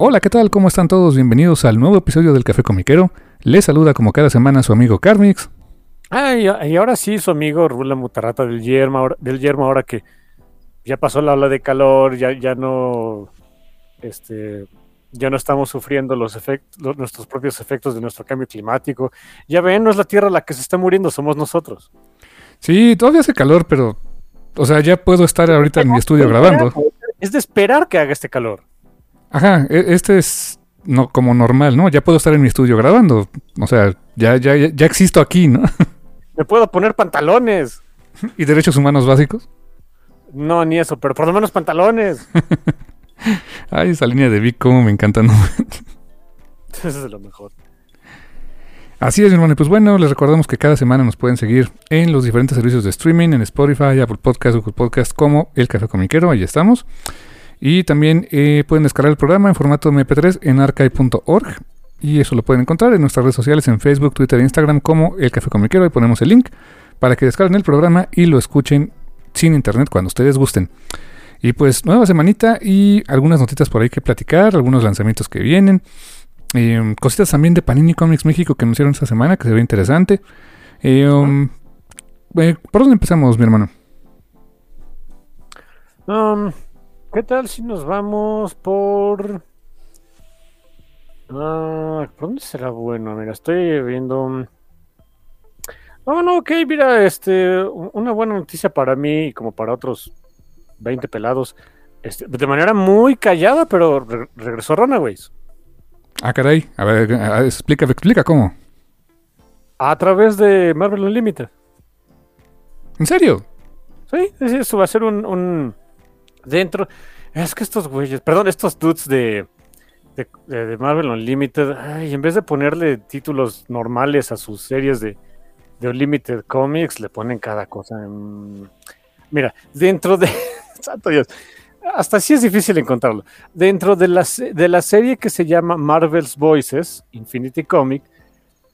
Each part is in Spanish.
Hola, ¿qué tal? ¿Cómo están todos? Bienvenidos al nuevo episodio del Café Comiquero. Les saluda como cada semana su amigo Carmix. Ay, y ahora sí, su amigo Rula Mutarrata del Yermo, ahora, del ahora que ya pasó la ola de calor, ya, ya no, este, ya no estamos sufriendo los efectos, nuestros propios efectos de nuestro cambio climático. Ya ven, no es la Tierra la que se está muriendo, somos nosotros. Sí, todavía hace calor, pero, o sea, ya puedo estar ahorita en mi estudio grabando. Es de esperar que haga este calor. Ajá, e- este es no como normal, ¿no? Ya puedo estar en mi estudio grabando. O sea, ya, ya, ya existo aquí, ¿no? Me puedo poner pantalones. ¿Y derechos humanos básicos? No, ni eso, pero por lo menos pantalones. Ay, esa línea de Vic, cómo me encanta, ¿no? Eso es lo mejor. Así es, mi hermano. Y Pues bueno, les recordamos que cada semana nos pueden seguir en los diferentes servicios de streaming, en Spotify, Apple Podcast, Google Podcast, como El Café Comiquero, ahí estamos. Y también eh, pueden descargar el programa en formato MP3 en archive.org. Y eso lo pueden encontrar en nuestras redes sociales, en Facebook, Twitter e Instagram, como El Café Comiquero. Ahí ponemos el link para que descarguen el programa y lo escuchen sin internet cuando ustedes gusten. Y pues nueva semanita y algunas notitas por ahí que platicar, algunos lanzamientos que vienen. Eh, cositas también de Panini Comics México que anunciaron esta semana que se ve interesante. Eh, um, eh, ¿Por dónde empezamos, mi hermano? Um, ¿Qué tal si nos vamos por... Ah, ¿Por dónde será bueno? Mira, estoy viendo... Oh, no, ok, mira, este, una buena noticia para mí y como para otros 20 pelados. Este, de manera muy callada, pero re- regresó Runaways. Ah, caray. A ver, explica, explica cómo. A través de Marvel Unlimited. ¿En serio? Sí, sí, eso va a ser un, un- dentro. Es que estos güeyes, perdón, estos dudes de, de, Marvel Unlimited, ay, en vez de ponerle títulos normales a sus series de, de Unlimited Comics, le ponen cada cosa. Mira, dentro de. Santo Dios. Hasta así es difícil encontrarlo. Dentro de la, de la serie que se llama Marvel's Voices, Infinity Comic,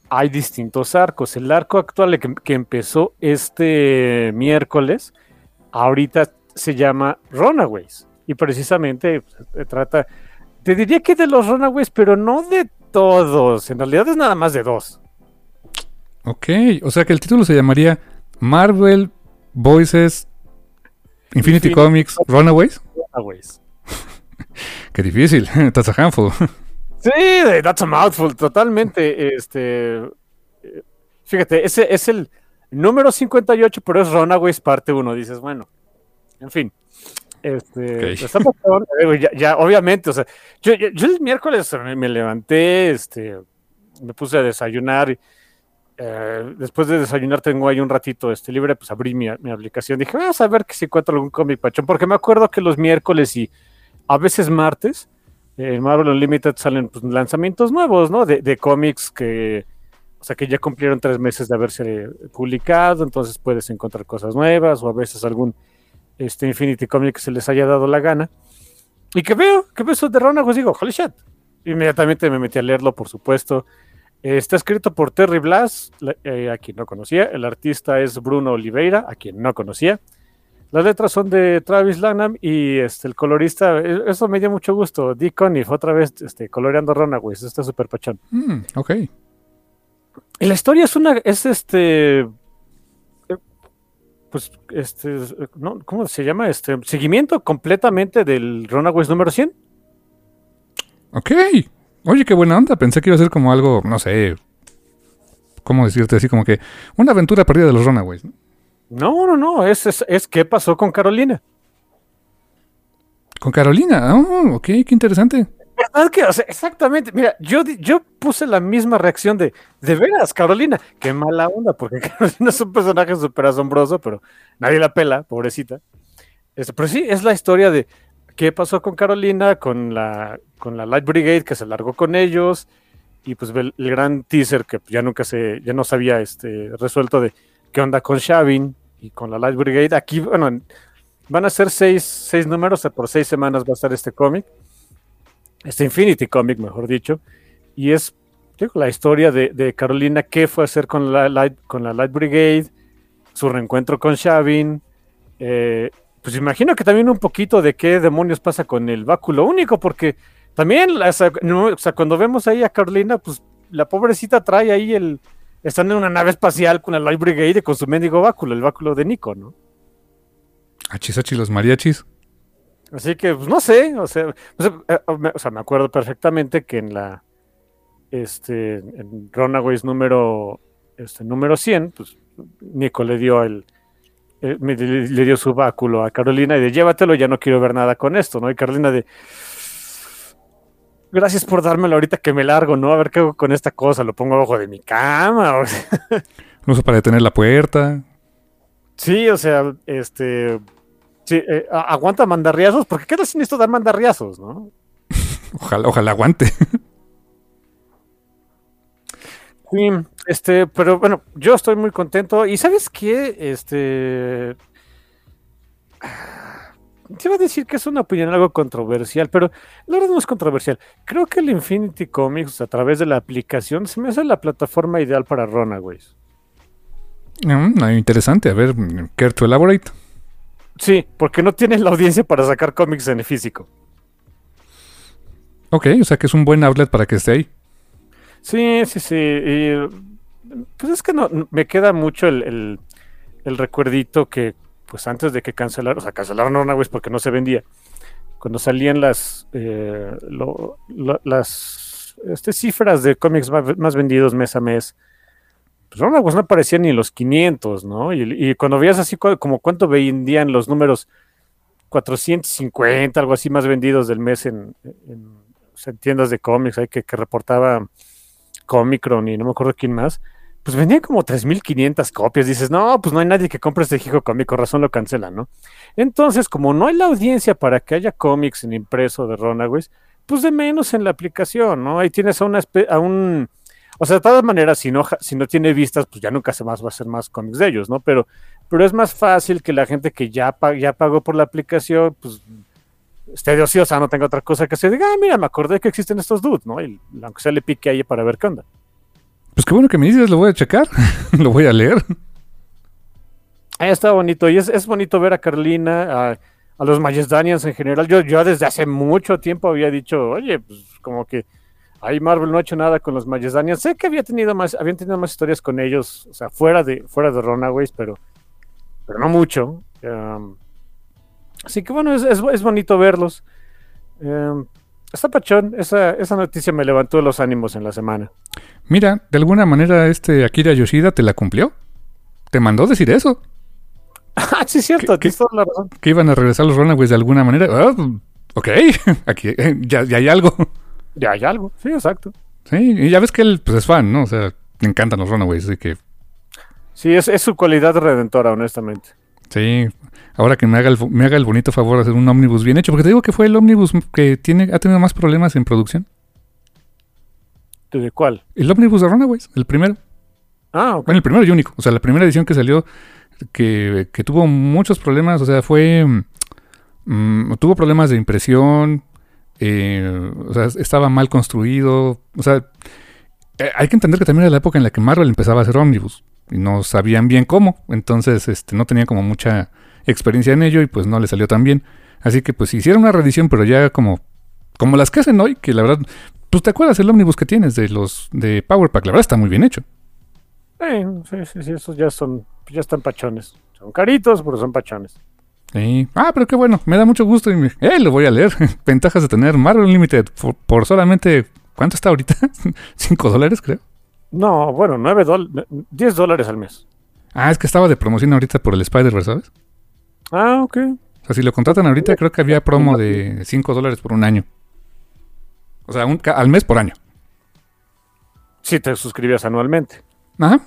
hay distintos arcos. El arco actual que, que empezó este miércoles, ahorita se llama Runaways. Y precisamente pues, se trata, te diría que de los Runaways, pero no de todos. En realidad es nada más de dos. Ok. O sea que el título se llamaría Marvel Voices Infinity, Infinity Comics Runaways. Runaways. Qué difícil. That's a handful. Sí, that's a mouthful, totalmente. Este, eh, fíjate, ese es el número 58, pero es Runaways parte 1. Dices, bueno, en fin. Este, Ok. está pasando, eh, ya, ya, obviamente, o sea, yo, yo- yo el miércoles me, levanté, este, me puse a desayunar. y, eh, después de desayunar tengo ahí un ratito este, libre, pues abrí mi, mi aplicación. Dije, vamos a ver que si encuentro algún cómic pachón, porque me acuerdo que los miércoles y a veces martes en Marvel Unlimited salen pues, lanzamientos nuevos, ¿no? De, de cómics que, o sea, que ya cumplieron tres meses de haberse publicado, entonces puedes encontrar cosas nuevas o a veces algún este Infinity Comic que se les haya dado la gana. Y que veo, que veo eso de Runaways, digo, holy shit. Inmediatamente me metí a leerlo, por supuesto. Eh, está escrito por Terry Blas, la- eh, a quien no conocía. El artista es Bruno Oliveira, a quien no conocía. Las letras son de Travis Lanham y este, el colorista, eh, eso me dio mucho gusto. Dick Conniff, otra vez este, coloreando Runaways, está súper pachón. Mm, ok. Y la historia es una, es este, pues, este, no, ¿cómo se llama? Este, seguimiento completamente del Runaways número 100. Ok. Oye, qué buena onda. Pensé que iba a ser como algo, no sé, ¿cómo decirte así? Como que una aventura perdida de los Runaways, ¿no? No, no, no, es, es, es qué pasó con Carolina. Con Carolina, oh, ok, qué interesante. ¿Verdad que? Exactamente. Mira, yo, yo puse la misma reacción de, de veras, Carolina. Qué mala onda, porque Carolina es un personaje súper asombroso, pero nadie la pela, pobrecita. Este, pero sí, es la historia de qué pasó con Carolina, con la, con la Light Brigade que se largó con ellos, y pues el, el gran teaser que ya nunca se, ya no se había este, resuelto de qué onda con Shavin y con la Light Brigade. Aquí, bueno, van a ser seis, seis números, por seis semanas va a estar este cómic este Infinity Comic, mejor dicho, y es digo, la historia de, de, Carolina, qué fue a hacer con la Light, con la Light Brigade, su reencuentro con Shavin, eh, pues imagino que también un poquito de qué demonios pasa con el báculo único, porque también, o sea, cuando vemos ahí a Carolina, pues la pobrecita trae ahí el, están en una nave espacial con la Light Brigade y con su mendigo báculo, el báculo de Nico, ¿no? Achisachi los mariachis. Así que, pues, no sé, o sea, o sea, me acuerdo perfectamente que en la, este, en Runaways número, este, número 100, pues, Nico le dio el, el le, le, dio su báculo a Carolina y de llévatelo, ya no quiero ver nada con esto, ¿no? Y Carolina de, gracias por dármelo ahorita que me largo, ¿no? A ver qué hago con esta cosa, lo pongo abajo de mi cama. O sea. Lo uso para detener la puerta. Sí, o sea, este, Sí, eh, aguanta mandarriazos, porque qué tal si necesito dar mandarriazos, ¿no? ojalá, ojalá aguante. sí, este, pero bueno, yo estoy muy contento. Y sabes qué, este, te iba a decir que es una opinión algo controversial, pero la verdad no es controversial. Creo que el Infinity Comics a través de la aplicación se me hace la plataforma ideal para Runaways. Mm, interesante, a ver, care to elaborate. Sí, porque no tienes la audiencia para sacar cómics en el físico. Ok, o sea que es un buen outlet para que esté ahí. Sí, sí, sí. Y, pues es que no, me queda mucho el, el, el, recuerdito que, pues antes de que cancelaron, o sea, cancelaron Runaways porque no se vendía. Cuando salían las, eh, lo, lo, las este, cifras de cómics más, más vendidos mes a mes, pues Runaways no aparecía ni los 500, ¿no? Y, y, cuando veías así como cuánto vendían los números 450, algo así más vendidos del mes en, tiendas de cómics, ¿eh? que, reportaba Comicron y no me acuerdo quién más, pues vendían como 3.500 copias. Dices, no, pues no hay nadie que compre este hijo cómic, con razón lo cancelan, ¿no? Entonces, como no hay la audiencia para que haya cómics en impreso de Runaways, pues de menos en la aplicación, ¿no? Ahí tienes a, una, a un o sea, de todas maneras, si no, si no tiene vistas, pues ya nunca se más va a hacer más cómics de ellos, ¿no? Pero, pero es más fácil que la gente que ya, ya pagó por la aplicación, pues esté de ociosa, no tenga otra cosa que hacer, diga, ah, mira, me acordé que existen estos dudes, ¿no? Y aunque sea le pique ahí para ver qué onda. Pues qué bueno que me dices, lo voy a checar, lo voy a leer. Ah, está bonito, y es, es bonito ver a Carolina, a, a los Majestanians en general. Yo, yo desde hace mucho tiempo había dicho, oye, pues como que ahí Marvel no ha hecho nada con los Majestanians. Sé que había tenido más, habían tenido más historias con ellos, o sea, fuera de, fuera de Runaways, pero, pero no mucho. Um, así que bueno, es, es, es bonito verlos. Um, está pachón, esa, esa noticia me levantó los ánimos en la semana. Mira, de alguna manera este Akira Yoshida te la cumplió. Te mandó decir eso. Ah, sí, cierto, tienes toda la razón. Que iban a regresar los Runaways de alguna manera. Oh, ok, aquí ya, ya hay algo. Ya hay algo, sí, exacto. Sí, y ya ves que él pues, es fan, ¿no? O sea, le encantan los Runaways, así que. Sí, es, es su cualidad redentora, honestamente. Sí, ahora que me haga, el, me haga el bonito favor de hacer un ómnibus bien hecho, porque te digo que fue el ómnibus que tiene, ha tenido más problemas en producción. ¿De cuál? El ómnibus de Runaways, el primero. Ah, ok. Bueno, el primero y único. O sea, la primera edición que salió, que, que tuvo muchos problemas, o sea, fue. Mmm, tuvo problemas de impresión, eh, o sea, estaba mal construido. O sea, eh, hay que entender que también era la época en la que Marvel empezaba a hacer ómnibus y no sabían bien cómo. Entonces, este, no tenían como mucha experiencia en ello y pues no le salió tan bien. Así que pues hicieron una reedición, pero ya como, como las que hacen hoy, que la verdad, pues te acuerdas el ómnibus que tienes de los de Power Pack, la verdad está muy bien hecho. Sí, sí, sí, sí, esos ya son, ya están pachones. Son caritos, pero son pachones. Sí. Ah, pero qué bueno, me da mucho gusto y me, eh, lo voy a leer. Ventajas de tener Marvel Unlimited por, por solamente, ¿cuánto está ahorita? ¿5 dólares, creo? No, bueno, 9 dólares, 10 dólares al mes. Ah, es que estaba de promoción ahorita por el Spider-Verse, ¿sabes? Ah, ok. O sea, si lo contratan ahorita, creo que había promo de 5 dólares por un año. O sea, un, al mes por año. Si te suscribías anualmente. Ajá.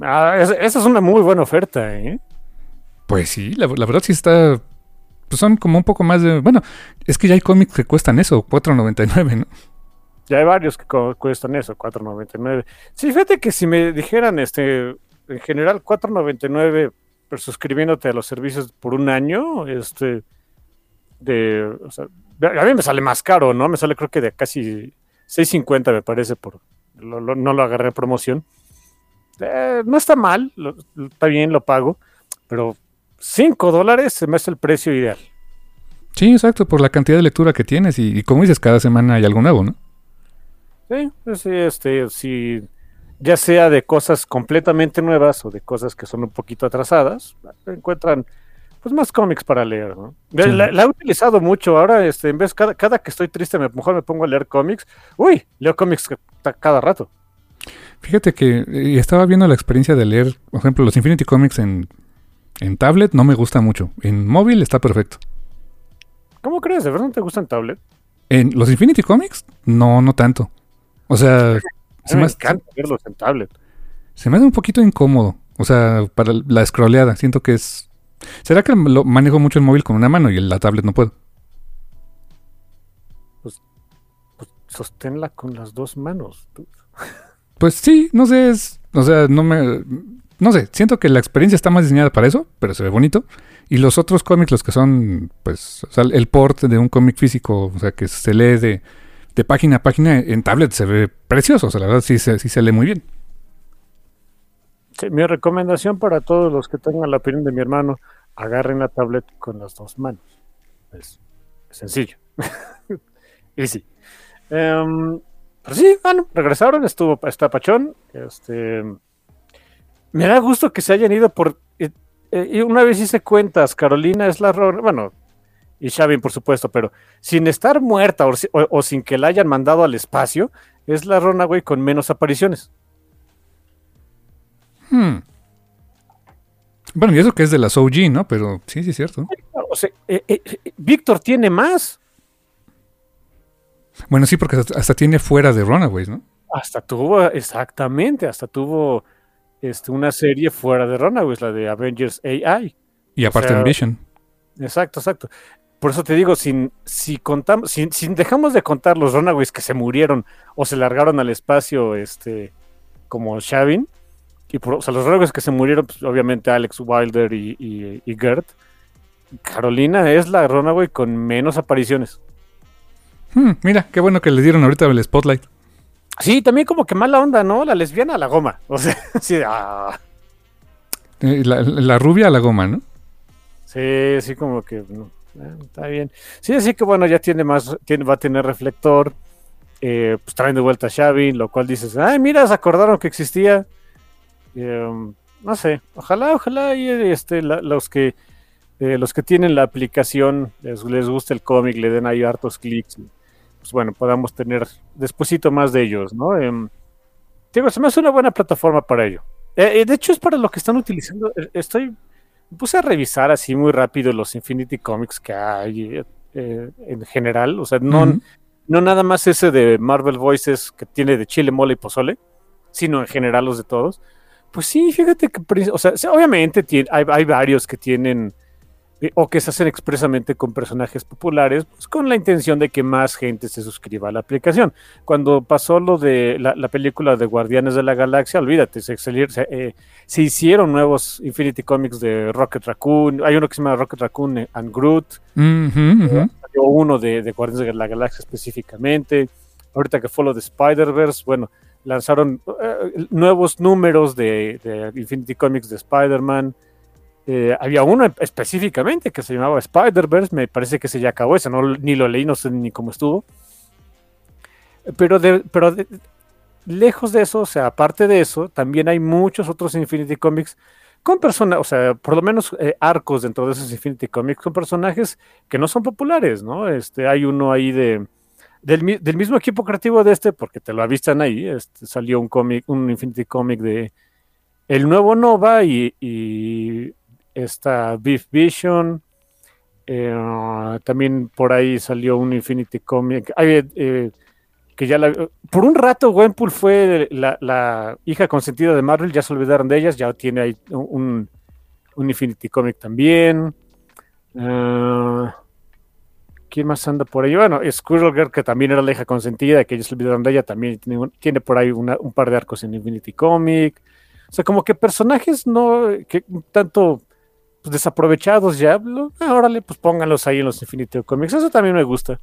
Ah, esa, esa es una muy buena oferta, ¿eh? Pues sí, la, verdad sí está. Pues son como un poco más de. Bueno, es que ya hay cómics que cuestan eso, 4.99, ¿no? Ya hay varios que cuestan eso, 4.99. Sí, fíjate que si me dijeran, este, en general 4.99, pero suscribiéndote a los servicios por un año, este, de, a mí me sale más caro, ¿no? Me sale creo que de casi 6.50 me parece por, lo- no lo agarré promoción. Eh, no está mal, lo- está bien, lo pago, pero 5 dólares se me hace el precio ideal. Sí, exacto, por la cantidad de lectura que tienes y, y como dices, cada semana hay algo nuevo, ¿no? Sí, pues sí, este, si ya sea de cosas completamente nuevas o de cosas que son un poquito atrasadas, encuentran pues más cómics para leer, ¿no? La, Sí. la- la he utilizado mucho, ahora este, en vez cada, cada que estoy triste me mejor me pongo a leer cómics. Uy, leo cómics ca- ca- cada rato. Fíjate que eh, estaba viendo la experiencia de leer, por ejemplo, los Infinity Comics en, en tablet, no me gusta mucho. En móvil está perfecto. ¿Cómo crees? ¿De verdad no te gustan tablet? En los Infinity Comics, no, no tanto. O sea, se me, me hace, encanta verlos en tablet. se me hace un poquito incómodo. O sea, para la scrolleada, siento que es... ¿Será que lo manejo mucho el móvil con una mano y en la tablet no puedo? Pues sosténla con las dos manos. Pues sí, no sé, es, o sea, no me, no sé, siento que la experiencia está más diseñada para eso, pero se ve bonito. Y los otros cómics, los que son, pues, o sea, el port de un cómic físico, o sea, que se lee de, de página a página en tablet, se ve precioso, o sea, la verdad sí, se- sí se lee muy bien. Mi recomendación para todos los que tengan la opinión de mi hermano, agarren la tablet con las dos manos. Es, sencillo. y sí. Em, pero sí, bueno, regresaron, estuvo, está Pachón. Este, me da gusto que se hayan ido por... eh, eh, y una vez hice cuentas, Carolina es la... Bueno, y Shavin, por supuesto, pero sin estar muerta o, si- o- o sin que la hayan mandado al espacio, es la Runaway con menos apariciones. Hmm. Bueno, y eso que es de las OG, ¿no? Pero sí, sí es cierto. O sea, eh, eh, Víctor tiene más. Bueno, sí, porque hasta, hasta tiene fuera de Runaways, ¿no? Hasta tuvo, exactamente, hasta tuvo este, una serie fuera de Runaways, la de Avengers AI. Y aparte sea, en Vision. Exacto, exacto. Por eso te digo, sin, si contamos, dejamos de contar los Runaways que se murieron o se largaron al espacio, este, como Shavin, y por, o sea, los Runaways que se murieron, pues, obviamente Alex Wilder y, y, y Gert. Carolina es la Runaway con menos apariciones. Hmm, mira, qué bueno que le dieron ahorita el spotlight. Sí, también como que mala onda, ¿no? La lesbiana a la goma. O sea, sí, ah. Eh, la, la rubia a la goma, ¿no? Sí, sí, como que no, eh, está bien. Sí, así que bueno, ya tiene más, tiene, va a tener reflector. eh, pues traen de vuelta a Xavi, lo cual dices, ay, mira, se acordaron que existía. Eh, no sé, ojalá, ojalá y este, la- los que eh, los que tienen la aplicación les, les guste el cómic, le den ahí hartos clics. Pues bueno, podamos tener despuesito más de ellos, ¿no? Em, digo, se me hace una buena plataforma para ello. Eh, eh, de hecho, es para lo que están utilizando. eh, Estoy me puse a revisar así muy rápido los Infinity Comics que hay eh, en general. O sea, no, no nada más ese de Marvel Voices que tiene de chile, mole y pozole, sino en general los de todos. Pues sí, fíjate que, o sea, obviamente tiene- hay, hay varios que tienen eh, o que se hacen expresamente con personajes populares, pues con la intención de que más gente se suscriba a la aplicación. Cuando pasó lo de la, la película de Guardianes de la Galaxia, olvídate, se, eh, se hicieron nuevos Infinity Comics de Rocket Raccoon, hay uno que se llama Rocket Raccoon and Groot, salió uno de, de Guardianes de la Galaxia específicamente. Ahorita que fue lo de Spider-Verse, bueno, lanzaron eh, nuevos números de, de Infinity Comics de Spider-Man. Eh, había uno específicamente que se llamaba Spider-Verse, me parece que se ya acabó, ese no, ni lo leí, no sé ni cómo estuvo. Pero pero lejos de eso, o sea, aparte de eso, también hay muchos otros Infinity Comics con personas, o sea, por lo menos eh, arcos dentro de esos Infinity Comics con personajes que no son populares, ¿no? Este, hay uno ahí de del, mismo equipo creativo de este, porque te lo avistan ahí, este, salió un cómic, un Infinity Comic de el nuevo Nova y esta Beef Vision. Eh, también por ahí salió un Infinity Comic. Eh, que ya por un rato Gwenpool fue la, hija consentida de Marvel, ya se olvidaron de ellas, ya tiene ahí un, Infinity Comic también. ¿Quién más anda por ahí? Bueno, Squirrel Girl, que también era la hija consentida, que ellos se olvidaron de ella, también tiene, por ahí un par de arcos en Infinity Comic. O sea, como que personajes no, que tanto pues, desaprovechados ya, órale, pues pónganlos ahí en los Infinity Comics. Eso también me gusta.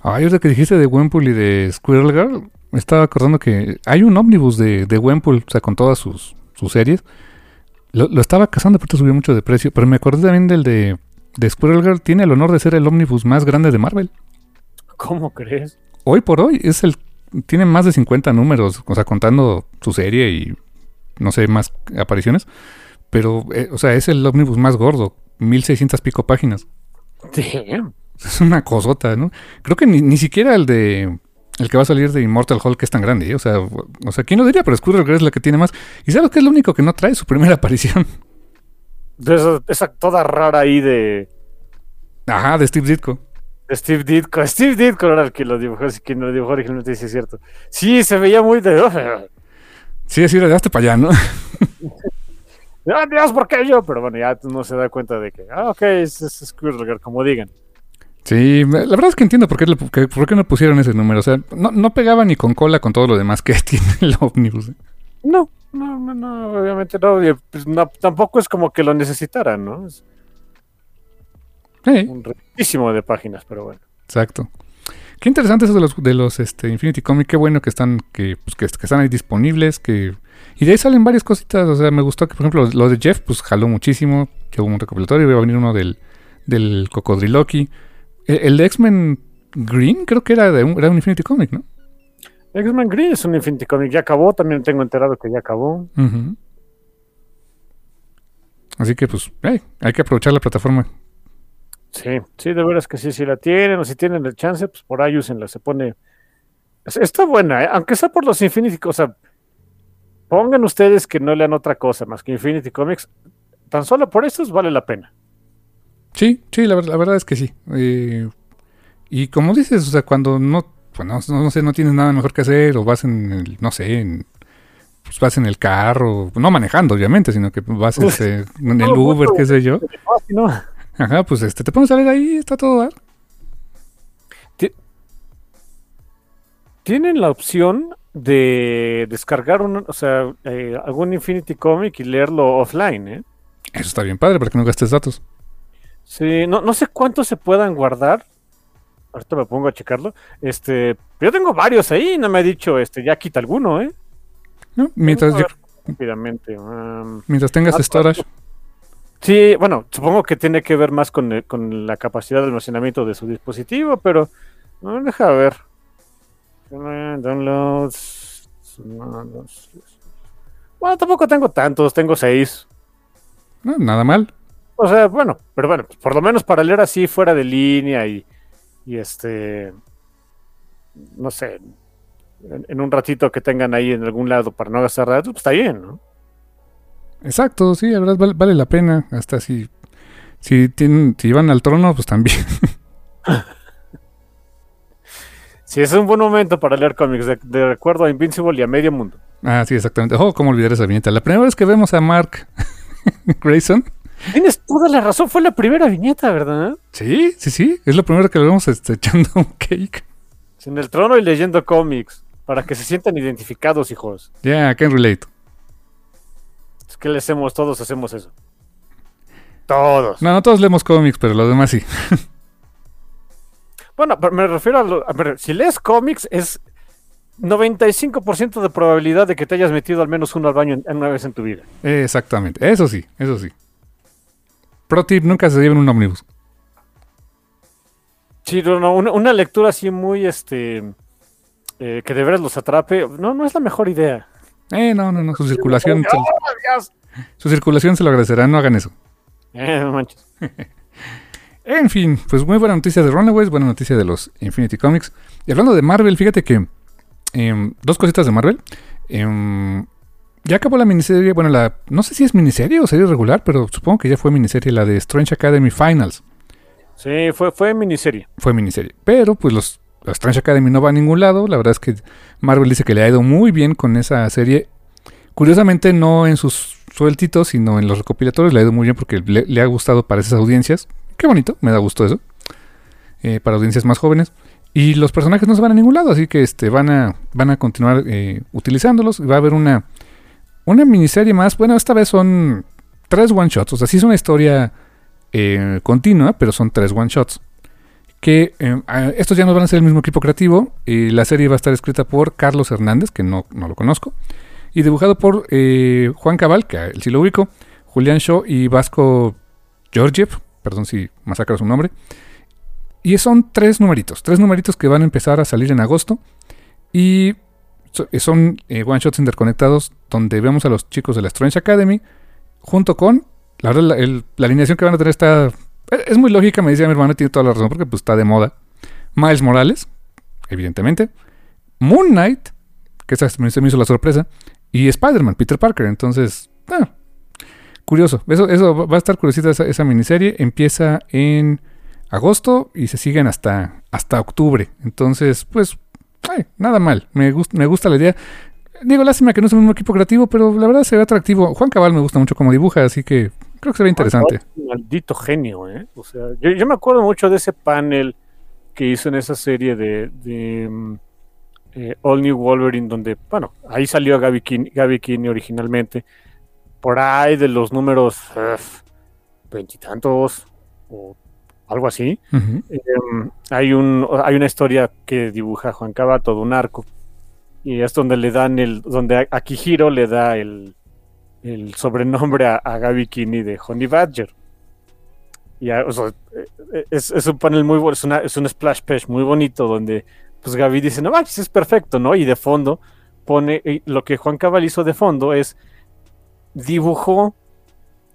Ay, ahorita que dijiste de Wempool y de Squirrel Girl, me estaba acordando que hay un ómnibus de, de Wempool, o sea, con todas sus, sus series. Lo, lo, estaba cazando, pero subió mucho de precio. Pero me acordé también del de, de Squirrel Girl. Tiene el honor de ser el ómnibus más grande de Marvel. ¿Cómo crees? Hoy por hoy es el tiene más de 50 números, o sea, contando su serie y no sé, más apariciones. Pero, eh, o sea, es el ómnibus más gordo, 1600 pico páginas. Damn. Es una cosota, ¿no? Creo que ni, ni siquiera el de. El que va a salir de Immortal Hulk es tan grande, ¿eh? o sea, o sea, ¿quién lo diría? Pero Squirrel es la que tiene más. ¿Y sabes qué es lo único que no trae? Su primera aparición. Esa, esa toda rara ahí de. Ajá, de Steve Ditko. Steve Ditko. Steve Ditko era el que lo dibujó, así que lo dibujó originalmente, sí es cierto. Sí, se veía muy de. Sí, así le daste para allá, ¿no? ah, Dios, ¿por qué yo? Pero bueno, ya no se da cuenta de que, ah, ok, es, es Squirrel, como digan. Sí, la verdad es que entiendo por qué, por qué no pusieron ese número. O sea, no, no pegaba ni con cola con todo lo demás que tiene el ómnibus. No, no, no, no, obviamente no, pues Tampoco es como que lo necesitaran, ¿no? Es un riquísimo de páginas, pero bueno. Exacto. Qué interesante eso de los, de los este, Infinity Comics. Qué bueno que están, que, pues, que, están ahí disponibles. que Y de ahí salen varias cositas. O sea, me gustó que, por ejemplo, lo de Jeff, pues jaló muchísimo. Que hubo un recopilatorio. Iba a venir uno del, del Cocodriloqui. El, de X-Men Green creo que era de un, era un Infinity Comic, ¿no? X-Men Green es un Infinity Comic, ya acabó, también tengo enterado que ya acabó. Así que pues hay que aprovechar la plataforma. Sí, sí, de veras que sí, si la tienen o si tienen el chance, pues por ahí úsenla, se pone... Está buena, ¿eh? aunque sea por los Infinity, o sea, pongan ustedes que no lean otra cosa más que Infinity Comics, tan solo por eso vale la pena. Sí, sí, la, verdad es que sí. Eh, y como dices, o sea, cuando no, pues no, sé, no tienes nada mejor que hacer o vas en el, no sé, en, pues vas en el carro, no manejando obviamente, sino que vas este, en el Uber, qué sé yo. Ajá, pues este, te pones a leer ahí, está todo. Tienen la opción de descargar un, o sea, eh, algún Infinity Comic y leerlo offline, ¿eh? Eso está bien padre, para que no gastes datos. Sí, no, no sé cuántos se puedan guardar. Ahorita me pongo a checarlo. Este, yo tengo varios ahí, no me ha dicho, este, ya quita alguno, ¿eh? No, mientras rápidamente. Um, mientras tengas ah, storage. Sí, bueno, supongo que tiene que ver más con, con la capacidad de almacenamiento de su dispositivo, pero no deja ver. Downloads. Bueno, tampoco tengo tantos, tengo seis. No, nada mal. O sea, bueno, pero bueno, por lo menos para leer así fuera de línea y, y este, no sé, en, un ratito que tengan ahí en algún lado para no gastar datos, pues está bien, ¿no? Exacto, sí, la verdad vale, la pena, hasta si, si, tienen, si van al trono, pues también. sí, es un buen momento para leer cómics, de, de recuerdo a Invincible y a Medio Mundo. Ah, sí, exactamente. Oh, cómo olvidar esa viñeta. La primera vez que vemos a Mark Grayson Tienes toda la razón, fue la primera viñeta, ¿verdad? Sí, sí, sí. Es lo primero que lo vemos este, echando un cake. En el trono y leyendo cómics. Para que se sientan identificados, hijos. Ya, yeah, I can relate. Que le hacemos, todos hacemos eso. Todos. No, no todos leemos cómics, pero los demás sí. bueno, me refiero a, a ver, si lees cómics es 95% de probabilidad de que te hayas metido al menos uno al baño una vez en tu vida. Exactamente, eso sí, eso sí. Pro tip, nunca se lleven un ómnibus. Sí, no, una, lectura así muy, este, eh, que de veras los atrape, no, no es la mejor idea. Eh, no, no, no, su circulación. se- ¡Oh, Dios! su circulación se lo agradecerá, no hagan eso. Eh, no manches. En fin, pues muy buena noticia de Runaways, buena noticia de los Infinity Comics. Y hablando de Marvel, fíjate que em, dos cositas de Marvel. Em, ya acabó la miniserie, bueno, la no sé si es miniserie o serie regular, pero supongo que ya fue miniserie, la de Strange Academy Finals. Sí, fue, fue miniserie. Fue miniserie. Pero pues los, la Strange Academy no va a ningún lado. La verdad es que Marvel dice que le ha ido muy bien con esa serie. Curiosamente no en sus sueltitos, sino en los recopilatorios le ha ido muy bien porque le, ha gustado para esas audiencias. Qué bonito, me da gusto eso. Eh, para audiencias más jóvenes. Y los personajes no se van a ningún lado, así que este, van, a, van a continuar eh, utilizándolos. Va a haber una, una miniserie más. Bueno, esta vez son tres one shots. O sea, sí es una historia eh, continua, pero son tres one shots. Que eh, estos ya no van a ser el mismo equipo creativo. La serie va a estar escrita por Carlos Hernández, que no, no lo conozco. Y dibujado por eh, Juan Cabal, que él sí lo ubico. Julián Shaw y Vasco Georgiev. Perdón si masacro su nombre. Y son tres numeritos. Tres numeritos que van a empezar a salir en agosto. Y so- son eh, one shots interconectados donde vemos a los chicos de la Strange Academy junto con la verdad la, la alineación que van a tener está es es muy lógica me dice mi hermano tiene toda la razón porque pues está de moda. Miles Morales evidentemente. Moon Knight que esa se me hizo la sorpresa. Y Spider-Man Peter Parker. Entonces ah, curioso. Eso, eso va a estar curiosita esa, esa miniserie. Empieza en agosto y se siguen hasta hasta octubre. Entonces pues nada mal. Me gusta me gusta la idea. Digo, lástima que no es el mismo equipo creativo, pero la verdad se ve atractivo. Juan Cabal me gusta mucho como dibuja, así que creo que se ve interesante. Maldito genio, ¿eh? O sea, yo, yo me acuerdo mucho de ese panel que hizo en esa serie de, de, mm, eh, All New Wolverine, donde, bueno, ahí salió Gaby Kinney, Gaby originalmente, por ahí de los números veintitantos o algo así. Em, hay, un, hay una historia que dibuja Juan Caba, todo un arco, y es donde le dan el, donde a, a Kihiro le da el, el sobrenombre a, a Gaby de Honey Badger. Y a- sea, eh, es, un panel muy bueno, es, es un splash page muy bonito donde pues Gaby dice, no manches, es perfecto, ¿no? Y de fondo pone, lo que Juan Cabal hizo de fondo es dibujó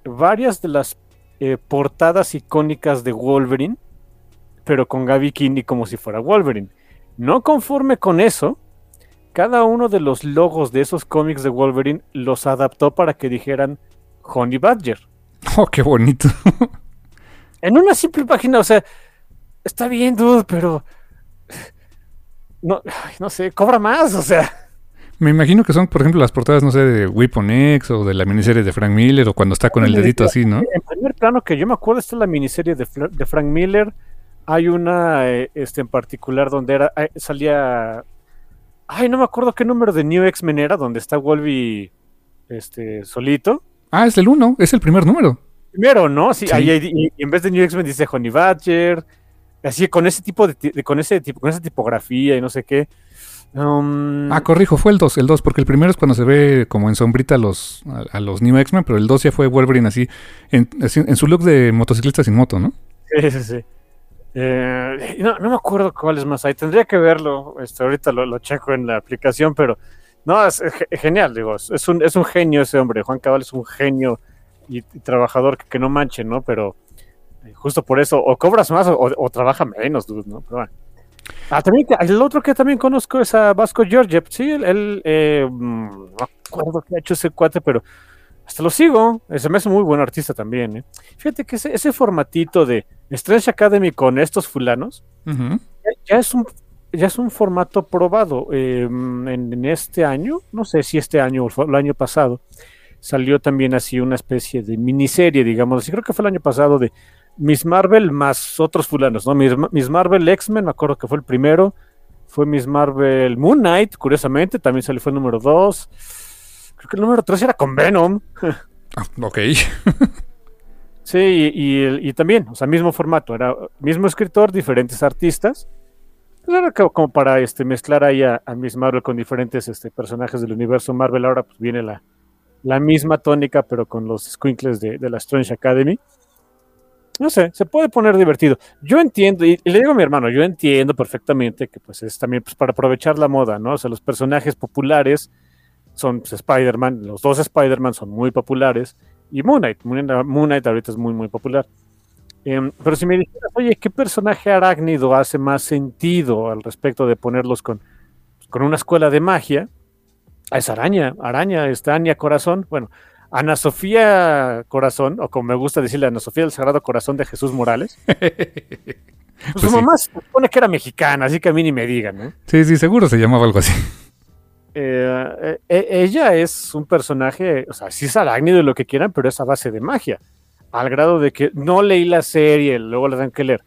varias de las eh, portadas icónicas de Wolverine, pero con Gaby Kinney como si fuera Wolverine. No conforme con eso, cada uno de los logos de esos cómics de Wolverine los adaptó para que dijeran Honey Badger. Oh, qué bonito. En una simple página, o sea, está bien, dude, pero no, no sé, cobra más, o sea. Me imagino que son, por ejemplo, las portadas, no sé, de Weapon X o de la miniserie de Frank Miller o cuando está con el dedito así, ¿no? En primer plano, que yo me acuerdo, está la miniserie de, de Frank Miller. Hay una eh, este, en particular donde era, eh, salía. Ay, no me acuerdo qué número de New X-Men era, donde está Wolby este, solito. Ah, es el uno, es el primer número. Primero, ¿no? Sí, Sí. ahí hay- y, y en vez de New X-Men dice Honey Badger. Así con ese tipo de, con ese tipo, con esa tipografía y no sé qué. Um, Ah, corrijo, fue el 2, el 2, porque el primero es cuando se ve como en sombrita a los, a, a los New X-Men, pero el 2 ya fue Wolverine así en, así, en su look de motociclista sin moto, ¿no? Sí, sí, sí. Eh, no, me acuerdo cuáles más hay. Tendría que verlo. Este, ahorita lo, checo en la aplicación, pero no, es, ge- genial, digo. Es un, es un genio ese hombre. Juan Cabal es un genio y, trabajador que, no manche, ¿no? Pero eh, justo por eso, o cobras más o, o trabaja menos, dude, ¿no? Pero bueno. Ah, también, el otro que también conozco es a Vasco Georgiev. Sí, él, él, eh, mm, no acuerdo qué ha hecho ese cuate, pero hasta lo sigo. Se me hace muy buen artista también. Fíjate que ese, ese formatito de Strange Academy con estos fulanos ya, ya es un ya es un formato probado eh, en, en este año, no sé si este año o el año pasado, salió también así una especie de miniserie, digamos así, creo que fue el año pasado de Miss Marvel más otros fulanos, ¿no? Miss, Miss Marvel X-Men, me acuerdo que fue el primero, fue Miss Marvel Moon Knight, curiosamente, también salió fue el número 2, creo que el número 3 era con Venom, Ah, ok. Sí, y, y y también, o sea, mismo formato, era mismo escritor, diferentes artistas. Pues era co- como para este, mezclar ahí a, a Miss Marvel con diferentes este, personajes del universo Marvel. Ahora pues viene la, la misma tónica, pero con los squinkles de, de la Strange Academy. no sé, se puede poner divertido. Yo entiendo, y, le digo a mi hermano, yo entiendo perfectamente que pues es también pues, para aprovechar la moda, ¿no? O sea, los personajes populares son pues, Spider-Man, los dos Spider-Man son muy populares, y Moon Knight, Moon Knight ahorita es muy, muy popular. Em, pero si me dijeras, oye, ¿qué personaje arácnido hace más sentido al respecto de ponerlos con, con una escuela de magia? Es Araña, Araña, está Anya Corazón. Bueno, Ana Sofía Corazón, o como me gusta decirle, Ana Sofía del Sagrado Corazón de Jesús Morales. Pues, pues su mamá se supone que era mexicana, así que a mí ni me digan. Sí, sí, seguro se llamaba algo así. Eh, eh, ella es un personaje, o sea, sí es arácnido y lo que quieran, pero es a base de magia. Al grado de que no leí la serie, luego la tengo que leer,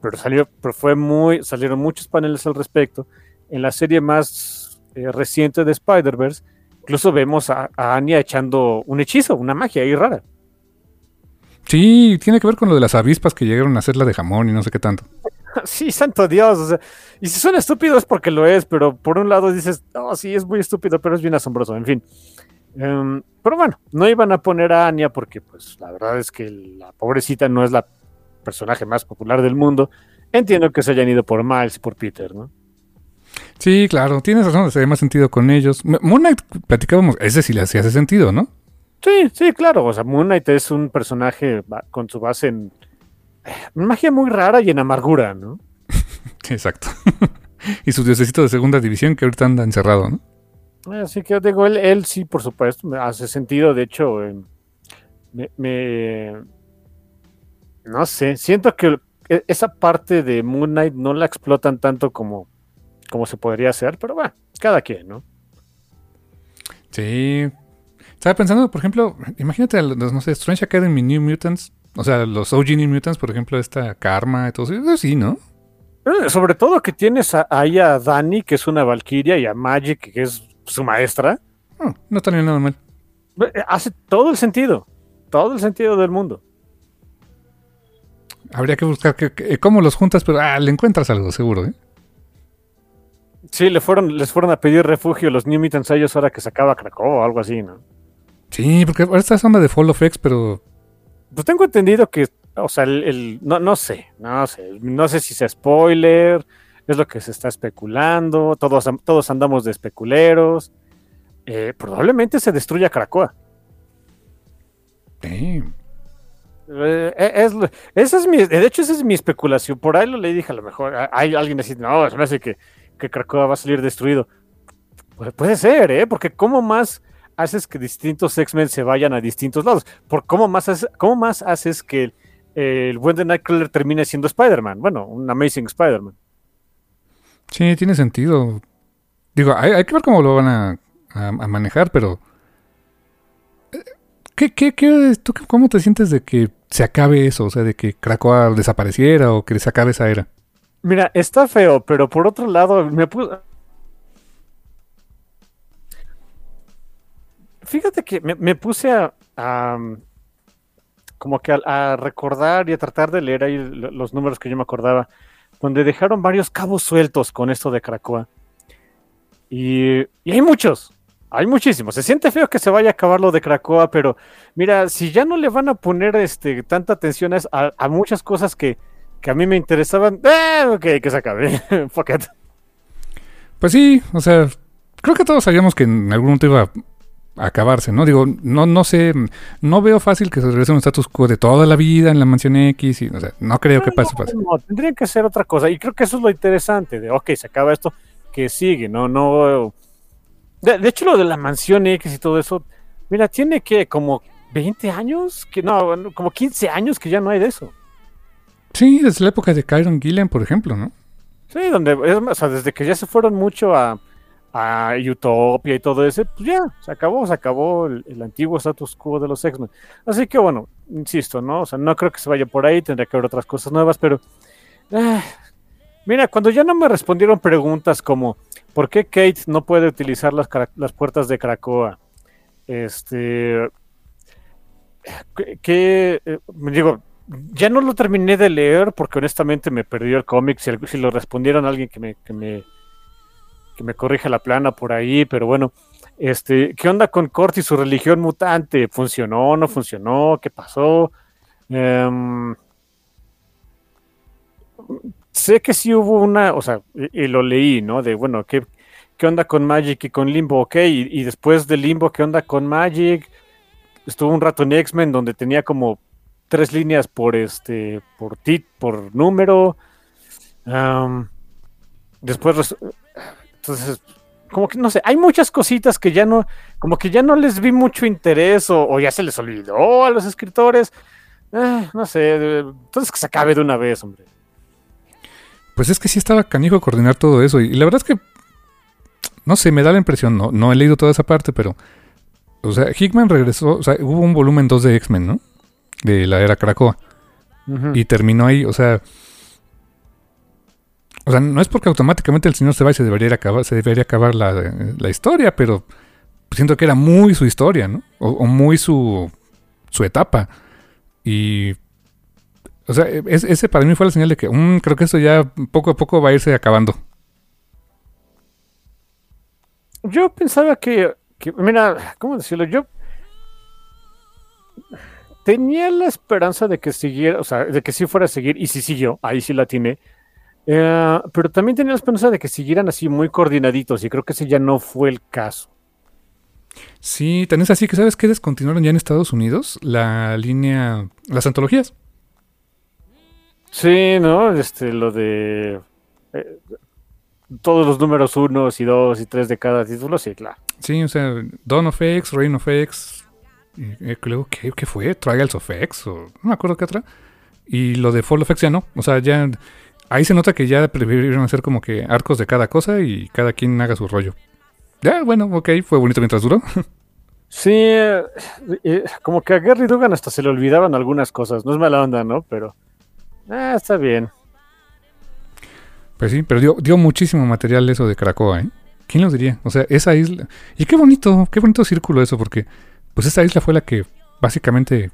pero salió, pero fue muy, salieron muchos paneles al respecto. En la serie más eh, reciente de Spider-Verse, Incluso vemos a, Anya echando un hechizo, una magia ahí rara. Sí, tiene que ver con lo de las avispas que llegaron a hacerla de jamón y no sé qué tanto. sí, santo Dios. y si suena estúpido es porque lo es, pero por un lado dices, no, sí, es muy estúpido, pero es bien asombroso, en fin. Em, pero bueno, no iban a poner a Anya porque, pues, la verdad es que la pobrecita no es la personaje más popular del mundo. Entiendo que se hayan ido por Miles y por Peter, ¿no? Sí, claro, tienes razón, se más sentido con ellos. Moon Knight, platicábamos, ese sí le hacía hace sentido, ¿no? Sí, sí, claro. O sea, Moon Knight es un personaje con su base en magia muy rara y en amargura, ¿no? Exacto. y su diosecito de segunda división que ahorita anda encerrado, ¿no? Así que digo, él, él sí, por supuesto, me hace sentido. De hecho, eh, me, No sé, siento que e, esa parte de Moon Knight no la explotan tanto como como se podría hacer, pero bueno, cada quien, ¿no? Sí. Estaba pensando, por ejemplo, imagínate, no sé, Strange Academy New Mutants, o sea, los OG New Mutants, por ejemplo, esta Karma y todo eso, sí, ¿no? Eh, sobre todo que tienes ahí a Dani, que es una Valkyria, y a Magic, que es su maestra. No, no está nada mal. Eh, hace todo el sentido, todo el sentido del mundo. Habría que buscar que, cómo los juntas, pero ah, le encuentras algo, seguro, ¿eh? Sí, le fueron, les fueron a pedir refugio los New Mutants a ellos ahora que sacaba Krakow o algo así, ¿no? Sí, porque ahora está onda de Fall of X, pero. Pues tengo entendido que, o sea, el, no, no sé, no sé, no sé si sea spoiler, es lo que se está especulando, todos, todos andamos de especuleros. Eh, probablemente se destruya Krakoa. Sí. Eh, es, esa es mi, de hecho, esa es mi especulación. Por ahí lo le dije a lo mejor. Hay alguien así, no, se me hace que que Krakoa va a salir destruido. Pues puede ser, ¿eh? Porque ¿cómo más haces que distintos X-Men se vayan a distintos lados? ¿Por cómo, más haces, ¿Cómo más haces que el, buen de Nightcrawler termine siendo Spider-Man? Bueno, un Amazing Spider-Man. Sí, tiene sentido. Digo, hay, que ver cómo lo van a, manejar, pero... Eh, ¿Qué, qué, qué, tú, ¿Cómo te sientes de que se acabe eso? O sea, de que Krakoa desapareciera o que se acabe esa era. Mira, está feo, pero por otro lado, me puse. Fíjate que me, puse a, como que a, recordar y a tratar de leer ahí los números que yo me acordaba, donde dejaron varios cabos sueltos con esto de Krakoa. Y, y, hay muchos, hay muchísimos. Se siente feo que se vaya a acabar lo de Krakoa, pero mira, si ya no le van a poner este, tanta atención a, a muchas cosas que, que a mí me interesaban, eh, ok, que se acabe. Fuck Pues sí, o sea, creo que todos sabíamos que en algún momento iba acabarse, ¿no? Digo, no, no sé, no veo fácil que se regrese un status quo de toda la vida en la mansión X, y, o sea, no creo que pase. No, no, tendría que ser otra cosa, y creo que eso es lo interesante, de, ok, se acaba esto, que sigue, no, no... De, de hecho, lo de la mansión X y todo eso, mira, tiene que como 20 años, que no, como 15 años que ya no hay de eso. Sí, desde la época de Kyron Gillen, por ejemplo, ¿no? Sí, donde, o sea, desde que ya se fueron mucho a, a Utopia y todo ese, pues ya, se acabó, se acabó el, antiguo status quo de los X-Men. Así que bueno, insisto, ¿no? O sea, no creo que se vaya por ahí, tendría que haber otras cosas nuevas, pero... Ah, mira, cuando ya no me respondieron preguntas como, ¿por qué Kate no puede utilizar las, las puertas de Krakoa? Este... ¿Qué...? Eh, digo, ya no lo terminé de leer porque honestamente me perdió el cómic. Si, lo respondieron a alguien que me, que me, que me corrija la plana por ahí, pero bueno, este, ¿qué onda con Cort y su religión mutante? ¿Funcionó? ¿No funcionó? ¿Qué pasó? Em, sé que sí hubo una, o sea, y, lo leí, ¿no? De, bueno, ¿qué, qué onda con Magic y con Limbo? Ok, y, después de Limbo, ¿qué onda con Magic? Estuvo un rato en X-Men donde tenía como tres líneas por este, por tit, por número. después, entonces, como que no sé, hay muchas cositas que ya no, como que ya no les vi mucho interés o, ya se les olvidó a los escritores. Eh, no sé, entonces que se acabe de una vez, hombre. Pues es que sí estaba canijo coordinar todo eso. Y la verdad es que, no sé, me da la impresión, no, no he leído toda esa parte, pero, o sea, Hickman regresó, o sea, hubo un volumen 2 de X-Men, ¿no? De la era Krakoa. Y terminó ahí, o sea, o sea, no es porque automáticamente el señor se va y se debería acabar, se debería acabar la, historia, pero siento que era muy su historia, ¿no? O, muy su, su etapa. Y. O sea, ese para mí fue la señal de que mm, creo que esto ya poco a poco va a irse acabando. Yo pensaba que, que mira, ¿cómo decirlo? Yo tenía la esperanza de que siguiera, o sea, de que sí fuera a seguir, y sí siguió, ahí sí la tiene. Eh, pero también tenía la esperanza de que siguieran así muy coordinaditos y creo que ese ya no fue el caso. Sí, tenés así que sabes que descontinuaron ya en Estados Unidos la línea, las antologías. Sí, ¿no? Este, lo de eh, todos los números unos y dos y tres de cada título, sí, claro. Sí, o sea, Dawn of X, Reign of X, eh, creo que ¿qué fue? Trials of X, o no me acuerdo qué otra. Y lo de Fall of X ya no, o sea, ya ahí se nota que ya prefirieron hacer como que arcos de cada cosa y cada quien haga su rollo. Ya, bueno, ok, fue bonito mientras duró. Sí, eh, eh, como que a Gary Dugan hasta se le olvidaban algunas cosas. No es mala onda, ¿no? Pero ah, está bien. Pues sí, pero dio, dio muchísimo material eso de Caracoa, ¿eh? ¿Quién lo diría? O sea, esa isla... Y qué bonito, qué bonito círculo eso, porque pues esa isla fue la que básicamente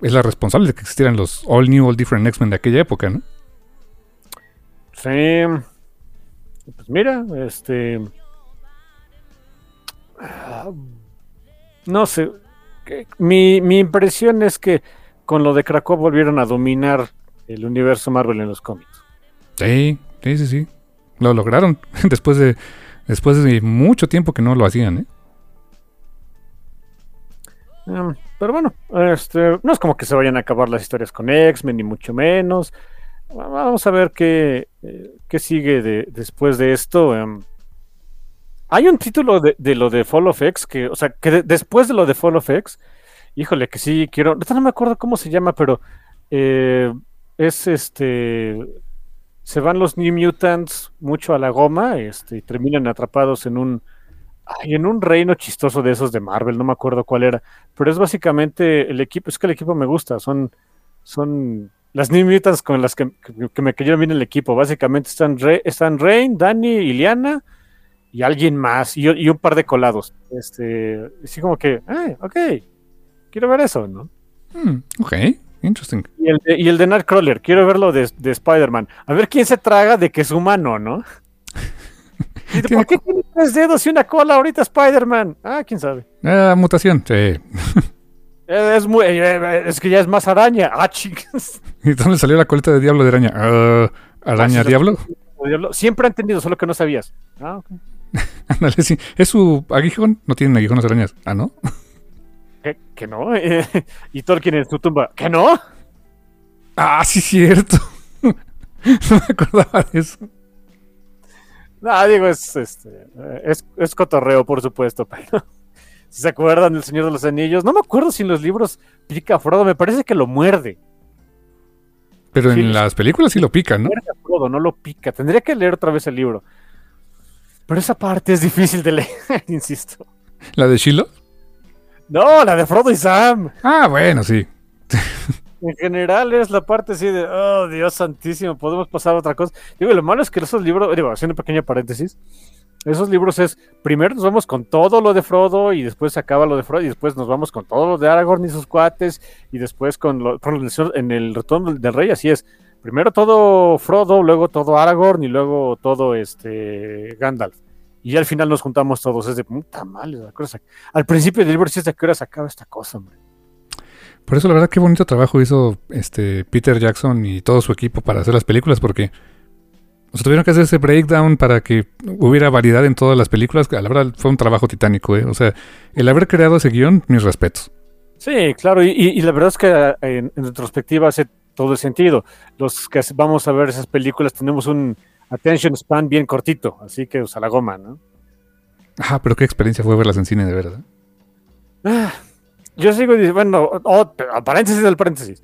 es la responsable de que existieran los All New, All Different X-Men de aquella época, ¿no? Sí. Pues mira, este. No sé. Mi, mi impresión es que con lo de Krakow volvieron a dominar el universo Marvel en los cómics. Sí, sí, sí, sí. Lo lograron después de después de mucho tiempo que no lo hacían, ¿eh? Em, pero bueno, este, no es como que se vayan a acabar las historias con X-Men, ni mucho menos. Vamos a ver qué, eh, qué sigue de, después de esto. Em. hay un título de, lo de Fall of X que, o sea, que después de lo de Fall of X, híjole, que sí quiero. No me acuerdo cómo se llama, pero eh, es este. Se van los New Mutants mucho a la goma este, y terminan atrapados en un. en un reino chistoso de esos de Marvel, no me acuerdo cuál era. Pero es básicamente el equipo. Es que el equipo me gusta. Son. Son las New Mutants con las que, me cayeron bien el equipo. Básicamente están, están Rain, Dani, Iliana y alguien más. Y, un par de colados. Este, así como que, ah, ok, quiero ver eso, ¿no? Hmm, ok, interesting. Y el, de, y el de Nightcrawler, quiero verlo de, Spider-Man. A ver quién se traga de que es humano, ¿no? ¿Por qué tiene tres dedos y una cola ahorita Spider-Man? Ah, quién sabe. Ah, mutación, sí. Es, muy, eh, es que ya es más araña. Ah, chicas. ¿Y dónde salió la coleta de diablo de araña? Uh, ¿Araña ah, diablo? Siempre ha entendido, solo que no sabías. Ah, ok. Ándale, sí. ¿Es su aguijón? No tienen aguijón las arañas. Ah, ¿no? ¿Qué? ¿Que no? ¿Y Tolkien en su tumba? ¿Que no? Ah, sí, cierto. no me acordaba de eso. No, digo, es, este, es, es cotorreo, por supuesto, pero si se acuerdan del Señor de los Anillos, no me acuerdo si en los libros pica a Frodo, me parece que lo muerde. Pero en las películas sí lo pica, ¿no? Muerde a Frodo, no lo pica. Tendría que leer otra vez el libro. Pero esa parte es difícil de leer, insisto. ¿La de Shiloh? No, la de Frodo y Sam. Ah, bueno, sí. en general es la parte así de, oh, Dios santísimo, podemos pasar a otra cosa. Digo, lo malo es que esos libros, digo, haciendo un pequeño paréntesis, esos libros es, primero nos vamos con todo lo de Frodo y después se acaba lo de Frodo y después nos vamos con todo lo de Aragorn y sus cuates y después con lo, en el retorno del rey, así es. Primero todo Frodo, luego todo Aragorn y luego todo este Gandalf. Y al final nos juntamos todos. Es de puta madre. Al principio del libro sí es de qué hora se acaba esta cosa, hombre. Por eso la verdad qué bonito trabajo hizo este Peter Jackson y todo su equipo para hacer las películas porque o sea, tuvieron que hacer ese breakdown para que hubiera variedad en todas las películas. La verdad fue un trabajo titánico, ¿eh? O sea, el haber creado ese guion, mis respetos. Sí, claro, y, la verdad es que eh, en, retrospectiva hace todo el sentido. Los que vamos a ver esas películas tenemos un attention span bien cortito, así que usa la goma, ¿no? Ah, pero qué experiencia fue verlas en cine de verdad. Ah, yo sigo diciendo, bueno, oh, paréntesis del paréntesis.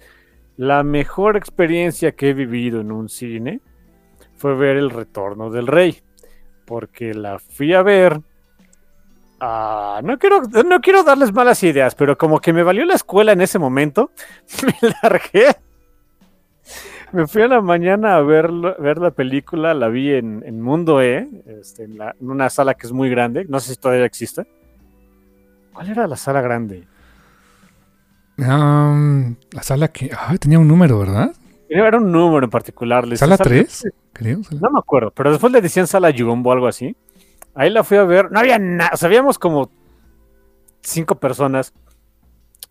La mejor experiencia que he vivido en un cine fue ver El Retorno del Rey, porque la fui a ver. Ah, no, quiero, no quiero darles malas ideas, pero como que me valió la escuela en ese momento, me largué. Me fui a la mañana a ver, ver la película, la vi en, Mundo E, este, en, una sala que es muy grande, no sé si todavía existe. ¿Cuál era la sala grande? la sala que tenía un número, ¿verdad? Era un número en particular. ¿Sala 3? No me acuerdo, pero después le decían sala Jumbo o algo así. Ahí la fui a ver. No había nada. O sea, habíamos como cinco personas.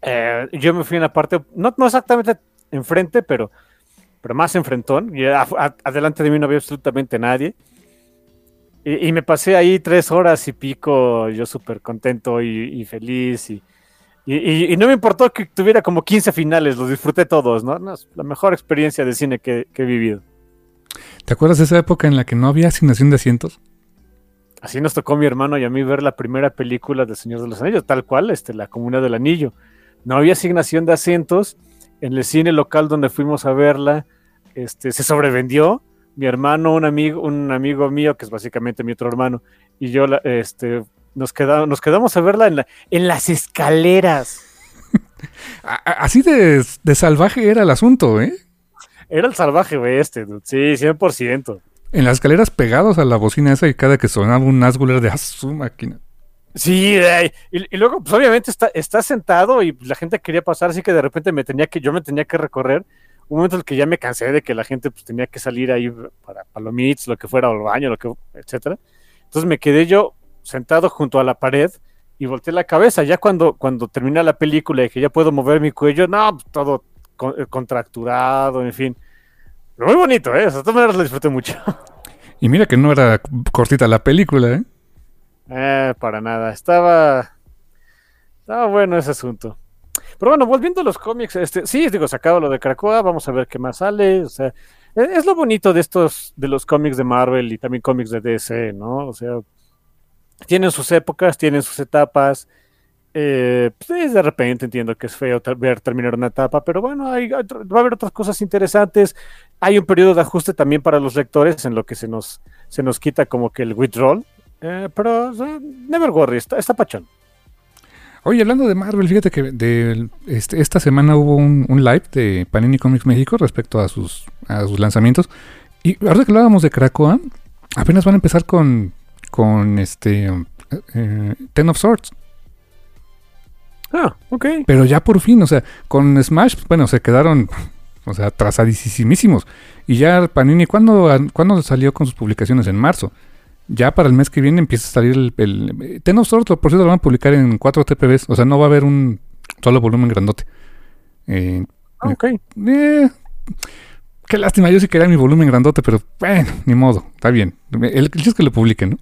Eh, yo me fui en la parte, no, no exactamente enfrente, pero, pero más enfrentón. Y adelante de mí no había absolutamente nadie. Y, me pasé ahí tres horas y pico, yo súper contento y, feliz. Y, y, no me importó que tuviera como 15 finales, los disfruté todos, ¿no? es la mejor experiencia de cine que, he vivido. ¿Te acuerdas de esa época en la que no había asignación de asientos? Así nos tocó mi hermano y a mí ver la primera película de Señor de los Anillos, tal cual, este, La Comunidad del Anillo. No había asignación de asientos. En el cine local donde fuimos a verla, este, se sobrevendió. Mi hermano, un amigo, un amigo mío, que es básicamente mi otro hermano, y yo este, nos, quedamos, nos quedamos a verla en, en las escaleras. Así de, salvaje era el asunto, ¿eh? Era el salvaje, güey, este, sí, 100%. En las escaleras pegados a la bocina esa y cada que sonaba un Nazgûl de ah, su máquina. Sí, y, y, luego, pues obviamente está, está sentado y la gente quería pasar, así que de repente me tenía que, yo me tenía que recorrer. Un momento en el que ya me cansé de que la gente pues, tenía que salir ahí para palomitas, lo que fuera, o al baño, lo que, etcétera. Entonces me quedé yo sentado junto a la pared y volteé la cabeza. Ya cuando, cuando termina la película y que ya puedo mover mi cuello, no, pues, todo contracturado, en fin. muy bonito, ¿eh? O sea, de todas maneras lo disfruté mucho. Y mira que no era cortita la película, ¿eh? Eh, para nada. Estaba. Estaba bueno ese asunto. Pero bueno, volviendo a los cómics, este, sí, digo, sacado lo de Krakoa, vamos a ver qué más sale. O sea, e, es, lo bonito de estos, de los cómics de Marvel y también cómics de DC, ¿no? O sea, tienen sus épocas, tienen sus etapas. Eh, pues de repente entiendo que es feo ver terminar una etapa, pero bueno, va a haber otras cosas interesantes. Hay un periodo de ajuste también para los lectores en lo que se nos, se nos quita como que el withdrawal. Eh, pero never worry, está, está pachón. Oye, hablando de Marvel, fíjate que de, este, esta semana hubo un, live de Panini Comics México respecto a sus, a sus lanzamientos. Y ahora que hablábamos de Krakoa, apenas van a empezar con con este eh, Ten of Swords. Ah, ok. Pero ya por fin, o sea, con Smash, bueno, se quedaron, o sea, trazadísimos. Y ya Panini, ¿cuándo, ¿cuándo salió con sus publicaciones? En marzo. Ya para el mes que viene empieza a salir el, Ten of Swords, por cierto, lo van a publicar en 4 TPBs. O sea, no va a haber un solo volumen grandote. Eh, ah, ok. Eh, qué lástima, yo sí quería mi volumen grandote, pero bueno, ni modo, está bien. El, el es que lo publiquen, ¿no?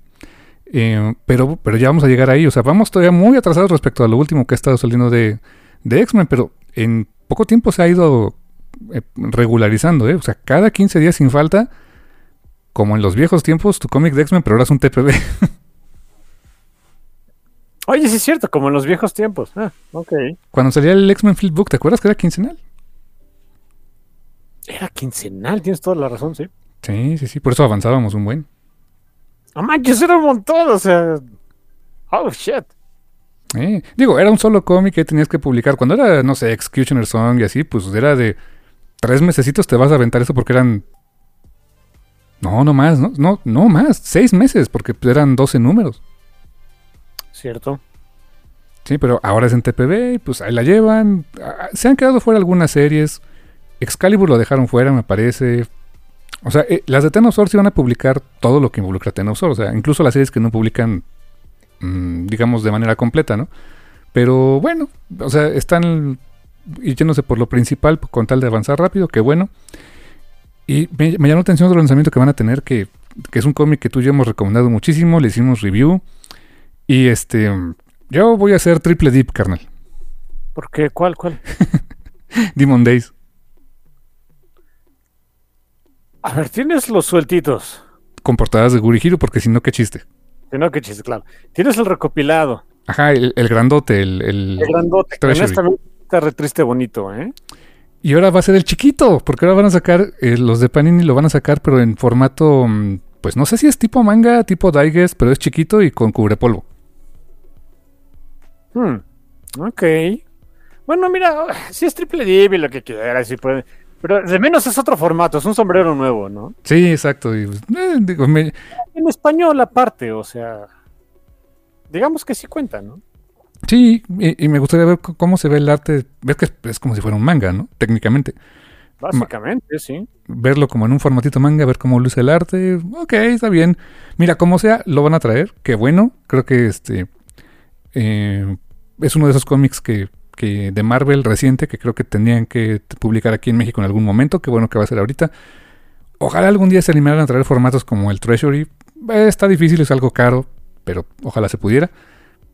Eh, pero, pero ya vamos a llegar ahí. O sea, vamos todavía muy atrasados respecto a lo último que ha estado saliendo de, de X-Men, pero en poco tiempo se ha ido eh, regularizando, ¿eh? O sea, cada 15 días sin falta, como en los viejos tiempos, tu cómic de X-Men, pero ahora es un TPB. Oye, sí es cierto, como en los viejos tiempos. Ah, ok. Cuando salía el X-Men Field Book, ¿te acuerdas que era quincenal? Era quincenal, tienes toda la razón, sí. Sí, sí, sí, por eso avanzábamos un buen. No manches, era un montón, o sea. Oh shit. Eh, digo, era un solo cómic que tenías que publicar. Cuando era, no sé, Executioner Song y así, pues era de tres mesecitos te vas a aventar eso porque eran. No, no más, no, no, no más, seis meses, porque eran 12 números. Cierto. Sí, pero ahora es en TPB y pues ahí la llevan. Ah, se han quedado fuera algunas series. Excalibur lo dejaron fuera, me parece. O sea, eh, las de Ten of Swords iban a publicar todo lo que involucra Ten of Swords. O sea, incluso las series que no publican, mm, digamos, de manera completa, ¿no? Pero bueno, o sea, están yéndose por lo principal con tal de avanzar rápido, que bueno. Y me, llamó la atención otro lanzamiento que van a tener, que, que es un cómic que tú y yo hemos recomendado muchísimo, le hicimos review. Y este, yo voy a hacer triple dip, carnal. ¿Por qué? ¿Cuál? ¿Cuál? Demon Days. A ver, tienes los sueltitos. Con portadas de Gurihiro, porque si no, qué chiste. Si no, qué chiste, claro. Tienes el recopilado. Ajá, el, el grandote, el... El, El grandote. Treasury. Honestamente, está re triste bonito, ¿eh? Y ahora va a ser el chiquito, porque ahora van a sacar, eh, los de Panini lo van a sacar, pero en formato, mm, pues no sé si es tipo manga, tipo Digest, pero es chiquito y con cubrepolvo. Hmm. Ok. Bueno, mira, si es triple y lo que quieras, si puede. Pero de menos es otro formato, es un sombrero nuevo, ¿no? Sí, exacto. y, pues, eh, digo, me- En español aparte, o sea. Digamos que sí cuenta, ¿no? sí, y, y me gustaría ver cómo se ve el arte. Ves que es, es como si fuera un manga, ¿no? Técnicamente. Básicamente, sí. Verlo como en un formatito manga, ver cómo luce el arte. Ok, está bien. Mira, como sea, lo van a traer. Qué bueno. Creo que este eh, es uno de esos cómics que, que de Marvel reciente que creo que tendrían que publicar aquí en México en algún momento. Qué bueno que va a ser ahorita. Ojalá algún día se animaran a traer formatos como el Treasury. Eh, está difícil, es algo caro, pero ojalá se pudiera.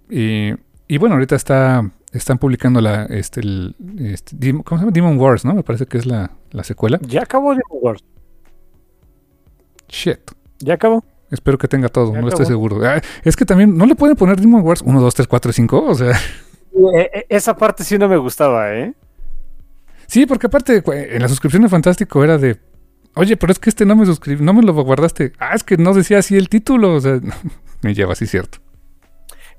Y, y bueno, ahorita está están publicando la este, el, este, ¿cómo se llama? Demon Wars, ¿no? Me parece que es la, la secuela. Ya acabó Demon Wars. Shit. Ya acabó. Espero que tenga todo, Ya no estoy seguro. Ah, es que también, ¿no le pueden poner Demon Wars 1, 2, 3, 4, 5? O sea, esa parte sí no me gustaba, ¿eh? sí, porque aparte en la suscripción de Fantástico era de, oye, pero es que este no me suscribí, no me lo guardaste. Ah, es que no decía así el título. O sea, me lleva así, cierto.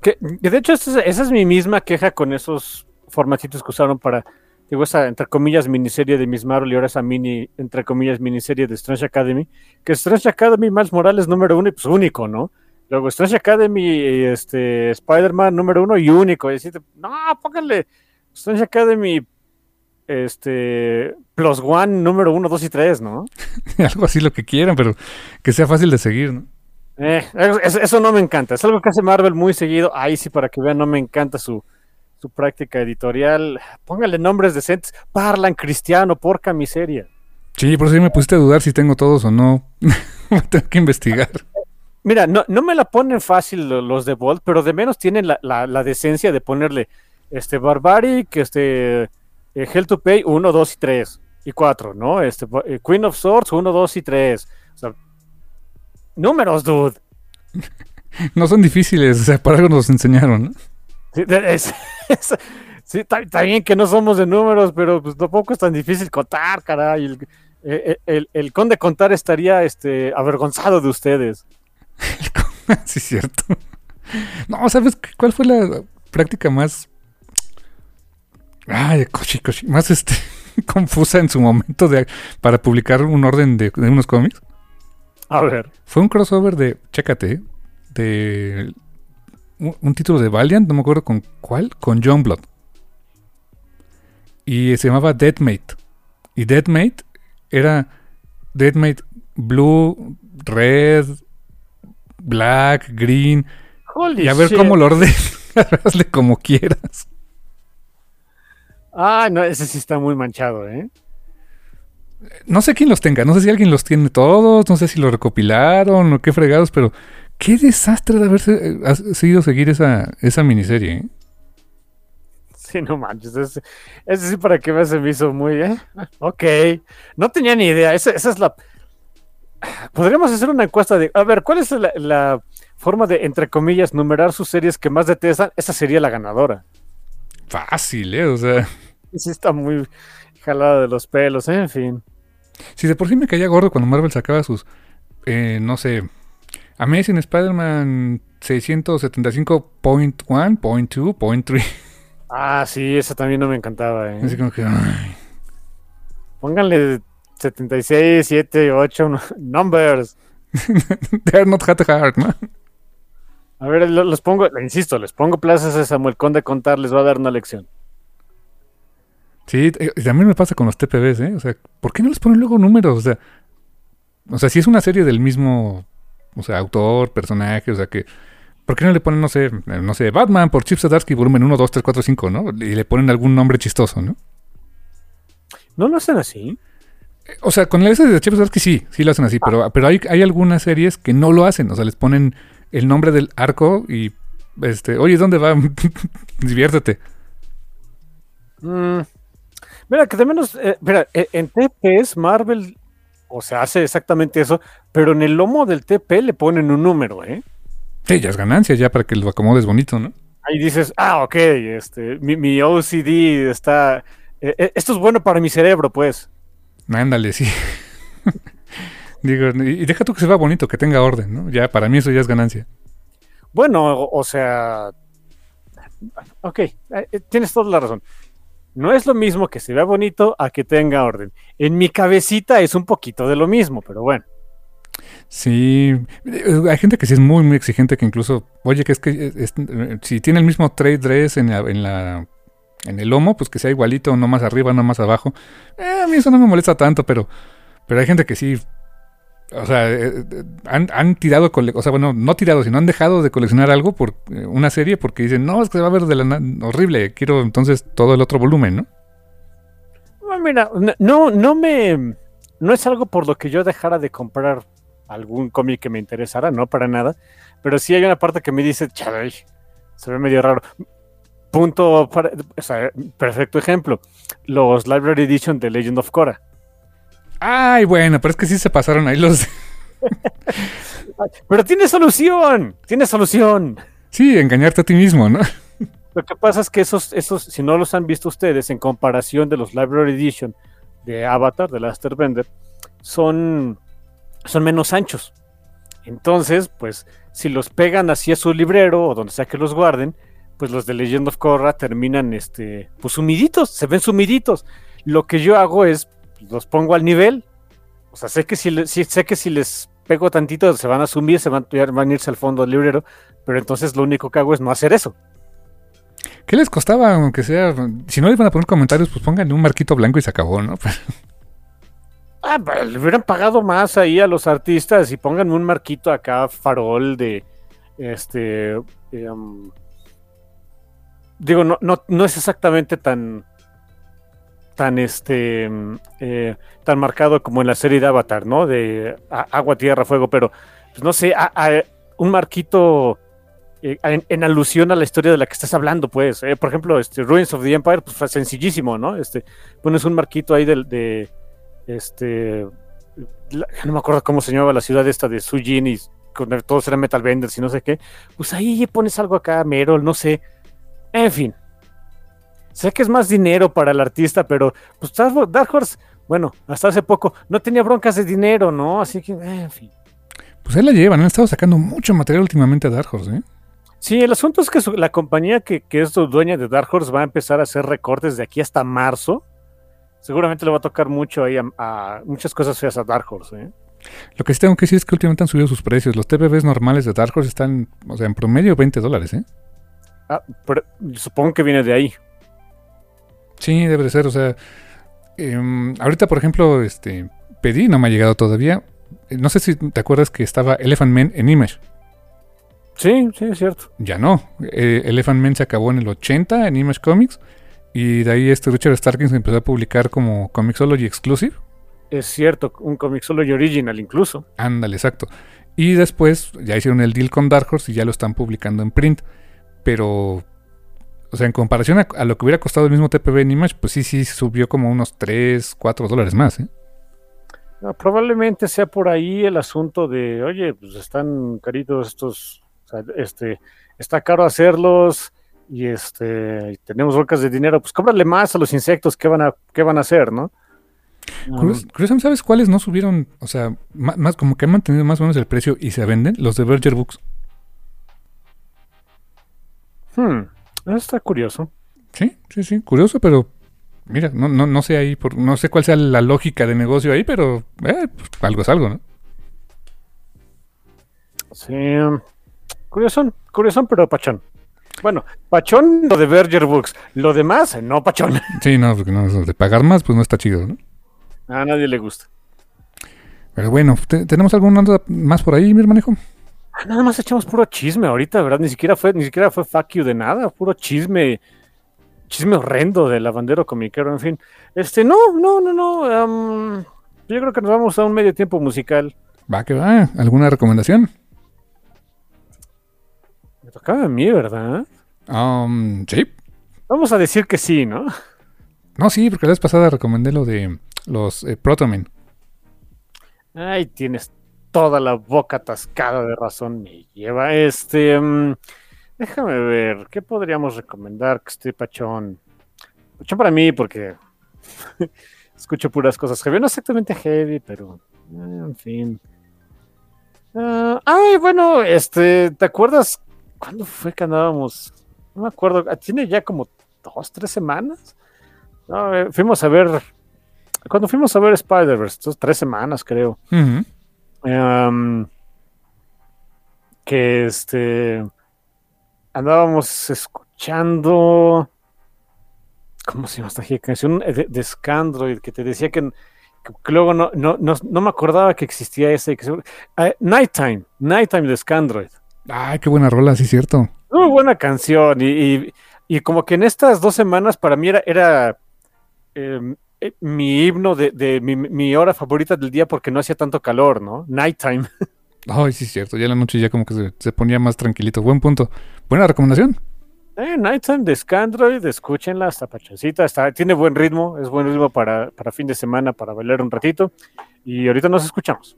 Que, que de hecho, esa es, esa es mi misma queja con esos formatitos que usaron para, digo, esa entre comillas miniserie de Miss Marvel y ahora esa mini, entre comillas, miniserie de Strange Academy. Que Strange Academy, Miles Morales número uno y pues único, ¿no? Luego Strange Academy, este, Spider-Man número uno y único. Y decirte, no, pónganle Strange Academy, este, Plus One número uno, dos y tres, ¿no? Algo así lo que quieran, pero que sea fácil de seguir, ¿no? Eh, eso, eso no me encanta. Es algo que hace Marvel muy seguido. Ahí sí, para que vean, no me encanta su, su práctica editorial. Póngale nombres decentes. Parlan cristiano, porca miseria. Sí, por eso ya me pusiste a dudar si tengo todos o no. Voy a tener que investigar. Mira, no, no me la ponen fácil lo- los de Bolt, pero de menos tienen la, la- la decencia de ponerle este Barbaric, este eh, Hell to Pay 1, 2 y 3 y 4, ¿no? Este eh, Queen of Swords 1, 2 y 3. O sea, números, dude. No son difíciles, o sea, por algo nos enseñaron, ¿no? Sí, es- es- sí, bien que no somos de números, pero pues tampoco es tan difícil contar, caray. El, eh, el- el conde contar estaría este, avergonzado de ustedes. sí, cierto. No, ¿sabes cuál fue la práctica más. Ay, cochi, cochi, más este, confusa en su momento de, para publicar un orden de, de unos cómics? A ver. Fue un crossover de, chécate, de un, un título de Valiant, no me acuerdo con cuál, con John Blood. Y se llamaba Deadmate. Y Deadmate era Deadmate Blue, Red, Black, Green. Holy Y a ver shit. cómo lo ordenas. Hazle como quieras. Ah, no, ese sí está muy manchado, ¿eh? No sé quién los tenga. No sé si alguien los tiene todos. No sé si los recopilaron o qué fregados. Pero qué desastre de haberse eh, ha sido seguir esa, esa miniserie. ¿eh? Sí, no manches. Ese, ese sí para que veas se me hizo muy, ¿eh? Ok. No tenía ni idea. Esa, esa es la... Podríamos hacer una encuesta de... A ver, ¿cuál es la, la forma de, entre comillas, numerar sus series que más detestan? Esa sería la ganadora. Fácil, ¿eh? O sea, Sí está muy jalada de los pelos, en fin. si de por sí me caía gordo cuando Marvel sacaba sus, eh, no sé, Amazing Spider-Man 675.1, point 2, point 3. Ah, sí, esa también no me encantaba, ¿eh? Así como que, ay. Pónganle 76, 7, 8, no- numbers. They're not that hard, ¿no? A ver, lo- los pongo, insisto, les pongo plazas a Samuel Conde contar, les va a dar una lección. Sí, también me pasa con los TPBs, ¿eh? O sea, ¿por qué no les ponen luego números? O sea, o sea, si es una serie del mismo, o sea, autor, personaje, o sea, que... ¿Por qué no le ponen, no sé, eh, no sé, Batman por Chip Zdarsky, volumen 1, 2, 3, 4, 5, ¿no? Y le ponen algún nombre chistoso, ¿no? ¿No lo hacen así? O sea, con la S de Chef's que sí, sí lo hacen así, pero, pero hay, hay algunas series que no lo hacen. O sea, les ponen el nombre del arco y este, oye, ¿dónde va? Diviértete. Mm, mira, que de menos, eh, mira, e, en TPs Marvel, o sea, hace exactamente eso, pero en el lomo del TP le ponen un número, ¿eh? Sí, ya es ganancia, ya para que lo acomodes bonito, ¿no? Ahí dices, ah, ok, este, mi, mi OCD está, eh, eh, esto es bueno para mi cerebro, pues. Ándale, sí. Digo, y deja tú que se vea bonito, que tenga orden, ¿no? Ya, para mí eso ya es ganancia. Bueno, o, sea, ok, eh, tienes toda la razón. No es lo mismo que se vea bonito a que tenga orden. En mi cabecita es un poquito de lo mismo, pero bueno. Sí, hay gente que sí es muy, muy exigente que incluso, oye, que es que si tiene el mismo trade dress en la, en la en el lomo, pues que sea igualito, no más arriba, no más abajo. Eh, a mí eso no me molesta tanto, pero, pero hay gente que sí. O sea, eh, eh, han, tirado, o sea, bueno, no tirado, sino han dejado de coleccionar algo por una serie porque dicen, no, es que se va a ver de la horrible, quiero entonces todo el otro volumen, ¿no? mira, no, no me. No es algo por lo que yo dejara de comprar algún cómic que me interesara, no para nada. Pero sí hay una parte que me dice, chaval, se ve medio raro punto, perfecto ejemplo, los Library Edition de Legend of Korra. Ay, bueno, pero es que sí se pasaron ahí los... pero tiene solución, tiene solución. Sí, engañarte a ti mismo, ¿no? Lo que pasa es que esos, esos, si no los han visto ustedes, en comparación de los Library Edition de Avatar, de Laster Bender, son, son menos anchos. Entonces, pues, si los pegan así a su librero o donde sea que los guarden, pues los de Legend of Korra terminan, este, pues sumiditos, se ven sumiditos. Lo que yo hago es, los pongo al nivel, o sea, sé que si, sé que si les pego tantito se van a sumir, se van, van a irse al fondo del librero, pero entonces lo único que hago es no hacer eso. ¿Qué les costaba, aunque sea, si no les van a poner comentarios, pues pongan un marquito blanco y se acabó, ¿no? ah, pues, le hubieran pagado más ahí a los artistas y pónganme un marquito acá, farol de, este, em, digo, no, no, no es exactamente tan tan este eh, tan marcado como en la serie de Avatar, ¿no? De agua, tierra, fuego, pero pues no sé, un marquito eh, en, alusión a la historia de la que estás hablando, pues. Eh, por ejemplo, este Ruins of the Empire, pues fue sencillísimo, ¿no? Este, pones un marquito ahí de, de este no me acuerdo cómo se llamaba la ciudad esta de Sujin y con todos eran metal vendors y no sé qué. Pues ahí pones algo acá, Merol, no sé en fin. Sé que es más dinero para el artista, pero pues Dark Horse, bueno, hasta hace poco no tenía broncas de dinero, ¿no? Así que, en fin. Pues ahí la llevan, han estado sacando mucho material últimamente a Dark Horse, ¿eh? Sí, el asunto es que la compañía que, es dueña de Dark Horse va a empezar a hacer recortes de aquí hasta marzo. Seguramente le va a tocar mucho ahí a, muchas cosas feas a Dark Horse, ¿eh? Lo que sí tengo que decir es que últimamente han subido sus precios. Los TVBs normales de Dark Horse están, o sea, en promedio 20 dólares, ¿eh? Ah, supongo que viene de ahí. Sí, debe de ser. O sea, em, ahorita, por ejemplo, este pedí, no me ha llegado todavía. Eh, no sé si te acuerdas que estaba Elephant Man en Image. Sí, sí, es cierto. Ya no. Eh, Elephant Man se acabó en el 80 en Image Comics. Y de ahí este Richard Starkins empezó a publicar como Comixology Exclusive. Es cierto, un Comixology Original incluso. Ándale, exacto. Y después ya hicieron el deal con Dark Horse y ya lo están publicando en print pero, o sea, en comparación a, lo que hubiera costado el mismo TPB en Image, pues sí, sí subió como unos 3, 4 dólares más, ¿eh? probablemente sea por ahí el asunto de, oye, pues están caritos estos, o sea, este, está caro hacerlos y este, tenemos bocas de dinero, pues cóbrale más a los insectos, ¿qué van a, qué van a hacer, no? Curiosamente, ¿sabes cuáles no subieron? O sea, más, como que han mantenido más o menos el precio y se venden, los de Berger Books. Hmm, está curioso. Sí, sí, sí, curioso, pero mira, no, no, no sé ahí, por, no sé cuál sea la lógica de negocio ahí, pero eh, pues, algo es algo, ¿no? Sí, curioso, curioso, pero pachón. Bueno, pachón lo de Berger Books, lo demás, no pachón. Sí, no, porque no, de pagar más, pues no está chido, ¿no? A nadie le gusta. Pero bueno, ¿tenemos algún más por ahí, mi hermanejo? Nada más echamos puro chisme ahorita, ¿verdad? Ni siquiera fue, ni siquiera fue fuck you de nada, puro chisme. chisme horrendo del lavandero comiquero, en fin. Este, no, no, no, no. yo creo que nos vamos a un medio tiempo musical. Va que va. ¿Alguna recomendación? Me tocaba a mí, ¿verdad? Um, sí. Vamos a decir que sí, ¿no? No, sí, porque la vez pasada recomendé lo de los eh, Protomen. Ay, tienes toda la boca atascada de razón. Me lleva este. Mm, déjame ver, ¿qué podríamos recomendar que esté pachón? Pachón para mí, porque escucho puras cosas heavy. No exactamente heavy, pero. Eh, en fin. Ah, ay, bueno, este, ¿te acuerdas cuándo fue que andábamos? No me acuerdo, ah, tiene ya como dos, tres semanas. Eh, fuimos a ver, cuando fuimos a ver Spider-Verse, tres semanas creo. Em, que este, andábamos escuchando, ¿cómo se llama esta canción? De, de Scandroid, que te decía que que luego no, no, no, me acordaba que existía ese. Que ah, Nighttime, Nighttime de Scandroid. Ay, qué buena rola, sí, cierto. Muy buena canción. Y, y, como que en estas dos semanas para mí era, era em, eh, mi himno de, de mi, mi, hora favorita del día porque no hacía tanto calor, ¿no? Nighttime. Ay, sí, cierto. Ya la noche ya como que se, se ponía más tranquilito. Buen punto. Buena recomendación. Eh, Nighttime de Scandroid, escúchenla, está pachoncita, está, tiene buen ritmo, es buen ritmo para, para fin de semana, para bailar un ratito. Y ahorita nos escuchamos.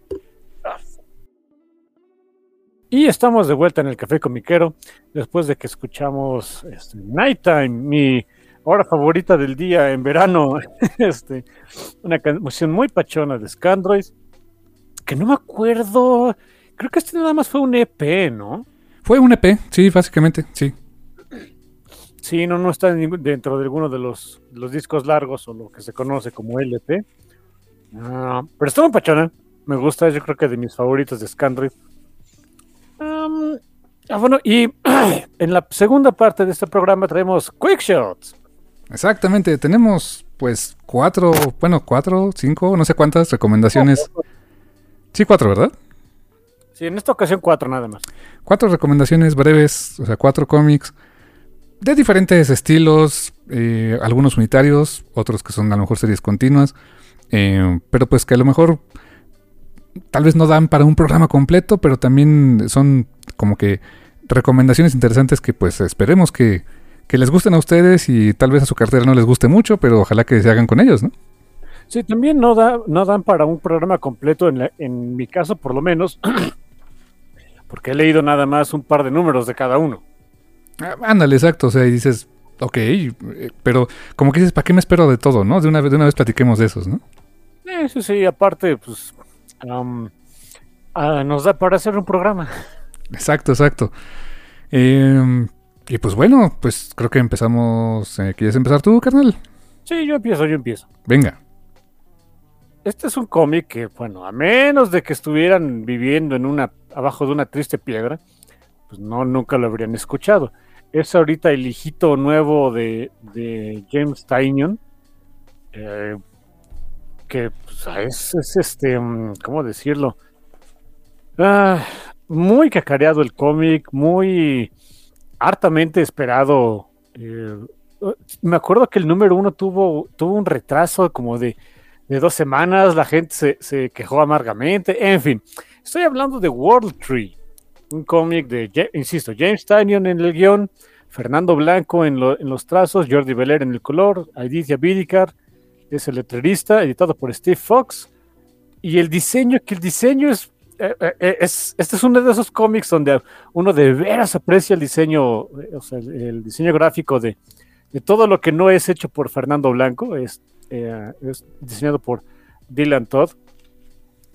Y estamos de vuelta en el Café Comiquero, después de que escuchamos este, Nighttime, mi hora favorita del día en verano. este, una canción muy pachona de Scandroid, que no me acuerdo, creo que este nada más fue un EP, ¿no? Fue un EP, sí, básicamente, sí. Sí, no, no está dentro de alguno de los, los, discos largos o lo que se conoce como LP. Ah, pero está muy pachona. Me gusta, yo creo que de mis favoritos de Scandroid. ah, bueno, y en la segunda parte de este programa traemos Quick Shots. Exactamente, tenemos pues cuatro, bueno, cuatro, cinco, no sé cuántas recomendaciones. Sí, cuatro, ¿verdad? Sí, en esta ocasión cuatro nada más. Cuatro recomendaciones breves, o sea, cuatro cómics de diferentes estilos, eh, algunos unitarios, otros que son a lo mejor series continuas, eh, pero pues que a lo mejor tal vez no dan para un programa completo, pero también son como que recomendaciones interesantes que pues esperemos que, les gusten a ustedes y tal vez a su cartera no les guste mucho, pero ojalá que se hagan con ellos, ¿no? Sí, también no, da, no dan para un programa completo, en, en mi caso por lo menos, porque he leído nada más un par de números de cada uno. Ah, ándale, exacto. O sea, y dices, ok, eh, pero como que dices, ¿para qué me espero de todo, no? De una vez, de una vez platiquemos de esos, ¿no? Eh, sí, sí, aparte, pues ah, nos da para hacer un programa. Exacto, exacto. Em, y pues bueno, pues creo que empezamos. Eh, ¿Quieres empezar tú, carnal? Sí, yo empiezo, yo empiezo. Venga. Este es un cómic que, bueno, a menos de que estuvieran viviendo en una, abajo de una triste piedra, pues no, nunca lo habrían escuchado es ahorita el hijito nuevo de, James Tynion. Eh, que pues, ah, es, este, mm, ¿cómo decirlo? Ah, muy cacareado el cómic, muy hartamente esperado. Eh, me acuerdo que el número uno tuvo, tuvo un retraso como de, dos semanas, la gente se, quejó amargamente, en fin, estoy hablando de World Tree, un cómic de, insisto, James Tynion en el guion, Fernando Blanco en, los trazos, Jordi Beler en el color, Aiditia Bidikar es el letrerista, editado por Steve Fox. Y el diseño, que el diseño es, es este es uno de esos cómics donde uno de veras aprecia el diseño, o sea, el, diseño gráfico de, todo lo que no es hecho por Fernando Blanco, es, es diseñado por Dylan Todd.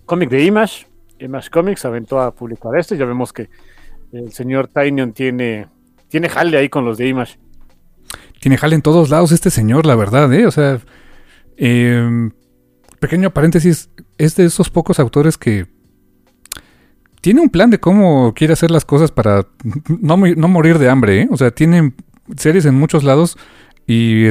Cómic de Image, Image Comics aventó a publicar este, ya vemos que el señor Tynion tiene tiene jale ahí con los de Image. Tiene jale en todos lados este señor, la verdad, ¿eh? O sea, em, pequeño paréntesis, es de esos pocos autores que tiene un plan de cómo quiere hacer las cosas para no, morir de hambre, ¿eh? O sea, tiene series en muchos lados y,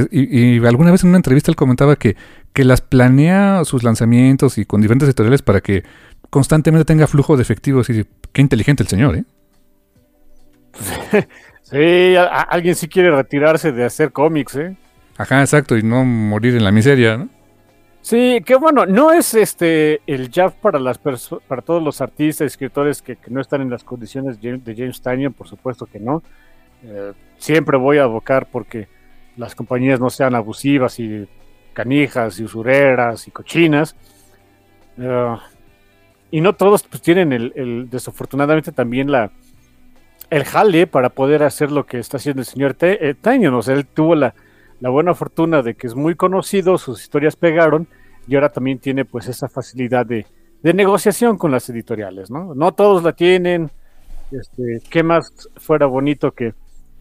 alguna vez en una entrevista él comentaba que, que las planea sus lanzamientos y con diferentes editoriales para que constantemente tenga flujo de efectivos y qué inteligente el señor, ¿eh? Sí, alguien sí quiere retirarse de hacer cómics, ¿eh? Ajá, exacto, y no morir en la miseria, ¿no? Sí, que bueno, no es este el jab para las para todos los artistas, escritores que, no están en las condiciones de James Tynion, por supuesto que no. Eh, siempre voy a abocar porque las compañías no sean abusivas y canijas y usureras y cochinas. Eh, y no todos pues, tienen el, desafortunadamente también la el jale para poder hacer lo que está haciendo el señor eh, Tynion. O sea, él tuvo la, la buena fortuna de que es muy conocido, sus historias pegaron y ahora también tiene pues esa facilidad de, negociación con las editoriales, ¿no? No todos la tienen. Este, ¿Qué más fuera bonito que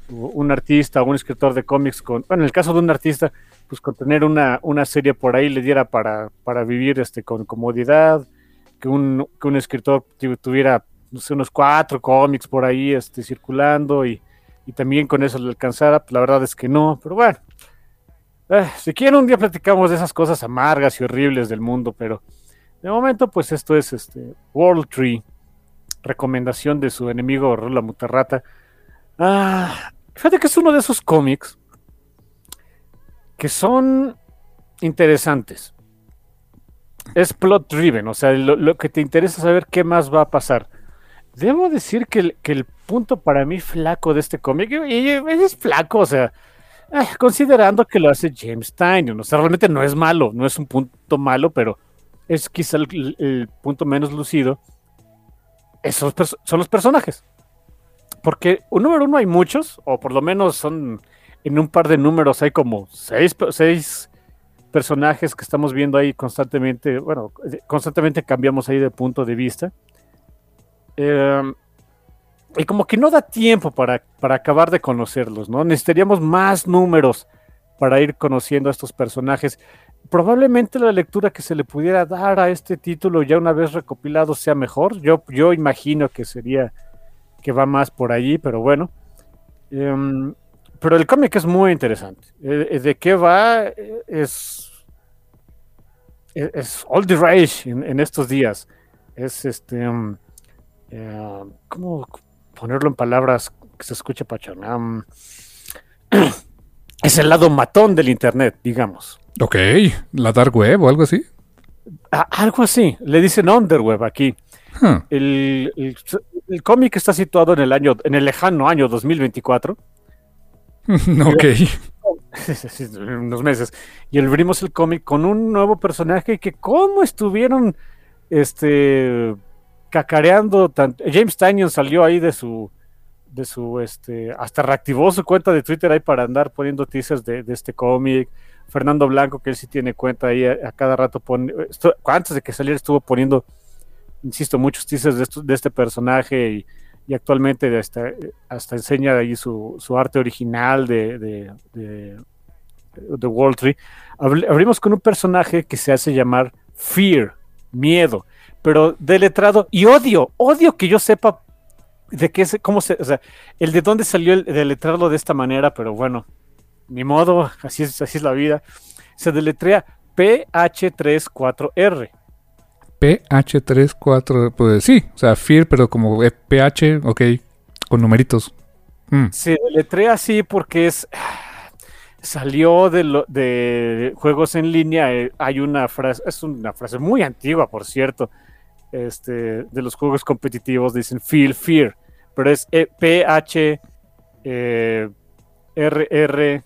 un artista o un escritor de cómics con, bueno, en el caso de un artista, pues con tener una, una serie por ahí le diera para, para vivir este, con comodidad, que un, que un escritor tuviera no sé, unos cuatro cómics por ahí este, circulando y, y también con eso le alcanzara, pues la verdad es que no, pero bueno, eh, si quieren un día platicamos de esas cosas amargas y horribles del mundo, pero de momento pues esto es este World Tree, recomendación de su enemigo Rula Muterrata. Ah, fíjate que es uno de esos cómics que son interesantes. Es plot driven, o sea, lo, que te interesa saber qué más va a pasar. Debo decir que el, que el punto para mí flaco de este cómic, y es flaco, o sea, eh, considerando que lo hace James Tynion, o sea, realmente no es malo, no es un punto malo, pero es quizá el, punto menos lucido. Esos son los personajes. Porque un número uno hay muchos, o por lo menos son en un par de números hay como seis, seis personajes que estamos viendo ahí constantemente. Bueno, constantemente cambiamos ahí de punto de vista. Eh, y como que no da tiempo para, para acabar de conocerlos, ¿no? Necesitaríamos más números para ir conociendo a estos personajes. Probablemente la lectura que se le pudiera dar a este título ya una vez recopilado sea mejor. Yo, yo imagino que sería que va más por allí, pero bueno. Em, pero el cómic es muy interesante. Eh, eh, ¿De qué va? Eh, es, es, all the rage en, estos días. Es este. Um, ¿Cómo ponerlo en palabras que se escuche pachanam, es el lado matón del Internet, digamos. Ok, la dark web o algo así. algo así, le dicen underweb aquí. El, cómic está situado en el año, en el lejano año 2024. ok. unos meses. Y abrimos el cómic con un nuevo personaje que cómo estuvieron este cacareando. James Tynion salió ahí de su, de su, este, hasta reactivó su cuenta de Twitter ahí para andar poniendo teasers de, este cómic. Fernando Blanco, que él sí tiene cuenta ahí a, cada rato, pone, antes de que saliera estuvo poniendo, insisto, muchos teasers de, de este personaje y, actualmente hasta, hasta enseña ahí su, su arte original de, de, de, de Tree. Abrimos con un personaje que se hace llamar Fear, miedo pero letrado y odio, odio que yo sepa de qué es, cómo se, o sea, el de dónde salió el letrado de esta manera, pero bueno, ni modo, así es, así es la vida. Se deletrea PH34R. PH34, pues sí, o sea, FIR, pero como PH, ok, con numeritos. Mm. Se deletrea así porque es salió de, lo, de juegos en línea. Eh, hay una frase, es una frase muy antigua, por cierto, este, de los juegos competitivos dicen Feel Fear, pero es e, P-H R R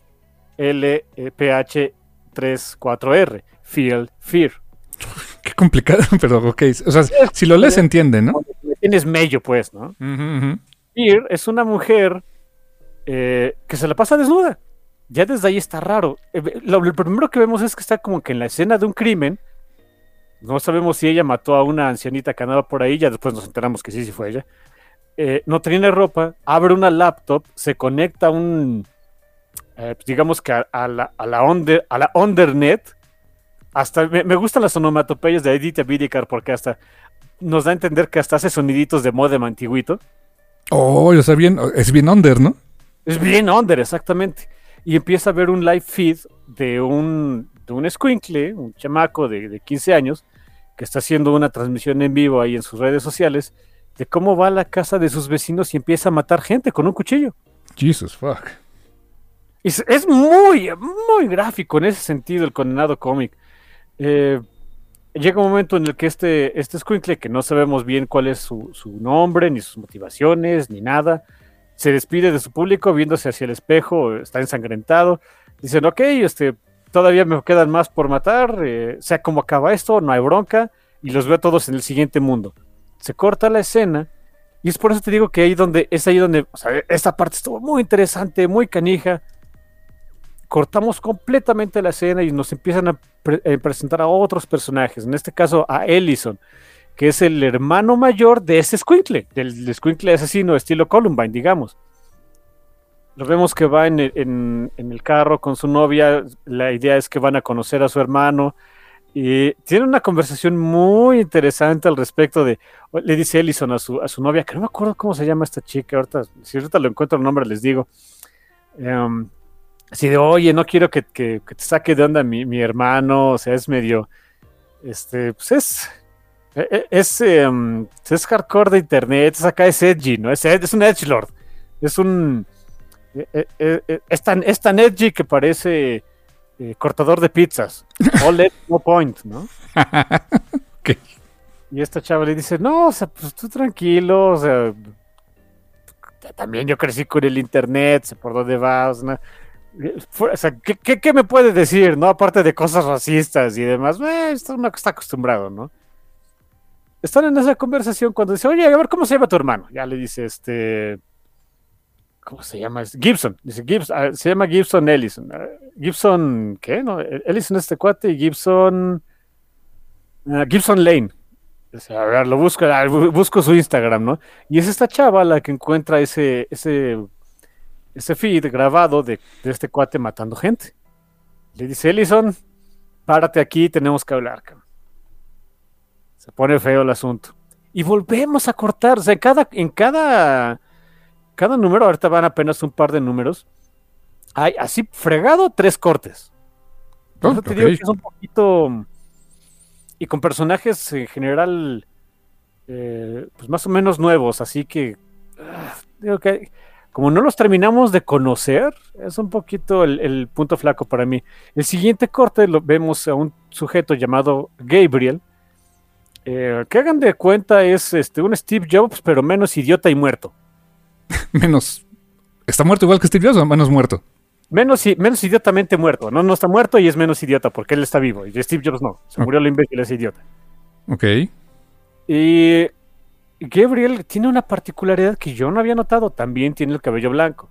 L P H 3 4 R Feel Fear. Qué complicado, pero ok. O sea, si lo lees entiende, ¿no? Tienes mello, pues, ¿no? Fear es una mujer eh, que se la pasa desnuda. Ya desde ahí está raro. Eh, lo, lo primero que vemos es que está como que en la escena de un crimen no sabemos si ella mató a una ancianita que andaba por ahí, ya después nos enteramos que sí, sí fue ella. Eh, no tiene ropa, abre una laptop, se conecta a un, eh, pues digamos que a, la, a, la a la undernet. Hasta me, gustan las onomatopeyas de Edith Vidicar porque hasta nos da a entender que hasta hace soniditos de modem antiguito. Oh, o sea, bien, es bien under, ¿no? Es bien under, exactamente. Y empieza a ver un live feed de un, de un squinkle, un chamaco de, de 15 años, que está haciendo una transmisión en vivo ahí en sus redes sociales de cómo va a la casa de sus vecinos y empieza a matar gente con un cuchillo. Jesus fuck. Es, es muy, muy gráfico en ese sentido el condenado cómic. Eh, llega un momento en el que este, este Squinkle, que no sabemos bien cuál es su, su, nombre, ni sus motivaciones, ni nada, se despide de su público viéndose hacia el espejo, está ensangrentado. Dicen, ok, este, todavía me quedan más por matar, eh, sea como acaba esto, no hay bronca, y los veo todos en el siguiente mundo. Se corta la escena, y es por eso te digo que ahí donde, es ahí donde, esta parte estuvo muy interesante, muy canija. Cortamos completamente la escena y nos empiezan a, a presentar a otros personajes, en este caso a Ellison, que es el hermano mayor de ese Squinkle, del Squinkle asesino estilo Columbine, digamos. Lo vemos que va en el, carro con su novia. La idea es que van a conocer a su hermano. Y tiene una conversación muy interesante al respecto de. Le dice Ellison a su, a su novia, que no me acuerdo cómo se llama esta chica. Ahorita, si ahorita lo encuentro el nombre, les digo. Um, así de, oye, no quiero que, te saque de onda mi, hermano. O sea, es medio. Este, pues es. Es, es, um, es hardcore de internet. Es acá, es edgy, ¿no? Es, es un edgelord. Es un es, tan, es tan edgy que parece eh, cortador de pizzas. All edge, no point, ¿no? okay. Y esta chava le dice, no, o sea, pues tú tranquilo, o sea, también yo crecí con el internet, sé por dónde vas, ¿no? O sea, ¿qué, qué, qué me puede decir, no? Aparte de cosas racistas y demás, eh, está uno está acostumbrado, ¿no? Están en esa conversación cuando dice, oye, a ver, ¿cómo se llama tu hermano? Ya le dice, este... ¿Cómo se llama? Gibson. Dice Gibson, uh, se llama Gibson Ellison. Uh, Gibson, ¿qué? No, Ellison este cuate y Gibson. Uh, Gibson Lane. A ver, lo busco, busco su Instagram, ¿no? Y es esta chava la que encuentra ese, ese, ese feed grabado de, de este cuate matando gente. Le dice, Ellison, párate aquí, tenemos que hablar. Se pone feo el asunto. Y volvemos a cortar. O sea, en cada, en cada cada número, ahorita van apenas un par de números. Hay así fregado tres cortes. Oh, te okay. digo que es un poquito. Y con personajes en general, eh, pues más o menos nuevos, así que. Uh, digo que. Como no los terminamos de conocer, es un poquito el, el punto flaco para mí. El siguiente corte lo vemos a un sujeto llamado Gabriel, eh, que hagan de cuenta es este, un Steve Jobs, pero menos idiota y muerto menos. ¿Está muerto igual que Steve Jobs o menos muerto? Menos, menos idiotamente muerto. No, no está muerto y es menos idiota porque él está vivo. Y Steve Jobs no. Se murió lo imbécil, es idiota. Ok. Y Gabriel tiene una particularidad que yo no había notado. También tiene el cabello blanco.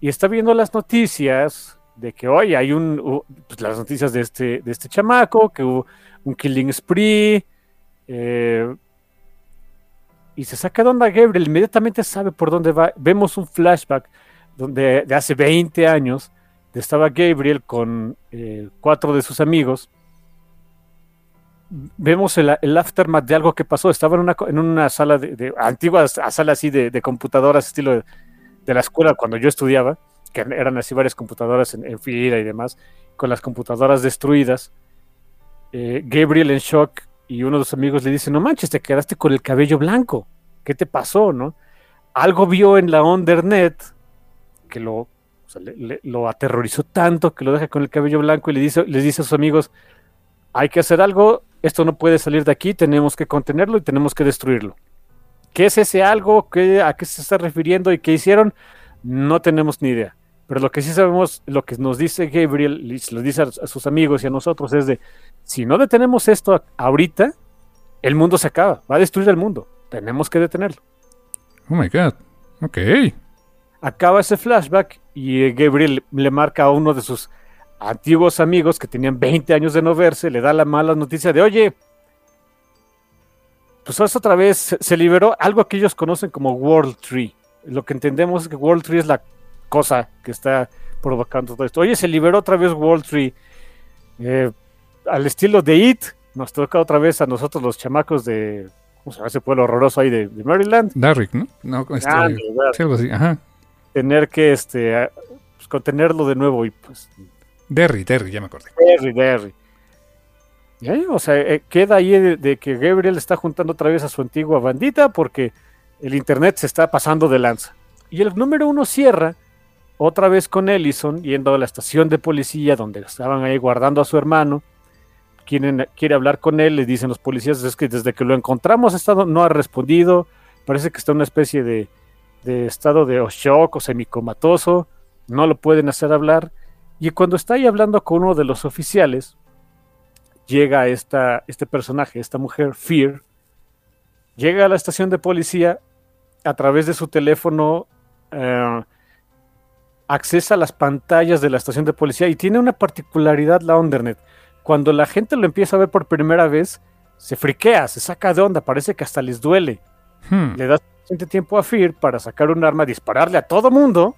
Y está viendo las noticias de que hoy hay un. Pues, las noticias de este, de este chamaco, que hubo un killing spree. Eh, y se saca de onda Gabriel, inmediatamente sabe por dónde va. Vemos un flashback donde de hace 20 años estaba Gabriel con cuatro de sus amigos. Vemos el, el, aftermath de algo que pasó. Estaba en una, en una sala de, de antigua sala así de, computadoras, estilo de, de, la escuela cuando yo estudiaba, que eran así varias computadoras en, en fila y demás, con las computadoras destruidas. Eh, Gabriel en shock y uno de sus amigos le dice, no manches, te quedaste con el cabello blanco, ¿qué te pasó, no? Algo vio en la Undernet que lo, o sea, lo aterrorizó tanto que lo deja con el cabello blanco y le dice, les dice a sus amigos, hay que hacer algo, esto no puede salir de aquí, tenemos que contenerlo y tenemos que destruirlo. ¿Qué es ese algo? ¿Qué, ¿A qué se está refiriendo y qué hicieron? No tenemos ni idea. Pero lo que sí sabemos, lo que nos dice Gabriel, lo dice a, a, sus amigos y a nosotros, es de, si no detenemos esto ahorita, el mundo se acaba, va a destruir el mundo. Tenemos que detenerlo. Oh my God. Ok. Acaba ese flashback y Gabriel le marca a uno de sus antiguos amigos que tenían 20 años de no verse, le da la mala noticia de, oye, pues otra vez se liberó algo que ellos conocen como World Tree. Lo que entendemos es que World Tree es la cosa que está provocando todo esto. Oye, se liberó otra vez Wall Tree. Eh, al estilo de It, nos toca otra vez a nosotros los chamacos de. ¿Cómo se llama ese pueblo horroroso ahí de, de Maryland? Darrick, ¿no? No, este, ah, sí, algo así, ajá. Tener que este, pues, contenerlo de nuevo y pues. Derry, Derry, ya me acordé. Derry, Derry. ¿Eh? O sea, eh, queda ahí de, de, que Gabriel está juntando otra vez a su antigua bandita porque el internet se está pasando de lanza. Y el número uno cierra otra vez con Ellison yendo a la estación de policía donde estaban ahí guardando a su hermano. Quiere hablar con él, le dicen los policías, es que desde que lo encontramos estado, no ha respondido, parece que está en una especie de, de estado de shock o semicomatoso, no lo pueden hacer hablar. Y cuando está ahí hablando con uno de los oficiales, llega esta, este personaje, esta mujer, Fear, llega a la estación de policía a través de su teléfono, eh, accesa a las pantallas de la estación de policía y tiene una particularidad la Undernet. Cuando la gente lo empieza a ver por primera vez, se friquea, se saca de onda, parece que hasta les duele. Hmm. Le da suficiente tiempo a Fear para sacar un arma, dispararle a todo mundo.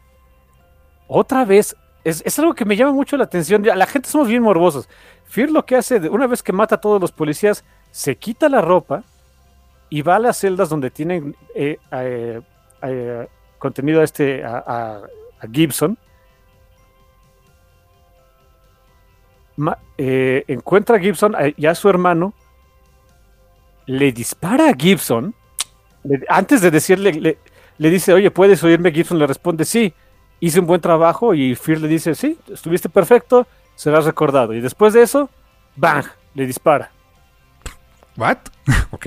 Otra vez, es, es algo que me llama mucho la atención. La gente somos bien morbosos. Fear lo que hace, una vez que mata a todos los policías, se quita la ropa y va a las celdas donde tienen eh, eh, eh, contenido a este a, a- a Gibson. Ma- eh, encuentra a Gibson eh, y a su hermano. Le dispara a Gibson. le- antes de decirle, le, le dice, oye, ¿puedes oírme? Gibson le responde, sí. Hice un buen trabajo y Fear le dice, sí, estuviste perfecto, serás recordado. Y después de eso, bang, le dispara. ¿What? ok.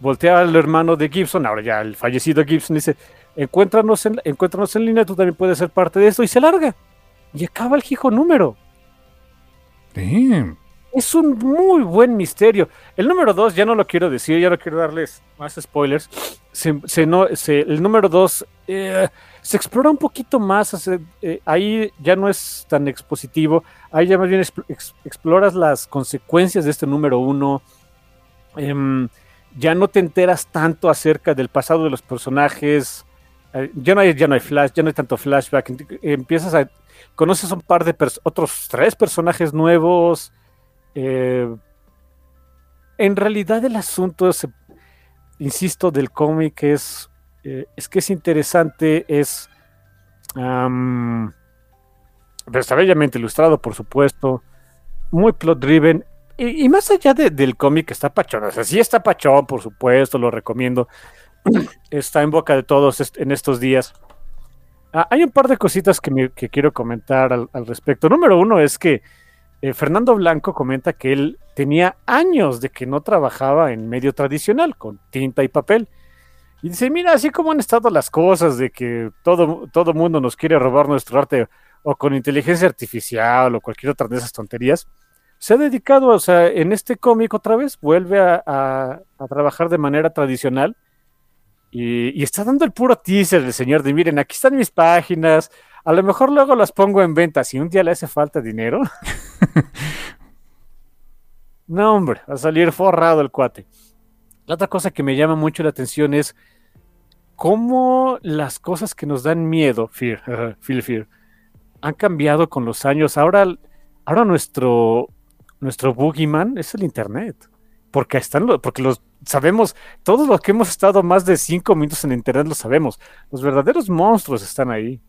voltea al hermano de Gibson, ahora ya el fallecido Gibson, dice, encuéntranos en, encuéntranos en línea, tú también puedes ser parte de esto, y se larga. Y acaba el hijo número. Damn. Es un muy buen misterio. El número dos, ya no lo quiero decir, ya no quiero darles más spoilers. Se, se no, se- el número dos eh, se explora un poquito más. hace- eh, ahí ya no es tan expositivo. Ahí ya más bien expl- ex- exploras las consecuencias de este número uno. Em, ya no te enteras tanto acerca del pasado de los personajes. Eh, ya, no hay, ya no hay flash, ya no hay tanto flashback. Empiezas a. Conoces un par de otros tres personajes nuevos. Eh, en realidad el asunto, es, insisto, del cómic es, eh, es que es interesante, es pero está bellamente ilustrado, por supuesto, muy plot driven, y, más allá de- del cómic está pachón, o sea, sí está pachón, por supuesto, lo recomiendo, está en boca de todos en estos días. Ah, hay un par de cositas que, quiero comentar al, respecto. Número uno es que eh, Fernando Blanco comenta que él tenía años de que no trabajaba en medio tradicional, con tinta y papel. Y dice, mira, así como han estado las cosas de que todo, todo mundo nos quiere robar nuestro arte o con inteligencia artificial o cualquier otra de esas tonterías, se ha dedicado, o sea, en este cómic otra vez, vuelve a trabajar de manera tradicional y, y está dando el puro teaser el señor de, miren, aquí están mis páginas, a lo mejor luego las pongo en venta, si un día le hace falta dinero. no, hombre, va a salir forrado el cuate. La otra cosa que me llama mucho la atención es cómo las cosas que nos dan miedo, fear, feel fear, han cambiado con los años. Ahora, ahora nuestro, nuestro boogeyman es el internet. Porque están porque los sabemos, todos los que hemos estado más de cinco minutos en internet lo sabemos. Los verdaderos monstruos están ahí.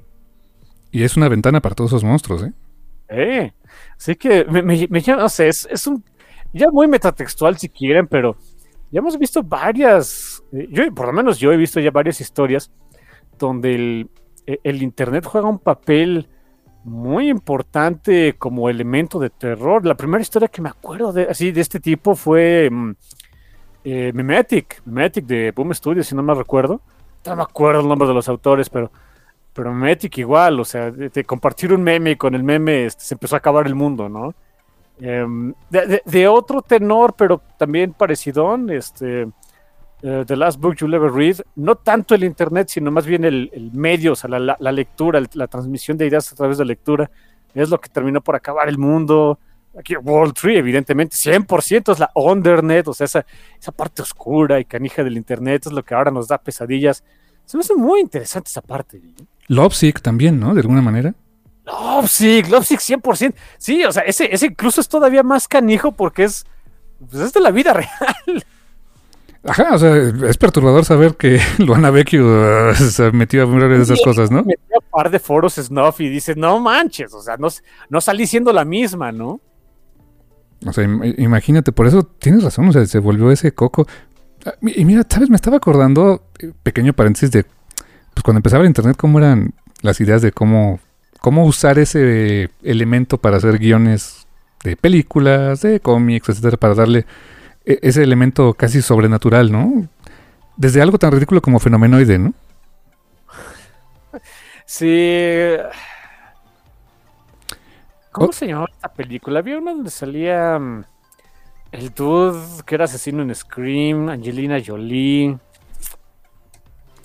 Y es una ventana para todos esos monstruos, ¿eh? Eh, así que me, me- me llama, no sé, es, es un ya muy metatextual si quieren, pero ya hemos visto varias, eh, yo por lo menos yo he visto ya varias historias donde el, e- el internet juega un papel muy importante como elemento de terror. La primera historia que me acuerdo de así de este tipo fue mm, eh, Memetic, Memetic de Boom Studios, si no me recuerdo. No me acuerdo el nombre de los autores, pero pero Memetic igual, o sea, de, compartir un meme y con el meme este, se empezó a acabar el mundo, ¿no? Em, de, otro tenor, pero también parecidón, este, eh, The Last Book You'll Ever Read, no tanto el internet, sino más bien el, el medio, o sea, la, lectura, la transmisión de ideas a través de lectura, es lo que terminó por acabar el mundo. Aquí World Tree, evidentemente, 100% es la Undernet, o sea, esa, esa parte oscura y canija del internet es lo que ahora nos da pesadillas. Se me hace muy interesante esa parte. Lovesick también, ¿no? De alguna manera. Lovesick, Lovesick 100%. Sí, o sea, ese, ese incluso es todavía más canijo porque es, pues es de la vida real. Ajá, o sea, es perturbador saber que Luana Vecchio uh, se metió a varias de esas cosas, ¿no? Metió un par de foros snuff y dice, no manches, o sea, no, no salí siendo la misma, ¿no? O sea, im- imagínate, por eso tienes razón, o sea, se volvió ese coco. Ah, Y mira, ¿sabes? Me estaba acordando, eh, pequeño paréntesis, de pues cuando empezaba el internet, cómo eran las ideas de cómo, cómo usar ese elemento para hacer guiones de películas, de cómics, etcétera, para darle e, ese elemento casi sobrenatural, ¿no? Desde algo tan ridículo como fenomenoide, ¿no? Sí. ¿Cómo se llamaba esta película? Había una donde salía mm, el dude que era asesino en Scream, Angelina Jolie.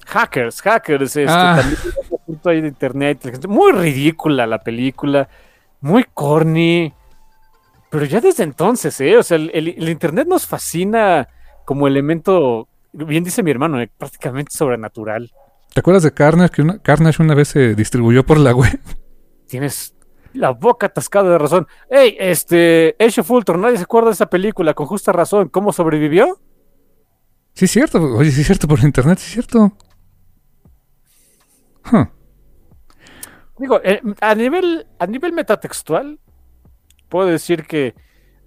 Hackers, hackers, este, Ah. también ahí de internet. Muy ridícula la película, muy corny. Pero ya desde entonces, ¿eh? O sea, el, el- el internet nos fascina como elemento, bien dice mi hermano, eh, prácticamente sobrenatural. ¿Te acuerdas de Carnage? Que una, Carnage una vez se distribuyó por la web. Tienes la boca atascada de razón. ¡Ey! Este, Age of Ultron, nadie se acuerda de esa película, con justa razón. ¿Cómo sobrevivió? Sí, es cierto. Oye, sí, es cierto por internet, sí, es cierto. Huh. Digo, eh, a nivel, a nivel metatextual, puedo decir que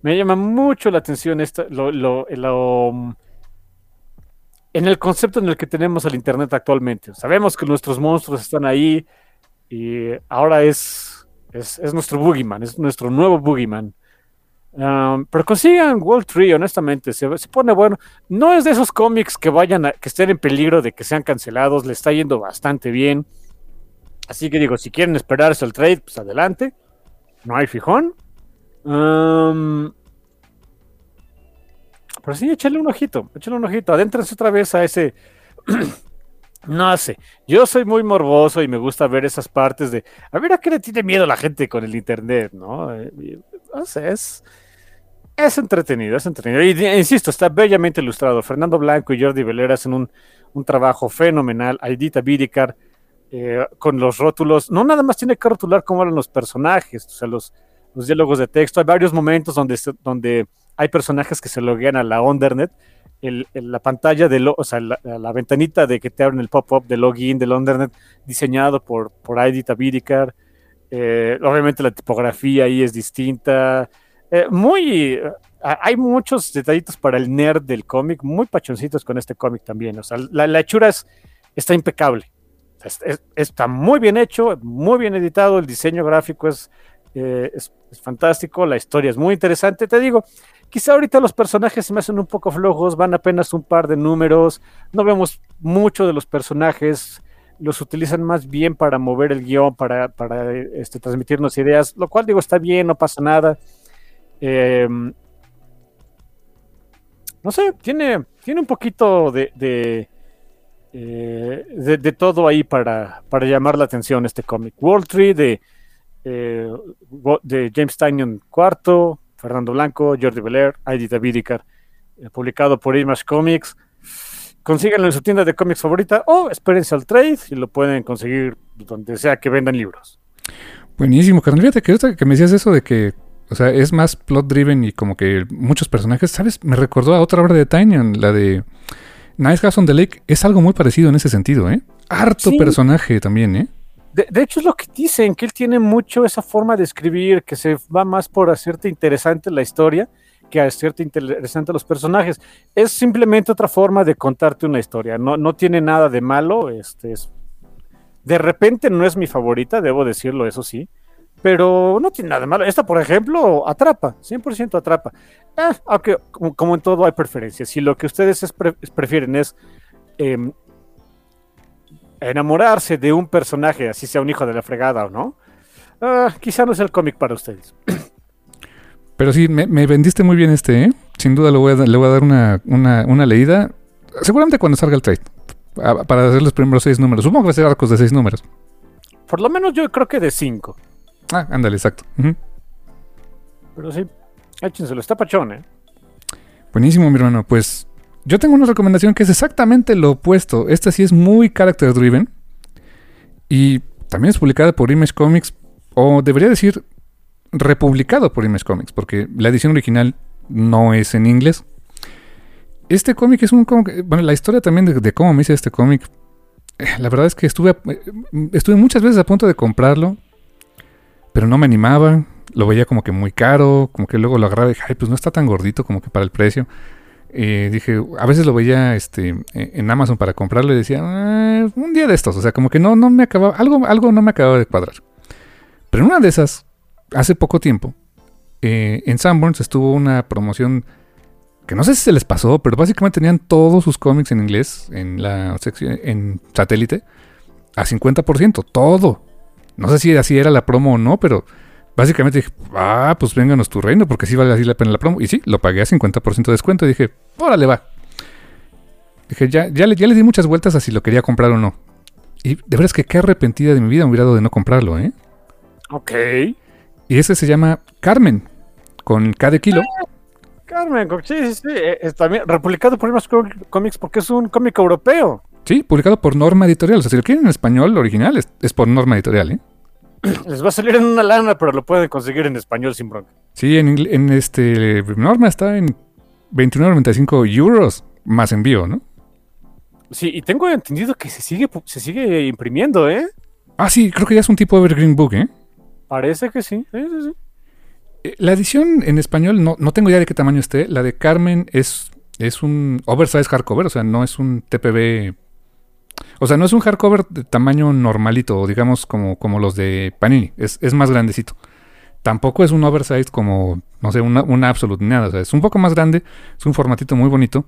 me llama mucho la atención esta, lo, lo- lo, en el concepto en el que tenemos el Internet actualmente. Sabemos que nuestros monstruos están ahí y ahora es, es, es nuestro boogeyman, es nuestro nuevo boogeyman. Pero consigan Wall Tree, honestamente, se, se pone bueno. No es de esos cómics que vayan a, que estén en peligro de que sean cancelados, le está yendo bastante bien. Así que digo, si quieren esperarse el trade, pues adelante. No hay fijón. Pero sí, échale un ojito, échale un ojito. Adéntrense otra vez a ese. no sé. Yo soy muy morboso y me gusta ver esas partes de. A ver a qué le tiene miedo la gente con el internet, ¿no? Eh, sé, es. Es entretenido, es entretenido. Y insisto, está bellamente ilustrado. Fernando Blanco y Jordi Velera hacen un, un trabajo fenomenal. Aidita Bidikar eh, con los rótulos. No nada más tiene que rotular cómo hablan los personajes, o sea, los, los diálogos de texto. Hay varios momentos donde, donde hay personajes que se loguean a la Undernet. La pantalla de lo, o sea, la, ventanita de que te abren el pop-up de login del Undernet diseñado por, por Aidita Bidikar. Eh, obviamente la tipografía ahí es distinta. Eh, muy. eh, hay muchos detallitos para el nerd del cómic, muy pachoncitos con este cómic también. O sea, la, la hechura es- está impecable. Es- es- está muy bien hecho, muy bien editado, el diseño gráfico es, es fantástico, la historia es muy interesante. Te digo, quizá ahorita los personajes se me hacen un poco flojos, van apenas un par de números, no vemos mucho de los personajes, los utilizan más bien para mover el guion, para, este, transmitirnos ideas, lo cual digo, está bien, no pasa nada. Eh, no sé, tiene, tiene un poquito de, de, eh, de, de todo ahí para, para llamar la atención este cómic. World Tree de, eh, de James Tynion IV, Fernando Blanco, Jordi Belair, Aidita Bidikar, eh, publicado por Image Comics. Consíganlo en su tienda de cómics favorita o espérense al trade y lo pueden conseguir donde sea que vendan libros. Buenísimo, carnal. Fíjate que que me decías eso de que, o sea, es más plot driven y como que muchos personajes, ¿sabes? Me recordó a otra obra de Tynion, la de Nice House on the Lake. Es algo muy parecido en ese sentido, ¿eh? Harto Sí. personaje también, ¿eh? De, hecho, es lo que dicen, que él tiene mucho esa forma de escribir, que se va más por hacerte interesante la historia que hacerte interesante los personajes. Es simplemente otra forma de contarte una historia. No, no tiene nada de malo. Este es, de repente no es mi favorita, debo decirlo, eso sí. Pero no tiene nada de malo. Esta, por ejemplo, atrapa, 100% atrapa. Ah, aunque, como, como en todo, hay preferencias. Si lo que ustedes es pre- prefieren es em, enamorarse de un personaje, así sea un hijo de la fregada o no, ah, quizá no es el cómic para ustedes. Pero sí, me, me vendiste muy bien este, ¿eh? Sin duda le voy a, dar- le voy a dar una, una, una leída. Seguramente cuando salga el trade. a- Para hacer los primeros seis números. Supongo que va a ser arcos de seis números. Por lo menos yo creo que de 5. Ah, ándale, exacto. Pero sí, échenselo, está pachón, ¿eh? Buenísimo, mi hermano. Pues yo tengo una recomendación que es exactamente lo opuesto. Esta sí es muy character driven. Y también es publicada por Image Comics. O debería decir republicado por Image Comics. Porque la edición original no es en inglés. Este cómic es un cómic. Bueno, la historia también de, cómo me hice este cómic. eh, La verdad es que estuve, eh, estuve muchas veces a punto de comprarlo. Pero no me animaba. Lo veía como que muy caro. Como que luego lo agarraba y dije, ay, pues no está tan gordito como que para el precio. Eh, dije, a veces lo veía este, en Amazon para comprarlo y decía, "Ah, un día de estos, o sea, como que no, no me acababa, algo, algo no me acababa de cuadrar. Pero en una de esas, hace poco tiempo, eh, en Sanborns estuvo una promoción que no sé si se les pasó, pero básicamente tenían todos sus cómics en inglés en la sección, en satélite a 50%, todo. No sé si así era la promo o no, pero básicamente dije, ah, pues vénganos tu reino, porque sí vale así la pena la promo. Y sí, lo pagué a 50% de descuento y dije, órale, va. Dije, ya, ya, le, ya le di muchas vueltas a si lo quería comprar o no. Y de verdad es que qué arrepentida de mi vida me hubiera dado de no comprarlo, ¿eh? Ok. Y ese se llama Carmen, con K de kilo. Carmen, co- sí, sí, sí. eh, es también republicado por Image Comics porque es un cómic europeo. Sí, publicado por Norma Editorial. O sea, si lo quieren en español original, es, es por Norma Editorial, ¿eh? Les va a salir en una lana, pero lo pueden conseguir en español sin bronca. Sí, en, en este Norma está en 21.95 euros más envío, ¿no? Sí, y tengo entendido que se sigue, se sigue imprimiendo, ¿eh? Ah, sí, creo que ya es un tipo Evergreen Book, ¿eh? Parece que sí. sí, sí, sí. Eh, La edición en español, no, no tengo idea de qué tamaño esté. La de Carmen es, es un oversize hardcover, o sea, no es un TPB. O sea, no es un hardcover de tamaño normalito, digamos como, como los de Panini. Es, es más grandecito. Tampoco es un oversize como, no sé, una, una absolute nada. O sea, es un poco más grande. Es un formatito muy bonito.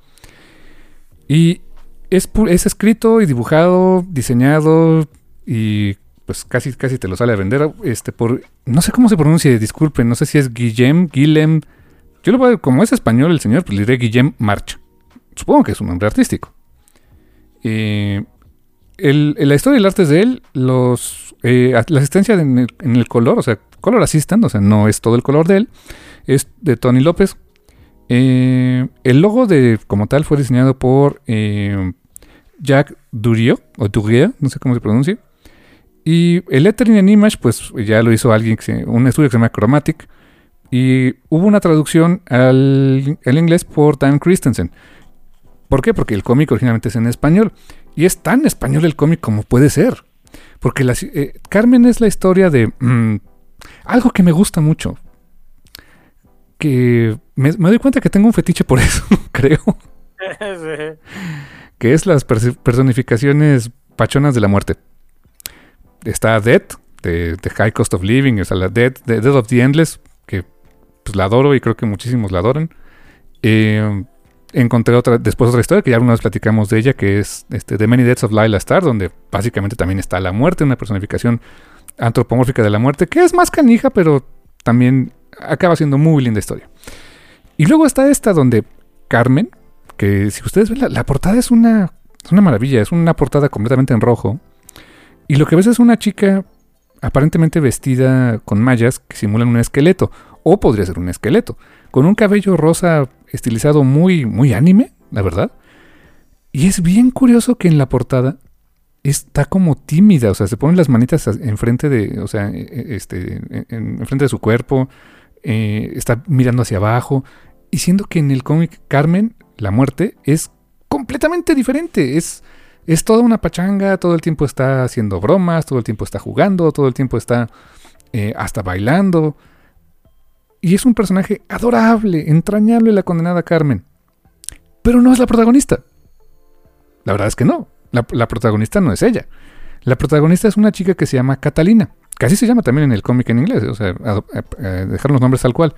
Y es, es escrito y dibujado, diseñado y pues casi, casi te lo sale a vender. Este, por, no sé cómo se pronuncia, disculpen, no sé si es Guillem, Guillem. Yo lo voy a, como es español el señor, pues le diré Guillem March. Supongo que es un nombre artístico. Eh, la historia y el arte es de él, los, eh, la asistencia en el, en el color, o sea, color assistant, o sea, no es todo el color de él, es de Tony López. Eh, el logo de como tal fue diseñado por eh, Jack Durieux, o Durieux, no sé cómo se pronuncia. Y el lettering en Image, pues ya lo hizo alguien, que se- un estudio que se llama Chromatic. Y hubo una traducción al, al inglés por Dan Christensen. ¿Por qué? Porque el cómic originalmente es en español. Y es tan español el cómic como puede ser. Porque la, eh, Carmen es la historia de mm, algo que me gusta mucho. Que me, me doy cuenta que tengo un fetiche por eso, creo. Sí. Que es las personificaciones pachonas de la muerte. Está Dead, de, de High Cost of Living, o sea, la Dead, de Dead of the Endless, que pues la adoro y creo que muchísimos la adoran. Eh, encontré otra, después otra historia que ya alguna vez platicamos de ella, que es este, The Many Deaths of Lila Star, donde básicamente también está la muerte, una personificación antropomórfica de la muerte, que es más canija, pero también acaba siendo muy linda historia. Y luego está esta donde Carmen, que si ustedes ven la, portada es una, es una maravilla, es una portada completamente en rojo. Y lo que ves es una chica aparentemente vestida con mallas que simulan un esqueleto, o podría ser un esqueleto, con un cabello rosa estilizado muy, muy anime, la verdad. Y es bien curioso que en la portada está como tímida, o sea, se ponen las manitas enfrente de, o sea, e- e- este, en- enfrente de su cuerpo, eh, está mirando hacia abajo, y siendo que en el cómic Carmen, la muerte, es completamente diferente, es, es toda una pachanga, todo el tiempo está haciendo bromas, todo el tiempo está jugando, todo el tiempo está eh, hasta bailando. Y es un personaje adorable, entrañable la condenada Carmen. Pero no es la protagonista. La verdad es que no. La, protagonista no es ella. La protagonista es una chica que se llama Catalina. Casi se llama también en el cómic en inglés. O sea, a- a dejar los nombres tal cual.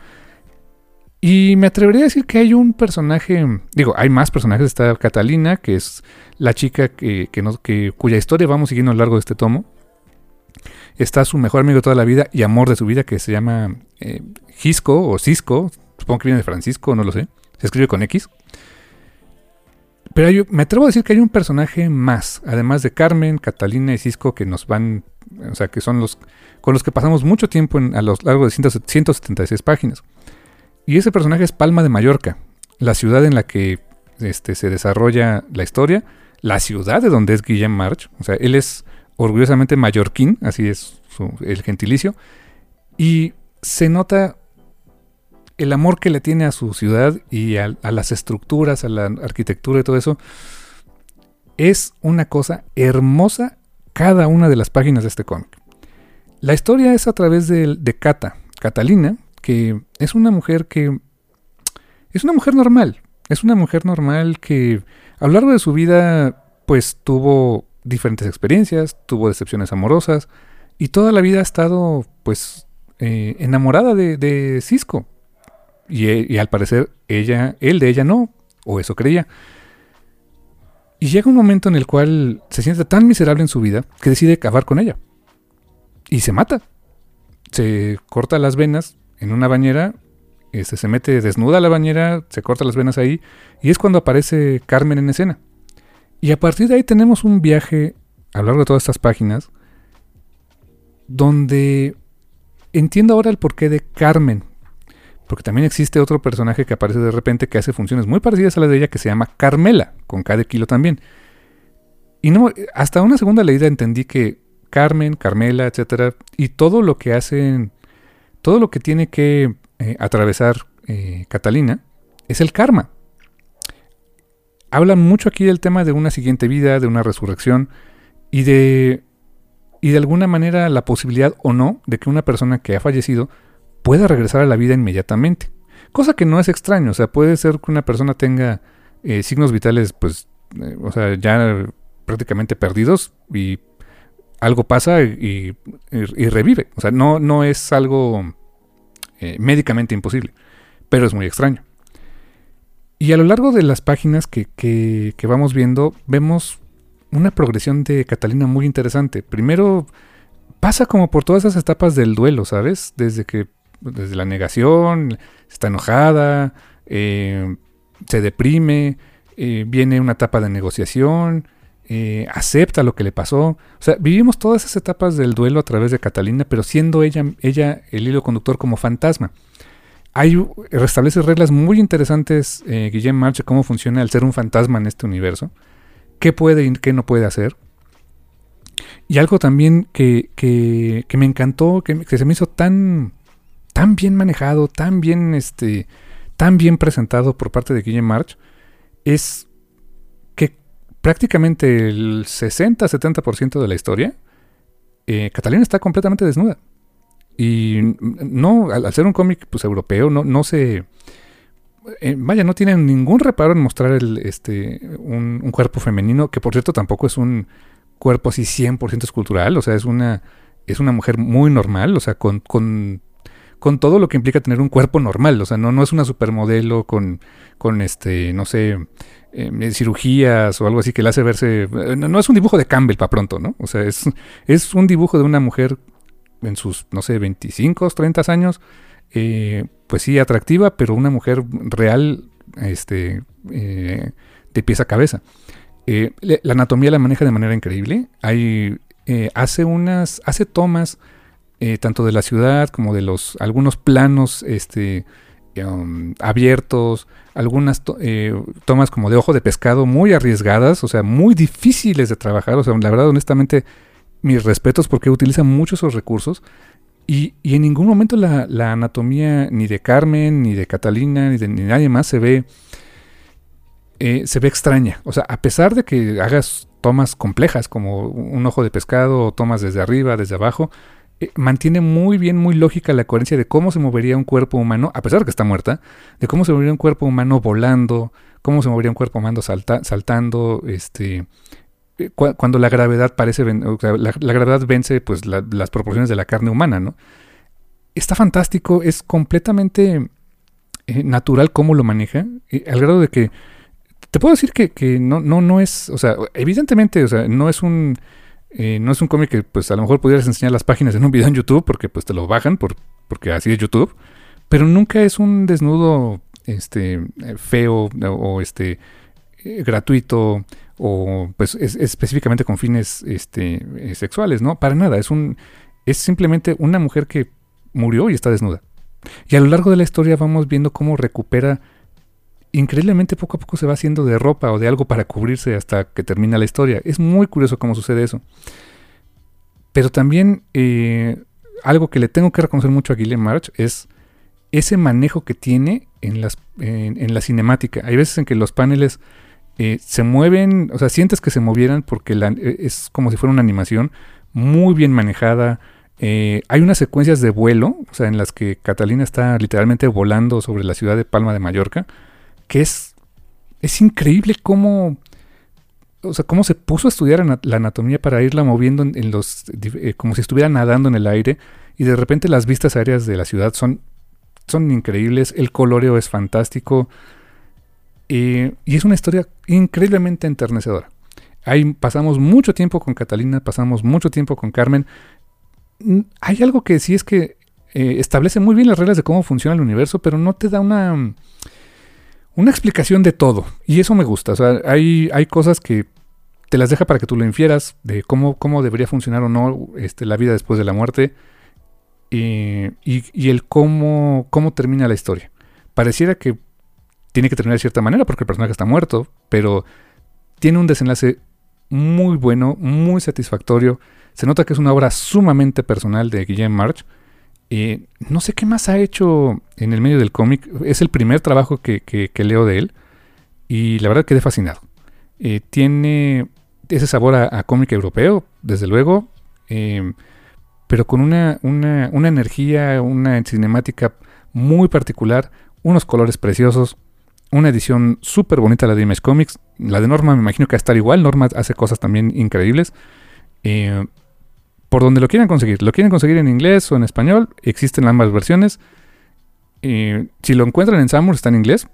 Y me atrevería a decir que hay un personaje. Digo, hay más personajes. Está Catalina, que es la chica que nos- que- cuya historia vamos siguiendo a lo largo de este tomo. Está su mejor amigo de toda la vida y amor de su vida, que se llama eh, Gisco o Cisco. Supongo que viene de Francisco, no lo sé. Se escribe con X. Pero me atrevo a decir que hay un personaje más, además de Carmen, Catalina y Cisco, que nos van, o sea, que son los con los que pasamos mucho tiempo a lo largo de 100 176 páginas. Y ese personaje es Palma de Mallorca, la ciudad en la que este, se desarrolla la historia, la ciudad de donde es Guillem March, o sea, él es orgullosamente mallorquín, así es el gentilicio, y se nota el amor que le tiene a su ciudad y a, a las estructuras, a la arquitectura y todo eso. Es una cosa hermosa cada una de las páginas de este cómic. La historia es a través de, de Cata, Catalina, que es una mujer que es una mujer normal. Es una mujer normal que a lo largo de su vida pues tuvo diferentes experiencias, tuvo decepciones amorosas y toda la vida ha estado pues eh, enamorada de, Cisco. Y, y, al parecer ella, él de ella no, o eso creía. Y llega un momento en el cual se siente tan miserable en su vida que decide acabar con ella. Y se mata. Se corta las venas en una bañera, este, se mete desnuda a la bañera, se corta las venas ahí, y es cuando aparece Carmen en escena. Y a partir de ahí tenemos un viaje a lo largo de todas estas páginas donde entiendo ahora el porqué de Carmen. Porque también existe otro personaje que aparece de repente que hace funciones muy parecidas a las de ella que se llama Carmela, con K de kilo también. Y no, hasta una segunda leída entendí que Carmen, Carmela, etcétera, y todo lo que hacen, todo lo que tiene que eh, atravesar eh, Catalina es el karma. Habla mucho aquí del tema de una siguiente vida, de una resurrección y de y de alguna manera la posibilidad o no de que una persona que ha fallecido pueda regresar a la vida inmediatamente. Cosa que no es extraño, o sea, puede ser que una persona tenga eh, signos vitales, pues, o sea, ya prácticamente perdidos y algo pasa y, revive. O sea, no, no es algo eh, médicamente imposible, pero es muy extraño. Y a lo largo de las páginas que, vamos viendo, vemos una progresión de Catalina muy interesante. Primero, pasa como por todas esas etapas del duelo, ¿sabes? Desde que, desde la negación, está enojada, eh, se deprime, eh, viene una etapa de negociación, eh, acepta lo que le pasó. O sea, vivimos todas esas etapas del duelo a través de Catalina, pero siendo ella, ella el hilo conductor como fantasma. Hay, restablece reglas muy interesantes, eh, Guillem Marche, cómo funciona el ser un fantasma en este universo. ¿Qué puede y qué no puede hacer? Y algo también que, que, me encantó, que, que, se me hizo tan, tan bien manejado, tan bien, este, tan bien presentado por parte de Guillem March, es prácticamente el 60-70% de la historia, eh, Catalina está completamente desnuda. Y no, al, ser un cómic pues, europeo, no, no se... Eh, vaya, no tienen ningún reparo en mostrar el, este, un, cuerpo femenino, que por cierto tampoco es un cuerpo así 100% escultural, o sea, es una, es una mujer muy normal, o sea, con, con, con, todo lo que implica tener un cuerpo normal, o sea, no, no es una supermodelo con, con este, no sé, eh, cirugías o algo así que le hace verse... Eh, no, es un dibujo de Campbell para pronto, ¿no? O sea, es, es un dibujo de una mujer en sus, no sé, 25, 30 años, eh, pues sí, atractiva, pero una mujer real, este, de pies a cabeza. la anatomía la maneja de manera increíble. Hay, hace unas, hace tomas tanto de la ciudad como de los algunos planos, este, um, abiertos, algunas eh, tomas como de ojo de pescado muy arriesgadas, o sea, muy difíciles de trabajar. O sea, la verdad, honestamente, mis respetos porque utilizan mucho esos recursos. Y, en ningún momento la, anatomía ni de Carmen, ni de Catalina, ni de nadie más se ve, eh, se ve extraña. O sea, a pesar de que hagas tomas complejas como un ojo de pescado o tomas desde arriba, desde abajo, eh, mantiene muy bien, muy lógica la coherencia de cómo se movería un cuerpo humano, a pesar de que está muerta, de cómo se movería un cuerpo humano volando, cómo se movería un cuerpo humano saltando, este, eh, cuando la gravedad parece, la, gravedad vence pues las proporciones de la carne humana, ¿no? Está fantástico, es completamente eh, natural cómo lo maneja, al grado de que te puedo decir que, que no, no, no es, o sea, evidentemente, o sea, no es un eh, no es un cómic que pues a lo mejor pudieras enseñar las páginas en un video en YouTube porque pues te lo bajan por, porque así es YouTube. Pero nunca es un desnudo este eh, feo o este eh, gratuito o pues específicamente con fines este sexuales, ¿no? Para nada, es un es simplemente una mujer que murió y está desnuda. Y a lo largo de la historia vamos viendo cómo recupera increíblemente poco a poco se va haciendo de ropa o de algo para cubrirse hasta que termina la historia. Es muy curioso cómo sucede eso. Pero también eh, algo que le tengo que reconocer mucho a Guillermo March es ese manejo que tiene en, las, en, la cinemática. Hay veces en que los paneles eh, se mueven, o sea, sientes que se movieran porque eh, es como si fuera una animación muy bien manejada. hay unas secuencias de vuelo, o sea, en las que Catalina está literalmente volando sobre la ciudad de Palma de Mallorca que es es increíble cómo, o sea, cómo se puso a estudiar la anatomía para irla moviendo en, los, eh, como si estuviera nadando en el aire y de repente las vistas aéreas de la ciudad son, son increíbles, el coloreo es fantástico y es una historia increíblemente enternecedora. Ahí pasamos mucho tiempo con Catalina, pasamos mucho tiempo con Carmen. Mm, hay algo que sí es que eh, establece muy bien las reglas de cómo funciona el universo, pero no te da una, una explicación de todo. Y eso me gusta. O sea, hay, hay cosas que te las deja para que tú lo infieras de cómo, cómo debería funcionar o no este, la vida después de la muerte. y, y, el cómo, cómo termina la historia. Pareciera que tiene que terminar de cierta manera porque el personaje está muerto, pero tiene un desenlace muy bueno, muy satisfactorio. Se nota que es una obra sumamente personal de Guillaume March. Eh, no sé qué más ha hecho en el medio del cómic. Es el primer trabajo que, leo de él. Y la verdad quedé fascinado. Eh, tiene ese sabor a, cómic europeo, desde luego. Eh, pero con una energía, una cinemática muy particular. Unos colores preciosos una edición súper bonita la de Image Comics. La de Norma me imagino que va a estar igual. Norma hace cosas también increíbles. Eh, por donde lo quieran conseguir. Lo quieren conseguir en inglés o en español. Existen ambas versiones. Eh, si lo encuentran en Samur está en inglés.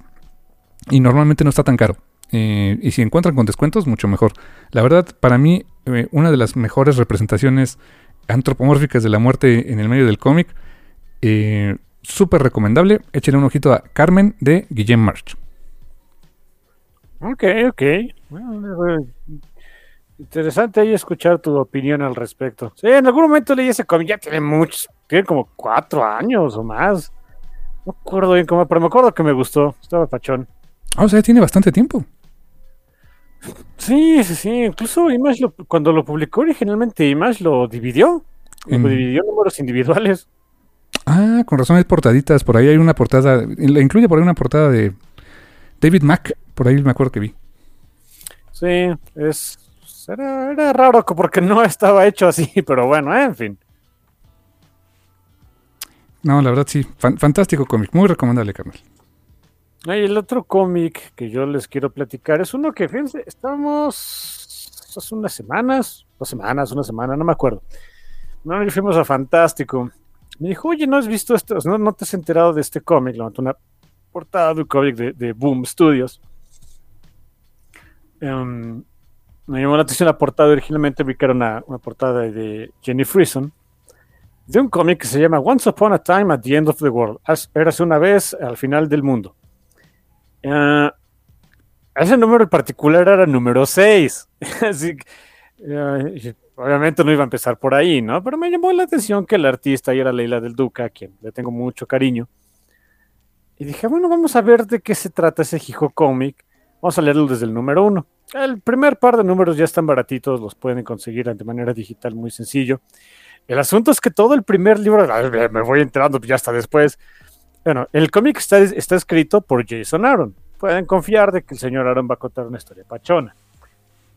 Y normalmente no está tan caro. Eh, y si encuentran con descuentos, mucho mejor. La verdad, para mí, una de las mejores representaciones antropomórficas de la muerte en el medio del cómic. Súper recomendable. Échenle un ojito a Carmen de Guillem March. Ok, ok. interesante ahí escuchar tu opinión al respecto. Sí, en algún momento leí ese cómic, ya tiene muchos, tiene como cuatro años o más. No acuerdo bien cómo, pero me acuerdo que me gustó. Estaba pachón. Ah, o sea, tiene bastante tiempo. Sí, sí, sí. Incluso Image cuando lo publicó originalmente, Image lo dividió. Lo dividió en números individuales. Ah, con razón hay portaditas. Por ahí hay una portada. Incluye por ahí una portada de David Mack. Por ahí me acuerdo que vi. Sí, es. Era, raro porque no estaba hecho así, pero bueno, en fin. No, la verdad sí. fantástico cómic. Muy recomendable, carnal. Y el otro cómic que yo les quiero platicar es uno que, fíjense, estamos hace unas semanas, dos semanas, una semana, no me acuerdo. No, fuimos a Fantástico. Me dijo, oye, ¿no has visto esto? ¿No, no te has enterado de este cómic? Levantó una portada de un cómic de, Boom Studios. Em, me llamó la atención la portada originalmente, que era una, portada de Jenny Frison, de un cómic que se llama Once Upon a Time at the End of the World. Érase una vez al final del mundo. Uh, ese número en particular era número 6. Así que, eh, obviamente no iba a empezar por ahí, ¿no? Pero me llamó la atención que el artista era Leila del Duca, a quien le tengo mucho cariño. Y dije, bueno, vamos a ver de qué se trata ese Hijo Comic. Vamos a leerlo desde el número uno. El primer par de números ya están baratitos, los pueden conseguir de manera digital muy sencillo. El asunto es que todo el primer libro, me voy enterando ya hasta después. Bueno, el cómic está, está escrito por Jason Aaron. Pueden confiar de que el señor Aaron va a contar una historia pachona.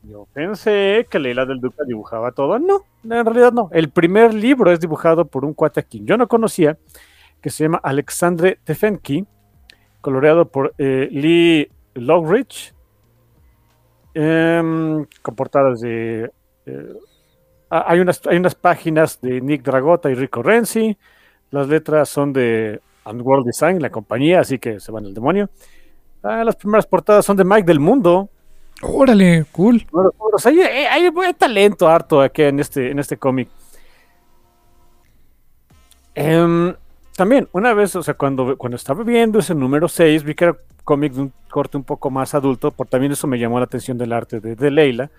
Yo pensé que Leila del Duca dibujaba todo. No, en realidad no. El primer libro es dibujado por un cuate quien yo no conocía, que se llama Alexandre Tefenki, coloreado por eh, Lee Logridge, em, con portadas de... Eh, hay, unas, hay unas páginas de Nick Dragota y Rico Renzi. Las letras son de Unworld Design, la compañía, así que se van al demonio. Ah, las primeras portadas son de Mike del Mundo, Órale, cool. hay, talento harto aquí en este, en este cómic. Em, también, una vez, o sea, cuando, cuando estaba viendo ese número 6, vi que era cómic de un corte un poco más adulto, por también eso me llamó la atención del arte de, Leila.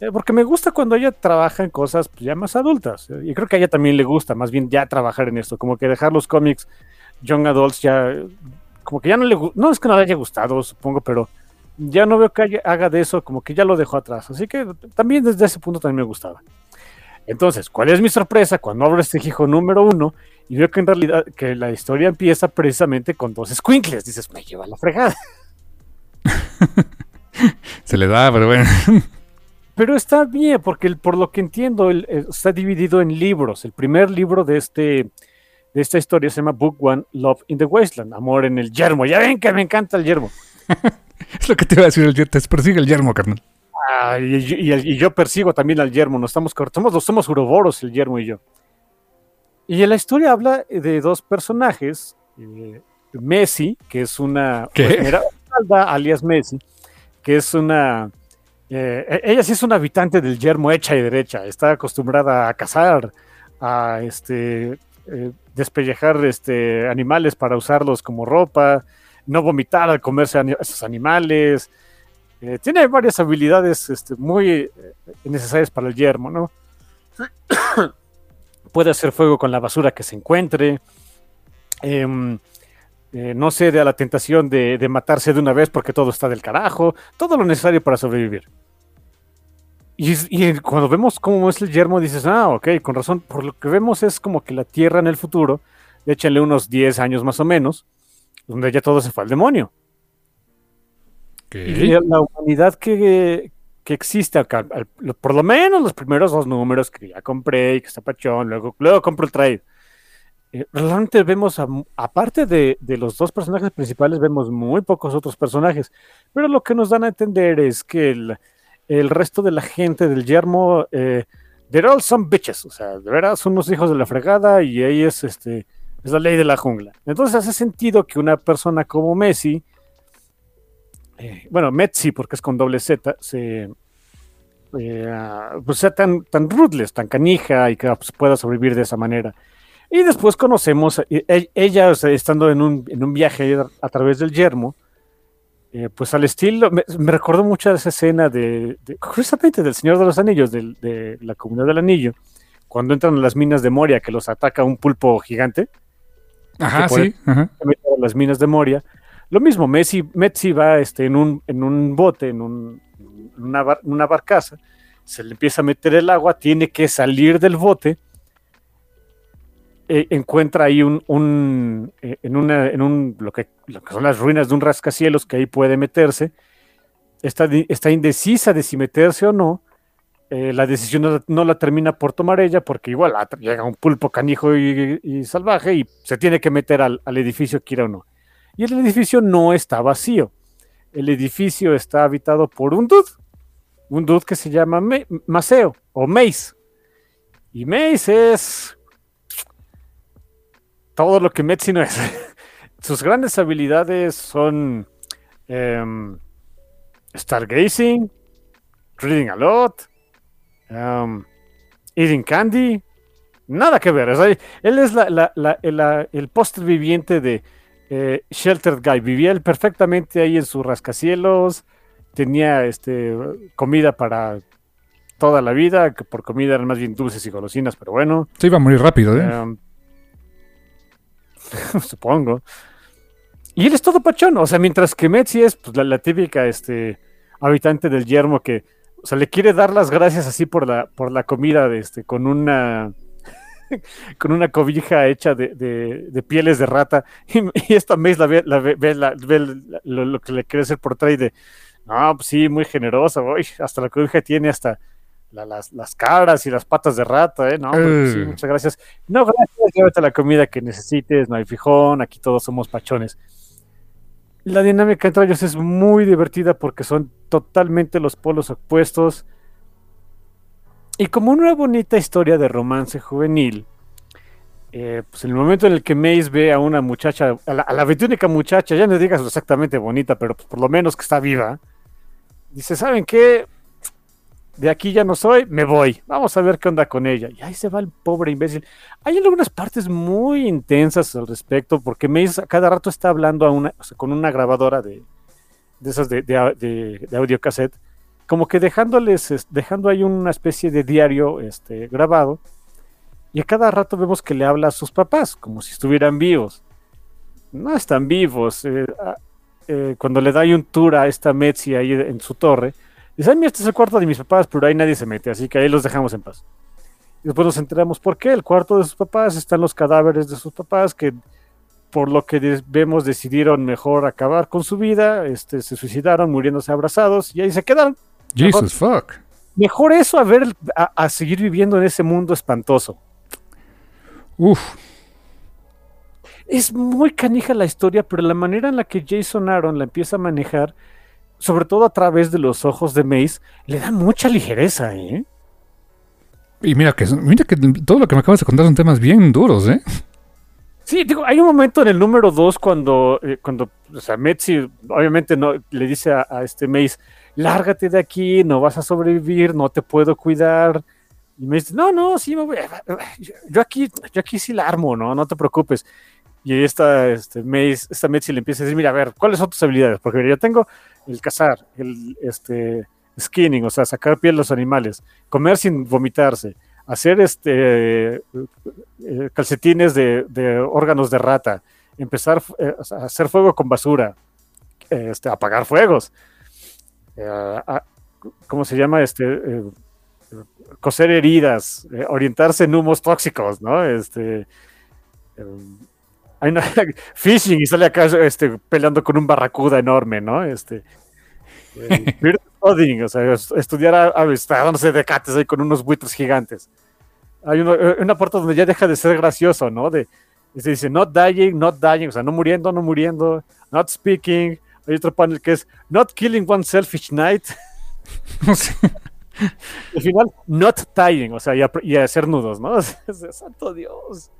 Eh, porque me gusta cuando ella trabaja en cosas pues, ya más adultas. Y creo que a ella también le gusta, más bien ya trabajar en esto, como que dejar los cómics young adults ya, como que ya no le no es que no le haya gustado, supongo, pero ya no veo que haga de eso, como que ya lo dejó atrás. Así que también desde ese punto también me gustaba. Entonces, ¿cuál es mi sorpresa cuando abro este hijo número uno y veo que en realidad que la historia empieza precisamente con dos squinkles? Dices, me lleva la fregada. Se le da, pero bueno. Pero está bien, porque por lo que entiendo, está dividido en libros. El primer libro de, este, de esta historia se llama Book One, Love in the Wasteland, Amor en el Yermo. Ya ven que me encanta el yermo. es lo que te iba a decir el te persigue el yermo, carnal. Ah, y, y- y yo persigo también al yermo, nos estamos cor- somos, somos uroboros, el yermo y yo. Y la historia habla de dos personajes, eh, Messi, que es una ¿Qué? pues, alias Messi, que es una eh, e- ella sí es una habitante del yermo hecha y derecha, está acostumbrada a cazar, a este eh, despellejar este, animales para usarlos como ropa, no vomitar al comerse esos animales. Eh, tiene varias habilidades este, muy eh, necesarias para el yermo, ¿no? Puede hacer fuego con la basura que se encuentre. Em, eh, no cede a la tentación de, de matarse de una vez porque todo está del carajo. Todo lo necesario para sobrevivir. Y, cuando vemos cómo es el yermo, dices, ah, ok, con razón. Por lo que vemos es como que la Tierra en el futuro, échenle unos 10 años más o menos, donde ya todo se fue al demonio. Ok. Y la humanidad que, que existe acá, al- por lo menos los primeros dos números que ya compré y que está pachón, luego, luego compro el trade. Eh, realmente vemos, a aparte de, de los dos personajes principales, vemos muy pocos otros personajes. Pero lo que nos dan a entender es que el, el resto de la gente del yermo, eh, they're all some bitches. O sea, de veras son unos hijos de la fregada y ahí es, este, es la ley de la jungla. Entonces hace sentido que una persona como Messi, eh, bueno, Metzi, porque es con doble Z, se, eh, ah, pues sea tan, tan ruthless, tan canija y que pues, pueda sobrevivir de esa manera. Y después conocemos, eh, e- ella o sea, estando en un, en un viaje a, través del yermo, eh, pues al estilo, me, me recordó mucho a esa escena de, de- justamente del Señor de los Anillos, de, la comunidad del anillo, cuando entran a las minas de Moria, que los ataca un pulpo gigante Ajá, sí. Ajá. las minas de Moria. Lo mismo, Messi, Metzi va este, en, un, en un bote, en, un- una, barcaza, se le empieza a meter el agua, tiene que salir del bote, eh, encuentra ahí un, un, eh, en, una, en un, lo que, lo que son las ruinas de un rascacielos que ahí puede meterse, está, está indecisa de si meterse o no, eh, la decisión no, la- termina por tomar ella porque igual ah, llega un pulpo canijo y, y salvaje y se tiene que meter al, al edificio quiera o no. Y el edificio no está vacío. El edificio está habitado por un dude, un dude que se llama Maceo o Mace. Y Mace es todo lo que Metzi no es. Sus grandes habilidades son em, stargazing, reading a lot, um, eating candy, nada que ver. él es el, el póster viviente de eh, Sheltered Guy. Vivía él perfectamente ahí en sus rascacielos, tenía este, comida para toda la vida, que por comida eran más bien dulces y golosinas, pero bueno. Se iba a morir rápido, ¿eh? um, supongo. Y él es todo pachón, o sea, mientras que Metzi es pues, la, la típica este, habitante del yermo que, o sea, le quiere dar las gracias así por la, por la comida de este, con una con una cobija hecha de, de- de pieles de rata. Y, y esta Mace la ve, la ve- ve la- ve la- lo, lo que le quiere hacer por trade de, no, pues sí, muy generosa, uy, hasta la cobija tiene hasta la- las, las caras y las patas de rata, ¿eh? No, pues sí, Eh. muchas gracias. No, gracias, llévate la comida que necesites, no hay fijón, aquí todos somos pachones. La dinámica entre ellos es muy divertida porque son totalmente los polos opuestos. Y como una bonita historia de romance juvenil, eh, pues en el momento en el que Mace ve a una muchacha, a la, a la muchacha, ya no digas exactamente bonita, pero pues por lo menos que está viva, dice, ¿saben qué? De aquí ya no soy, me voy. Vamos a ver qué onda con ella. Y ahí se va el pobre imbécil. Hay algunas partes muy intensas al respecto, porque Mace a cada rato está hablando con una grabadora de, de esas de, de, de audio cassette, como que dejándoles, es- dejando ahí una especie de diario este, grabado, y a cada rato vemos que le habla a sus papás, como si estuvieran vivos. No están vivos. eh, eh, cuando le da ahí un tour a esta Metzi ahí en su torre, dice, ay, mira, este es el cuarto de mis papás, pero ahí nadie se mete, así que ahí los dejamos en paz. Y después nos enteramos por qué. El cuarto de sus papás están los cadáveres de sus papás que por lo que vemos decidieron mejor acabar con su vida, este, se suicidaron muriéndose abrazados y ahí se quedaron. Jesus fuck. Mejor eso a ver, a, a seguir viviendo en ese mundo espantoso. Uf. es muy canija la historia, pero la manera en la que Jason Aaron la empieza a manejar, sobre todo a través de los ojos de Mace, le da mucha ligereza, ¿eh? Y mira que, mira que todo lo que me acabas de contar son temas bien duros, ¿eh? Sí, digo, hay un momento en el número 2 cuando, eh, cuando, o sea, Metzi obviamente no, le dice a, a, este Mace, lárgate de aquí, no vas a sobrevivir, no te puedo cuidar. Y me dice, no, no, sí, me voy, yo aquí, yo aquí sí la armo, ¿no? No te preocupes. Y está, este, Mace, esta Metzi le empieza a decir, mira, a ver, ¿cuáles son tus habilidades? Porque yo tengo el cazar, el, este, skinning, o sea, sacar piel a los animales, comer sin vomitarse, hacer este calcetines de, de, órganos de rata, empezar eh, a hacer fuego con basura, este, apagar fuegos, eh, a, ¿cómo se llama? Este, eh, coser heridas, eh, orientarse en humos tóxicos, ¿no? Este, hay una, fishing y sale acá este, peleando con un barracuda enorme, ¿no? Este, o sea, estudiar aves, dándose de cates ahí con unos buitres gigantes. Hay uno, una parte donde ya deja de ser gracioso, ¿no? De, se dice, not dying, not dying, o sea, no muriendo, no muriendo, not speaking. Hay otro panel que es, not killing one selfish night. Al final, not tying, o sea, y, a, y a hacer nudos, ¿no? Santo Dios.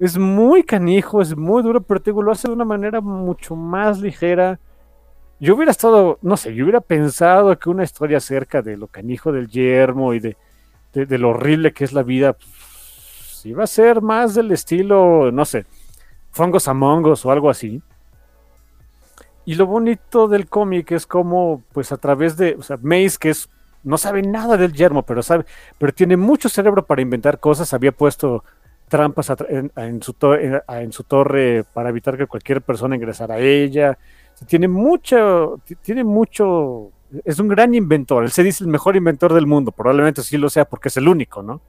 Es muy canijo, es muy duro, pero te digo, lo hace de una manera mucho más ligera yo hubiera estado, no sé, yo hubiera pensado que una historia acerca de lo canijo del yermo y de, de, de lo horrible que es la vida, pues, iba a ser más del estilo, no sé, Fongos Among Us o algo así. Y lo bonito del cómic es como, pues a través de, o sea, Mace, que es, no sabe nada del yermo, pero sabe, pero tiene mucho cerebro para inventar cosas, había puesto trampas en, en, su torre para evitar que cualquier persona ingresara a ella tiene mucho, tiene mucho, es un gran inventor. Él se dice el mejor inventor del mundo, probablemente sí lo sea porque es el único, ¿no?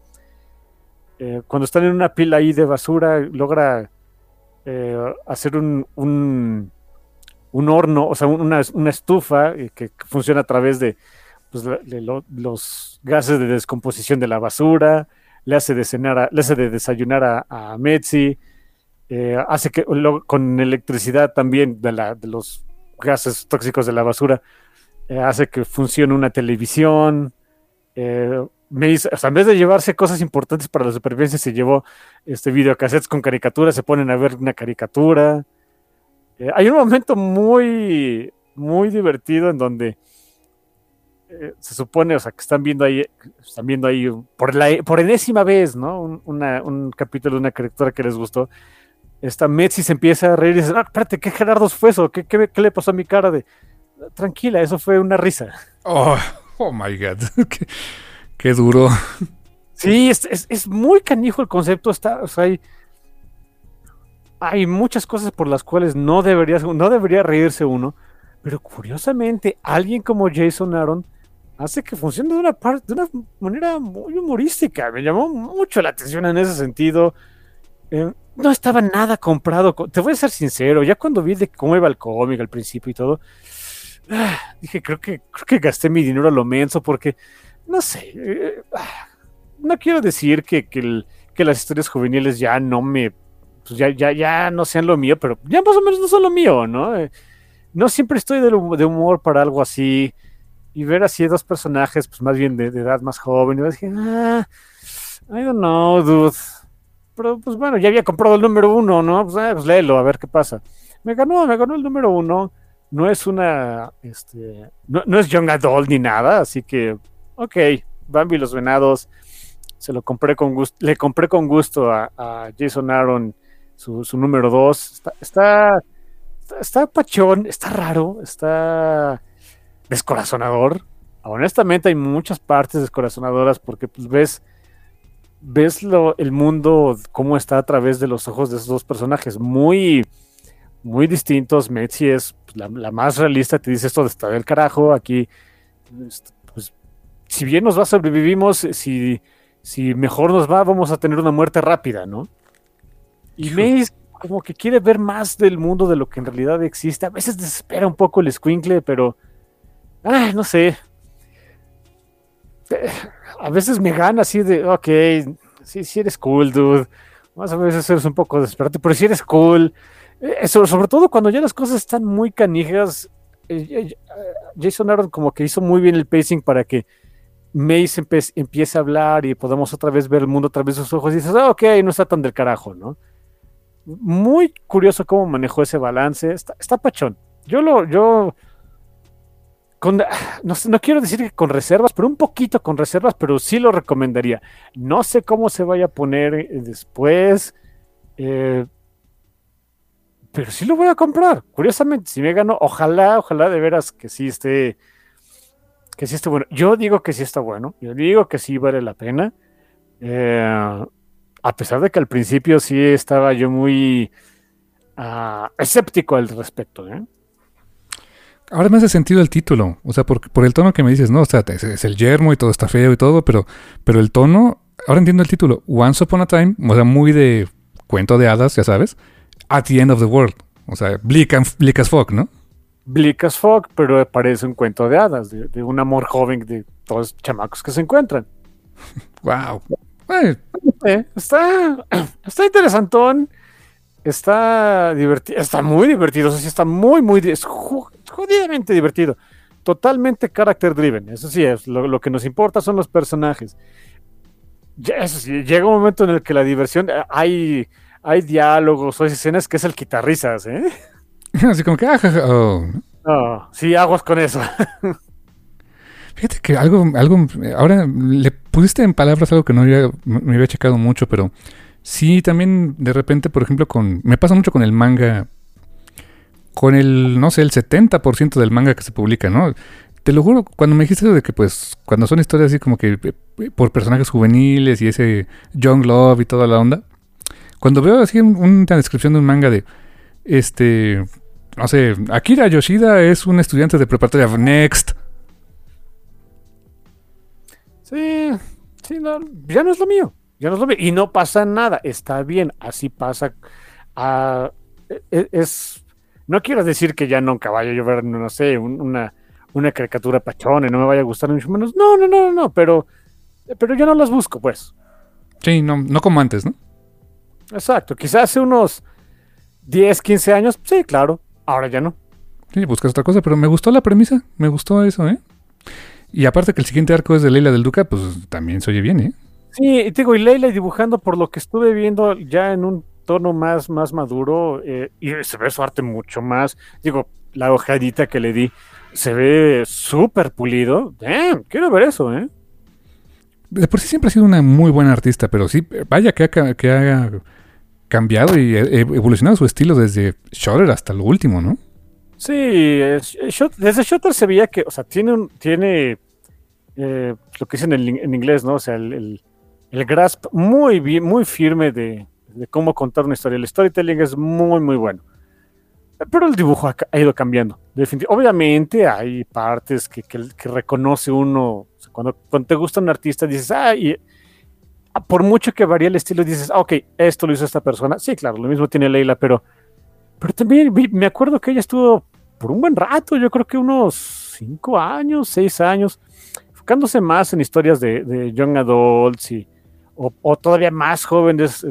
Eh, cuando están en una pila ahí de basura, logra eh, hacer un, un, horno, o sea, una, una estufa eh, que funciona a través de, pues, los gases de descomposición de la basura, le hace de, cenar a, le hace de desayunar a, a Metzi, eh, hace que con electricidad también de, la, de, los gases tóxicos de la basura, eh, hace que funcione una televisión. En vez de llevarse cosas importantes para la supervivencia, se llevó este videocassettes con caricaturas, se ponen a ver una caricatura. Eh, hay un momento muy, muy divertido en donde se supone, o sea, que están viendo ahí, están viendo ahí por, la, por enésima vez, ¿no? Un, una, un capítulo de una caricatura que les gustó esta Metzi se empieza a reír y dice, no, espérate, ¿qué Gerardo fue eso? ¿Qué, qué, qué le pasó a mi cara de... Tranquila, eso fue una risa. Oh, oh my God, qué, qué, duro. Sí, es, es, es, muy canijo el concepto, está, o sea, hay, hay muchas cosas por las cuales no debería, no debería reírse uno, pero curiosamente alguien como Jason Aaron hace que funcione de una, de una manera muy humorística. Me llamó mucho la atención en ese sentido. Eh, no estaba nada comprado. Te voy a ser sincero, ya cuando vi de cómo iba el cómic al principio y todo, ah, dije, creo que, creo que gasté mi dinero a lo menso porque, no sé, eh, ah, no quiero decir que, que, que, las historias juveniles ya no me, pues ya, ya, ya no sean lo mío, pero ya más o menos no son lo mío, ¿no? Eh, no siempre estoy de, de, humor para algo así y ver así dos personajes, pues más bien de, edad más joven, y dije, ah, I don't know, dude pero pues bueno, ya había comprado el número uno, ¿no? Pues, eh, pues léelo, a ver qué pasa. Me ganó, me ganó el número uno. No es una, este, no, no es Young Adult ni nada, así que, ok, Bambi los Venados, se lo compré con gusto, le compré con gusto a, a Jason Aaron su, su número dos. Está, está, está, pachón, está raro, está descorazonador. Honestamente hay muchas partes descorazonadoras porque pues ves ves lo, el mundo, cómo está a través de los ojos de esos dos personajes, muy, muy distintos. Metzi es la, la más realista, te dice esto de estar del carajo, aquí, pues, si bien nos va, sobrevivimos, si, si mejor nos va, vamos a tener una muerte rápida, ¿no? Y Mace como que quiere ver más del mundo de lo que en realidad existe. A veces desespera un poco el squinkle, pero, ah, no sé, a veces me gana así de, ok, sí, sí eres cool, dude. Más a veces eres un poco desesperante, pero si eres cool. Eso, sobre todo cuando ya las cosas están muy canijas. Jason Aaron como que hizo muy bien el pacing para que Mace empiece a hablar y podamos otra vez ver el mundo a través de sus ojos y dices, ah, ok, no está tan del carajo, ¿no? Muy curioso cómo manejó ese balance. Está, pachón. Yo lo, yo no, quiero decir que con reservas, pero un poquito con reservas, pero sí lo recomendaría. No sé cómo se vaya a poner eh, después, eh, pero sí lo voy a comprar. Curiosamente, si me gano, ojalá, ojalá de veras que sí esté, que sí esté bueno. Yo digo que sí está bueno, yo digo que sí vale la pena. Eh, a pesar de que al principio sí estaba yo muy uh, escéptico al respecto, ¿eh? Ahora me hace sentido el título, o sea, por, por el tono que me dices, ¿no? O sea, es, el yermo y todo está feo y todo, pero, pero el tono, ahora entiendo el título, Once Upon a Time, o sea, muy de cuento de hadas, ya sabes, At the End of the World, o sea, bleak, as fuck, ¿no? Bleak as fuck, pero parece un cuento de hadas, de, un amor joven de todos los chamacos que se encuentran. wow. Eh, está, está interesantón, está divertido, está muy divertido, o sea, está muy, muy, jodidamente divertido. Totalmente character driven. Eso sí es. Lo, que nos importa son los personajes. Eso sí, llega un momento en el que la diversión. Eh, hay, hay diálogos o escenas que es el quitarrisas, ¿eh? Así como que. Ah, oh. No, sí, aguas con eso. Fíjate que algo, algo, ahora le pusiste en palabras algo que no había, me había checado mucho, pero sí, también de repente, por ejemplo, con, me pasa mucho con el manga con el, no sé, el 70% del manga que se publica, ¿no? Te lo juro, cuando me dijiste de que, pues, cuando son historias así como que eh, por personajes juveniles y ese Young Love y toda la onda, cuando veo así una descripción de un manga de, este, no sé, Akira Yoshida es un estudiante de preparatoria Next. Sí, sí, no, ya no es lo mío, ya no es lo mío. Y no pasa nada, está bien, así pasa. Ah, e, e, es no quiero decir que ya nunca vaya a llover, no sé, una, una caricatura pachona y no me vaya a gustar mucho menos. No, no, no, no, pero, pero yo no las busco, pues. Sí, no, no como antes, ¿no? Exacto, quizás hace unos 10, 15 años, sí, claro, ahora ya no. Sí, buscas otra cosa, pero me gustó la premisa, me gustó eso, ¿eh? Y aparte que el siguiente arco es de Leila del Duca, pues también se oye bien, ¿eh? Sí, y digo, y Leila dibujando por lo que estuve viendo ya en un tono más, más maduro eh, y se ve su arte mucho más. Digo, la hojadita que le di se ve súper pulido. Damn, quiero ver eso, ¿eh? De por sí siempre ha sido una muy buena artista, pero sí, vaya que ha, que ha cambiado y evolucionado su estilo desde Shutter hasta lo último, ¿no? Sí, desde Shutter se veía que, o sea, tiene un, tiene eh, lo que dicen en, en, inglés, ¿no? O sea, el, el grasp muy bien, muy firme de, de cómo contar una historia. El storytelling es muy, muy bueno. Pero el dibujo ha, ido cambiando. Obviamente hay partes que, reconoce uno. Cuando, te gusta un artista, dices, ah, ah, por mucho que varíe el estilo, dices, ah, ok, esto lo hizo esta persona. Sí, claro, lo mismo tiene Leila, pero, pero también me acuerdo que ella estuvo por un buen rato, yo creo que unos cinco años, seis años, enfocándose más en historias de, de young adults y, o, todavía más jóvenes,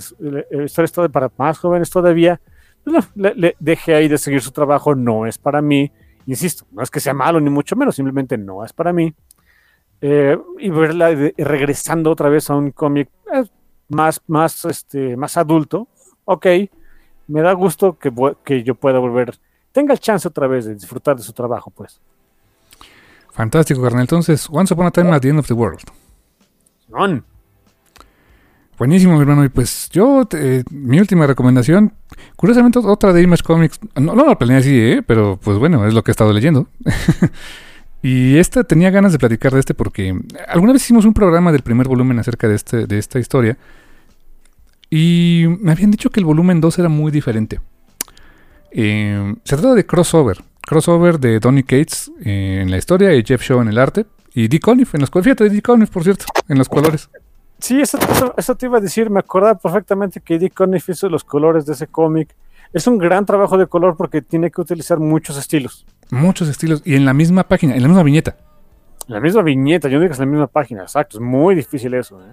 historias para más jóvenes todavía, pues, le, dejé ahí de seguir su trabajo, no es para mí, insisto, no es que sea malo ni mucho menos, simplemente no es para mí. Eh, y verla regresando otra vez a un cómic eh, más, más, este, más adulto, ok, me da gusto que, que yo pueda volver, tenga el chance otra vez de disfrutar de su trabajo, pues. Fantástico, carnal. Entonces, Once Upon a Time at the End of the World. Buenísimo, mi hermano. Y pues yo, mi última recomendación, curiosamente otra de Image Comics. No, no lo planeé así, ¿eh? pero pues bueno, es lo que he estado leyendo. y esta tenía ganas de platicar de este porque alguna vez hicimos un programa del primer volumen acerca de, este, de esta historia. Y me habían dicho que el volumen 2 era muy diferente. Eh, se trata de crossover. Crossover de Donny Cates en la historia y Jeff Shaw en el arte. Y Dick Conniff en los colores. Fíjate, Dick Conniff, por cierto, en los colores. Sí, eso, te iba a decir, me acordaba perfectamente que Dick Conniff hizo los colores de ese cómic. Es un gran trabajo de color porque tiene que utilizar muchos estilos. Muchos estilos. Y en la misma página, en la misma viñeta. En la misma viñeta, yo no digo que es en la misma página, exacto. Es muy difícil eso. ¿eh?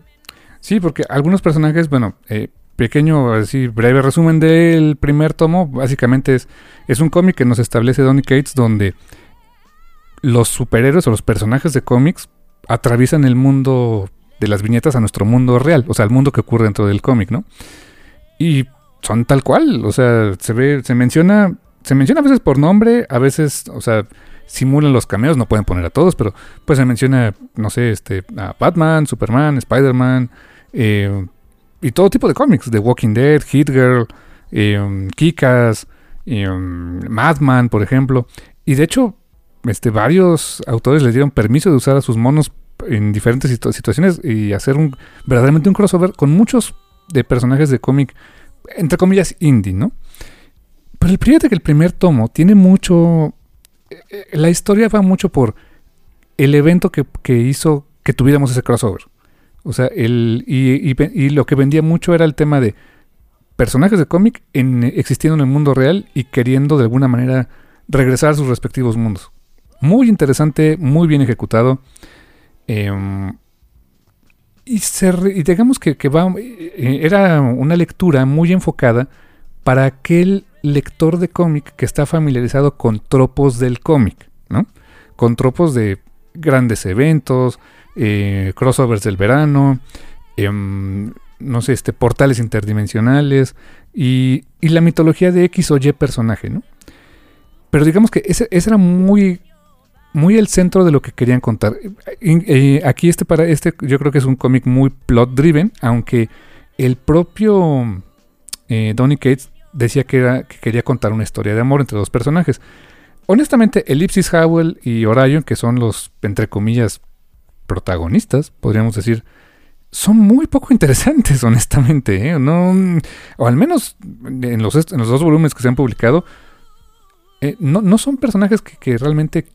Sí, porque algunos personajes, bueno, eh, pequeño, así breve resumen del primer tomo, básicamente es, es un cómic que nos establece Donny Cates donde los superhéroes o los personajes de cómics atraviesan el mundo de las viñetas a nuestro mundo real, o sea, el mundo que ocurre dentro del cómic, ¿no? Y son tal cual, o sea, se ve, se menciona, se menciona a veces por nombre, a veces, o sea, simulan los cameos, no pueden poner a todos, pero pues se menciona, no sé, este, a Batman, Superman, Spider-Man, eh, y todo tipo de cómics, The Walking Dead, Hit Girl, eh, Kikas, eh, Madman, por ejemplo. Y de hecho, este, varios autores les dieron permiso de usar a sus monos en diferentes situaciones y hacer un verdaderamente un crossover con muchos de personajes de cómic, entre comillas, indie, ¿no? Pero el que el primer tomo tiene mucho. Eh, eh, la historia va mucho por el evento que, que hizo que tuviéramos ese crossover. O sea, el, y, lo que vendía mucho era el tema de personajes de cómic existiendo en el mundo real y queriendo de alguna manera regresar a sus respectivos mundos. Muy interesante, muy bien ejecutado. Em, y, digamos que, va, eh, era una lectura muy enfocada para aquel lector de cómic que está familiarizado con tropos del cómic, ¿no? Con tropos de grandes eventos, eh, crossovers del verano, em, no sé, este, portales interdimensionales y, la mitología de X o Y personaje, ¿no? Pero digamos que ese, era muy, muy el centro de lo que querían contar. aquí este, para, este yo creo que es un cómic muy plot driven, aunque el propio eh, Donny Cates decía que, que quería contar una historia de amor entre dos personajes. Honestamente, Ellipsis Howell y Orion, que son los, entre comillas, protagonistas, podríamos decir, son muy poco interesantes, honestamente. ¿eh? No, o al menos en los, en los, dos volúmenes que se han publicado, eh, no, son personajes que, realmente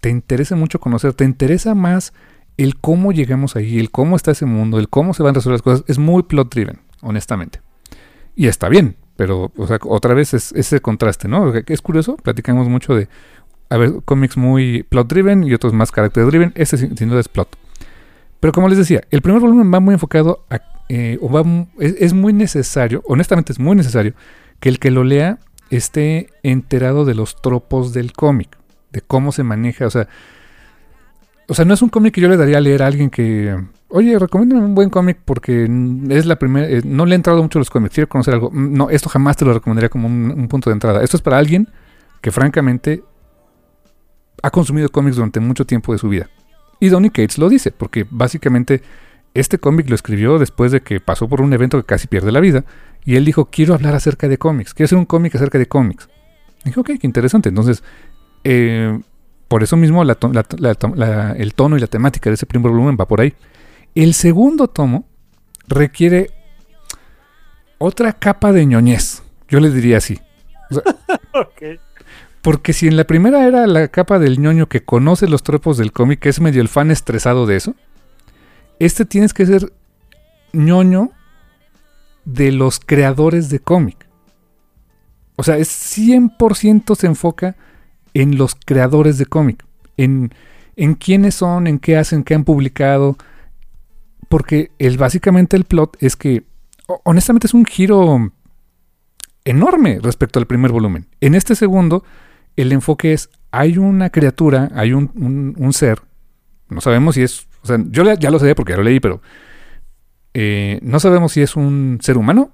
te interese mucho conocer. Te interesa más el cómo llegamos ahí, el cómo está ese mundo, el cómo se van a resolver las cosas. Es muy plot driven, honestamente. Y está bien, pero otra vez es ese contraste, ¿no? Es curioso, platicamos mucho de a ver, cómics muy plot driven y otros más character driven. Este sin, duda es plot. Pero como les decía, el primer volumen va muy enfocado a, eh, o va, es, muy necesario, honestamente es muy necesario, que el que lo lea esté enterado de los tropos del cómic, de cómo se maneja, o sea, o sea, no es un cómic que yo le daría a leer a alguien que, oye, recomiéndame un buen cómic porque es la primera, eh, no le he entrado mucho a los cómics, quiero conocer algo. No, esto jamás te lo recomendaría como un punto de entrada. Esto es para alguien que francamente ha consumido cómics durante mucho tiempo de su vida. Y Donny Cates lo dice, porque básicamente este cómic lo escribió después de que pasó por un evento que casi pierde la vida. Y él dijo, quiero hablar acerca de cómics, quiero hacer un cómic acerca de cómics. Dijo, ok, qué interesante. Entonces, eh, por eso mismo el tono y la temática de ese primer volumen va por ahí. El segundo tomo requiere otra capa de ñoñez. Yo le diría así. O Porque si en la primera era la capa del ñoño que conoce los tropos del cómic, que es medio el fan estresado de eso, este tienes que ser ñoño de los creadores de cómic. O sea, es 100% se enfoca en los creadores de cómic, en, en quiénes son, en qué hacen, qué han publicado. Porque el, básicamente el plot es que, honestamente, es un giro enorme respecto al primer volumen. En este segundo el enfoque es, hay una criatura, hay un, ser, no sabemos si es, o sea, yo ya lo sé porque ya lo leí, pero eh, no sabemos si es un ser humano,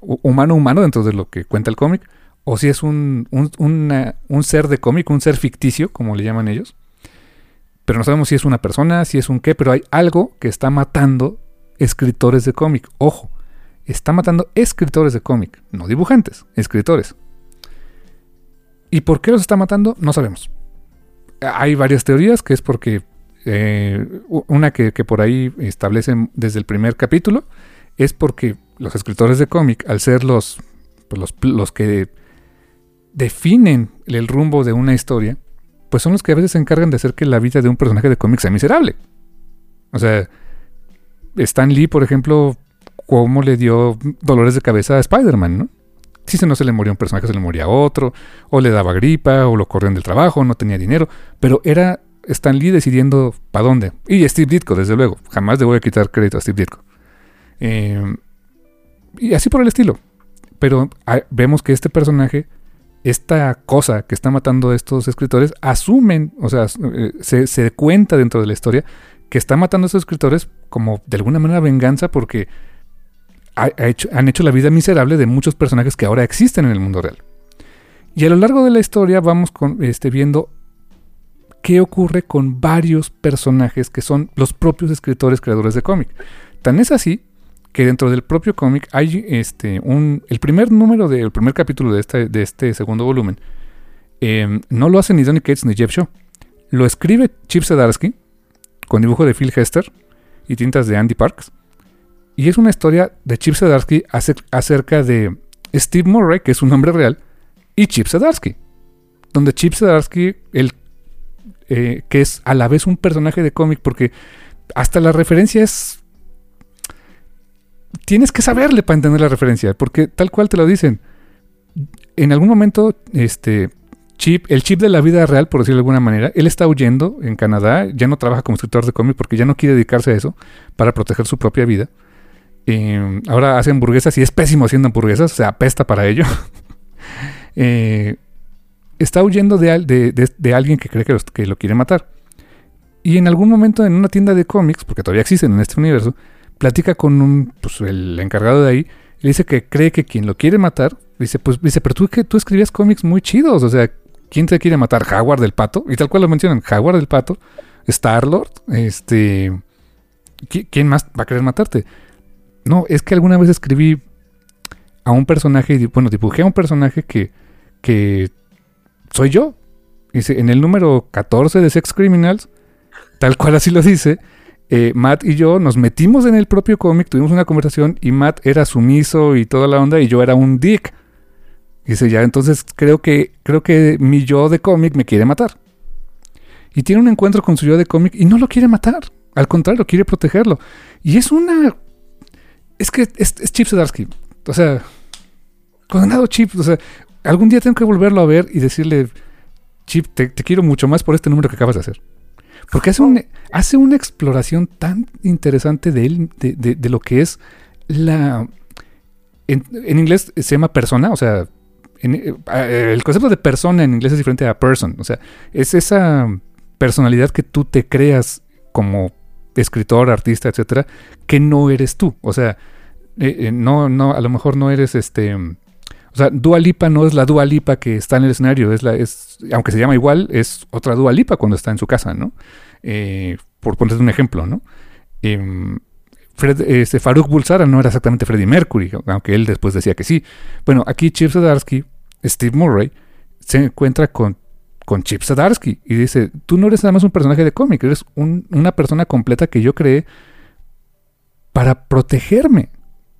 humano humano dentro de lo que cuenta el cómic, o si es un, un ser de cómic, un ser ficticio, como le llaman ellos. Pero no sabemos si es una persona, si es un qué, pero hay algo que está matando escritores de cómic. Ojo, está matando escritores de cómic, no dibujantes, escritores. ¿Y por qué los está matando? No sabemos. Hay varias teorías, que es porque eh, una que, por ahí establecen desde el primer capítulo, es porque los escritores de cómic, al ser los, pues los, los, que definen el rumbo de una historia, pues son los que a veces se encargan de hacer que la vida de un personaje de cómic sea miserable. O sea, Stan Lee, por ejemplo, cómo le dio dolores de cabeza a Spider-Man, ¿no? Si se no se le moría un personaje, se le moría otro, o le daba gripa, o lo corrían del trabajo, no tenía dinero, pero era Stan Lee decidiendo para dónde. Y Steve Ditko, desde luego, jamás le voy a quitar crédito a Steve Ditko. Em, y así por el estilo. Pero ah, vemos que este personaje, esta cosa que está matando a estos escritores, asumen, o sea, eh, se, se cuenta dentro de la historia que está matando a estos escritores como de alguna manera venganza porque han hecho la vida miserable de muchos personajes que ahora existen en el mundo real. Y a lo largo de la historia vamos este, viendo qué ocurre con varios personajes que son los propios escritores creadores de cómic. Tan es así que dentro del propio cómic hay este, un, el primer número del primer capítulo de este, de este segundo volumen. Em, no lo hace ni Donny Cates ni Jeff Shaw. Lo escribe Chip Zdarsky con dibujo de Phil Hester y tintas de Andy Parks. Y es una historia de Chip Zdarsky acerca de Steve Murray, que es un nombre real, y Chip Zdarsky. Donde Chip Zdarsky, el, eh, que es a la vez un personaje de cómic, porque hasta la referencia es... Tienes que saberle para entender la referencia, porque tal cual te lo dicen. En algún momento, este, Chip, el chip de la vida real, por decirlo de alguna manera, él está huyendo en Canadá, ya no trabaja como escritor de cómic porque ya no quiere dedicarse a eso para proteger su propia vida. Eh, ahora hace hamburguesas y es pésimo haciendo hamburguesas, se apesta para ello. Eh, está huyendo de, alguien que cree que, lo quiere matar. Y en algún momento en una tienda de cómics, porque todavía existen en este universo, platica con un, pues, el encargado de ahí, le dice que cree que quien lo quiere matar, dice, pues, dice, pero tú, que tú escribías cómics muy chidos, o sea, ¿quién te quiere matar? ¿Howard del Pato? Y tal cual lo mencionan, Howard del Pato, Star-Lord, este... ¿Quién más va a querer matarte? No, es que alguna vez escribí a un personaje, bueno, dibujé a un personaje que, que soy yo. Dice, en el número 14 de Sex Criminals, tal cual así lo dice, eh, Matt y yo nos metimos en el propio cómic, tuvimos una conversación y Matt era sumiso y toda la onda y yo era un dick. Dice, ya, entonces creo que, creo que mi yo de cómic me quiere matar. Y tiene un encuentro con su yo de cómic y no lo quiere matar. Al contrario, quiere protegerlo. Y es una es que es, Chip Zdarsky. O sea, condenado Chip. O sea, algún día tengo que volverlo a ver y decirle, Chip, te, quiero mucho más por este número que acabas de hacer. Porque hace, un, hace una exploración tan interesante de él, de, lo que es la... En, inglés se llama persona, o sea, eh, el concepto de persona en inglés es diferente a person. O sea, es esa personalidad que tú te creas como escritor, artista, etcétera, que no eres tú. O sea, eh, eh, no, no, a lo mejor no eres este. O sea, Dua Lipa no es la Dua Lipa que está en el escenario, es la, es, aunque se llama igual, es otra Dua Lipa cuando está en su casa, ¿no? Eh, por ponerte un ejemplo, ¿no? Em, Fred, este, Farouk Bulsara no era exactamente Freddie Mercury, aunque él después decía que sí. Bueno, aquí Chip Zdarsky, Steve Murray, se encuentra con con Chip Zdarsky y dice, tú no eres nada más un personaje de cómic, eres una persona completa que yo creé para protegerme.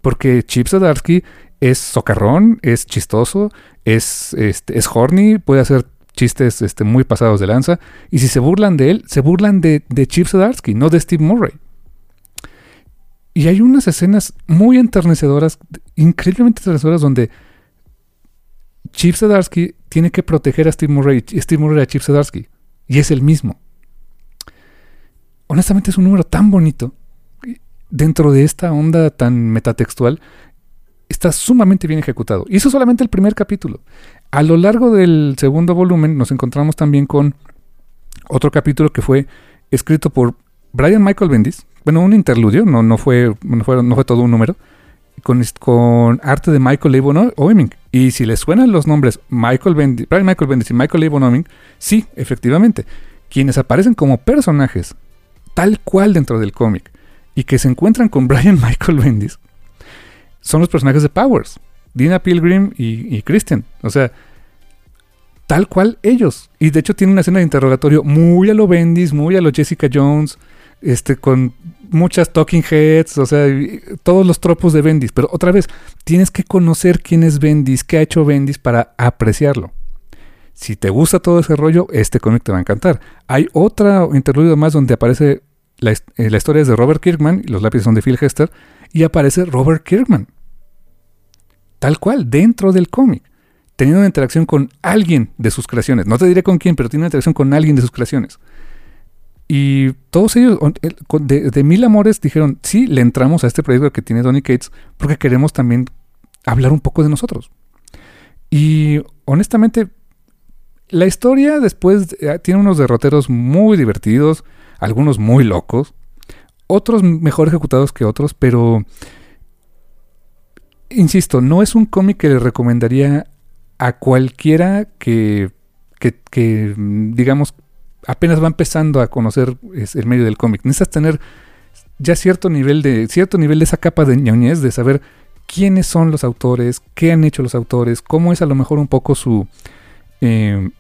Porque Chip Zdarsky es socarrón, es chistoso, es, este, es horny, puede hacer chistes este, muy pasados de lanza. Y si se burlan de él, se burlan de, Chip Zdarsky, no de Steve Murray. Y hay unas escenas muy enternecedoras, increíblemente enternecedoras, donde Chip Zdarsky tiene que proteger a Steve Murray, Steve Murray a Chip Zdarsky. Y es el mismo. Honestamente es un número tan bonito. Dentro de esta onda tan metatextual, está sumamente bien ejecutado. Y eso es solamente el primer capítulo. A lo largo del segundo volumen nos encontramos también con otro capítulo que fue escrito por Brian Michael Bendis. Bueno, un interludio, no, no, fue, no, fue, no fue todo un número con, arte de Michael Leibon Oeming. Y si les suenan los nombres Michael Bendis, Brian Michael Bendis y Michael Leibon Oeming, sí, efectivamente, quienes aparecen como personajes tal cual dentro del cómic y que se encuentran con Brian Michael Bendis son los personajes de Powers, Dina Pilgrim y, y Christian. O sea, tal cual ellos. Y de hecho tiene una escena de interrogatorio muy a lo Bendis, muy a lo Jessica Jones, este, con muchas talking heads, o sea, todos los tropos de Bendis. Pero otra vez, tienes que conocer quién es Bendis, qué ha hecho Bendis para apreciarlo. Si te gusta todo ese rollo, este cómic te va a encantar. Hay otra interludio más donde aparece la, eh, historia de Robert Kirkman, y los lápices son de Phil Hester, y aparece Robert Kirkman. Tal cual, dentro del cómic. Teniendo una interacción con alguien de sus creaciones. No te diré con quién, pero tiene una interacción con alguien de sus creaciones. Y todos ellos, de, de, mil amores, dijeron, sí, le entramos a este proyecto que tiene Donny Cates porque queremos también hablar un poco de nosotros. Y honestamente, la historia después eh, tiene unos derroteros muy divertidos, algunos muy locos, otros mejor ejecutados que otros, pero insisto, no es un cómic que le recomendaría a cualquiera que, que, digamos, apenas va empezando a conocer el medio del cómic. Necesitas tener ya cierto nivel de cierto nivel de esa capa de ñoñez de saber quiénes son los autores, qué han hecho los autores, cómo es a lo mejor un poco su eh,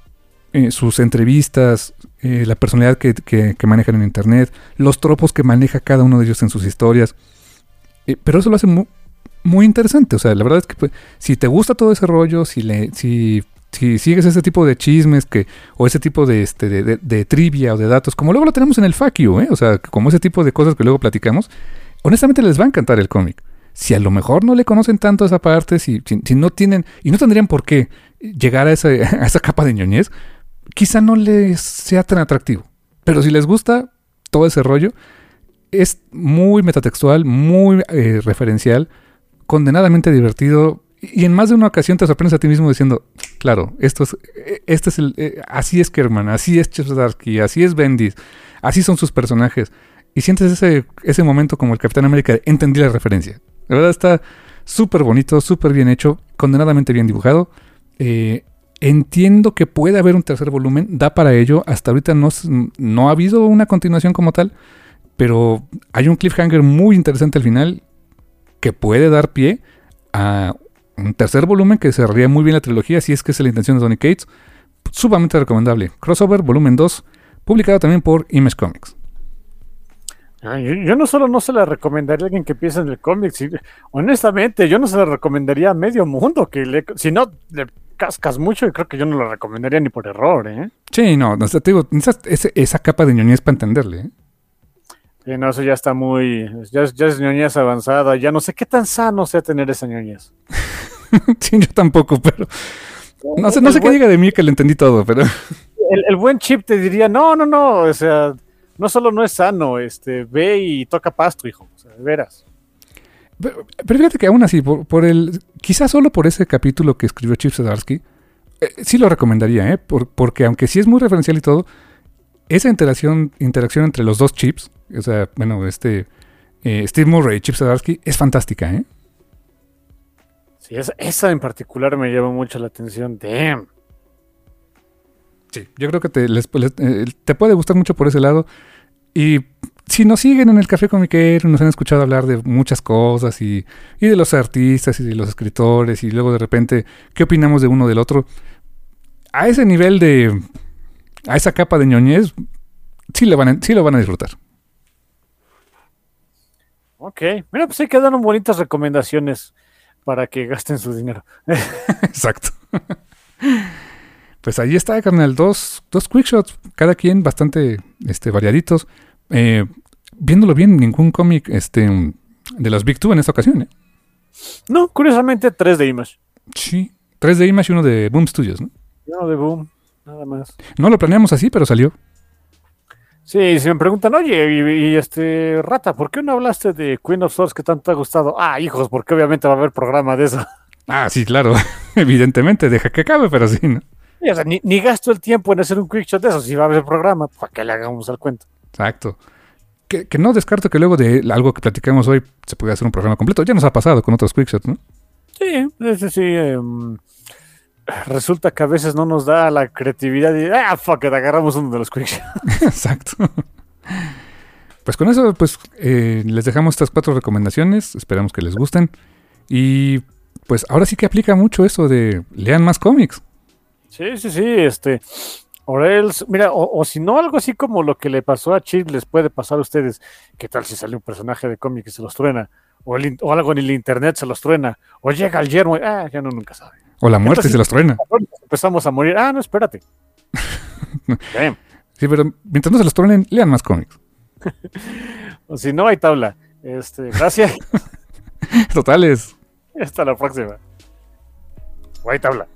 eh, sus entrevistas, eh, la personalidad que, manejan en Internet, los tropos que maneja cada uno de ellos en sus historias. Eh, pero eso lo hace muy, interesante. O sea, la verdad es que pues, si te gusta todo ese rollo, si, le, si, si sigues ese tipo de chismes que, o ese tipo de, este, de, trivia o de datos, como luego lo tenemos en el FAQ, ¿eh? o sea, como ese tipo de cosas que luego platicamos, honestamente les va a encantar el cómic. Si a lo mejor no le conocen tanto esa parte, si, no tienen, y no tendrían por qué llegar a, a esa capa de ñoñez, quizá no les sea tan atractivo. Pero si les gusta todo ese rollo, es muy metatextual, muy eh, referencial, condenadamente divertido. Y en más de una ocasión te sorprendes a ti mismo diciendo, claro, esto es, este es el, eh, así es Kerman, así es Chesdarsky, así es Bendis, así son sus personajes. Y sientes ese, ese momento como el Capitán América, entendí la referencia. La verdad está súper bonito, súper bien hecho, condenadamente bien dibujado. Eh, Entiendo que puede haber un tercer volumen, da para ello. Hasta ahorita no, no ha habido una continuación como tal, pero hay un cliffhanger muy interesante al final que puede dar pie a un tercer volumen que cerraría muy bien la trilogía, si es que es la intención de Donny Cates. Sumamente recomendable. Crossover, volumen 2, publicado también por Image Comics. Yo, no solo no se la recomendaría a alguien que empiece en el cómic, honestamente, yo no se la recomendaría a medio mundo que le, si no le cascas mucho y creo que yo no lo recomendaría ni por error, ¿eh? Sí, no, no te digo, esa, capa de ñoñez para entenderle, ¿eh? Sí, no, eso ya está muy, ya, ya es ñoñez avanzada, ya no sé qué tan sano sea tener esa ñoñez. sí, yo tampoco, pero no sé, no sé qué diga de mí que le entendí todo, pero... El, el, buen chip te diría, no, no, no, o sea, no solo no es sano, este, ve y toca pasto, hijo, o sea, de veras. Pero, fíjate que aún así, por, el, quizás solo por ese capítulo que escribió Chip Zdarsky, eh, sí lo recomendaría, ¿eh? porque aunque sí es muy referencial y todo, esa interacción, interacción entre los dos chips, o sea, bueno, este eh, Steve Murray y Chip Zdarsky es fantástica, ¿eh? Sí, esa, en particular me llama mucho la atención. Damn. Sí, yo creo que te, eh, te puede gustar mucho por ese lado. Y si nos siguen en el Café Comiquero, nos han escuchado hablar de muchas cosas y, de los artistas y de los escritores y luego de repente, ¿qué opinamos de uno del otro? A ese nivel de... a esa capa de ñoñez, sí, le van sí lo van a disfrutar. Ok, mira, pues ahí quedaron bonitas recomendaciones para que gasten su dinero. Exacto. Pues ahí está, carnal, dos, dos quickshots, cada quien bastante este, variaditos. Eh, viéndolo bien, ningún cómic este, de los Big Two en esta ocasión. ¿eh? No, curiosamente tres de Image. Sí, tres de Image y uno de Boom Studios, ¿no? Uno de Boom, nada más. No lo planeamos así, pero salió. Sí, si me preguntan, oye, y, este, Rata, ¿por qué no hablaste de Queen of Swords que tanto te ha gustado? Ah, hijos, porque obviamente va a haber programa de eso. Ah, sí, claro, evidentemente, deja que acabe, pero sí, ¿no? o sea, ni, ni, gasto el tiempo en hacer un quick shot de eso, si va a haber programa, ¿para qué le hagamos al cuento? Exacto. Que, no descarto que luego de algo que platicamos hoy se pueda hacer un programa completo. Ya nos ha pasado con otros quickshots, ¿no? Sí, ese sí. Em, resulta que a veces no nos da la creatividad y, ah, fuck it, agarramos uno de los quickshots. Exacto. Pues con eso, pues eh, les dejamos estas cuatro recomendaciones. Esperamos que les gusten. Y pues ahora sí que aplica mucho eso de lean más cómics. Sí, sí, sí. Este, Orels, mira, o, si no, algo así como lo que le pasó a Chip les puede pasar a ustedes. ¿Qué tal si sale un personaje de cómic y se los truena? O, algo en el internet se los truena. O llega el yermo, ah, ya no nunca sabe. O la muerte se los truena. Empezamos a morir. Ah, no, espérate. sí, pero mientras no se los truenen, lean más cómics. o si no, hay tabla. Este, gracias. Totales. Hasta la próxima. O hay tabla.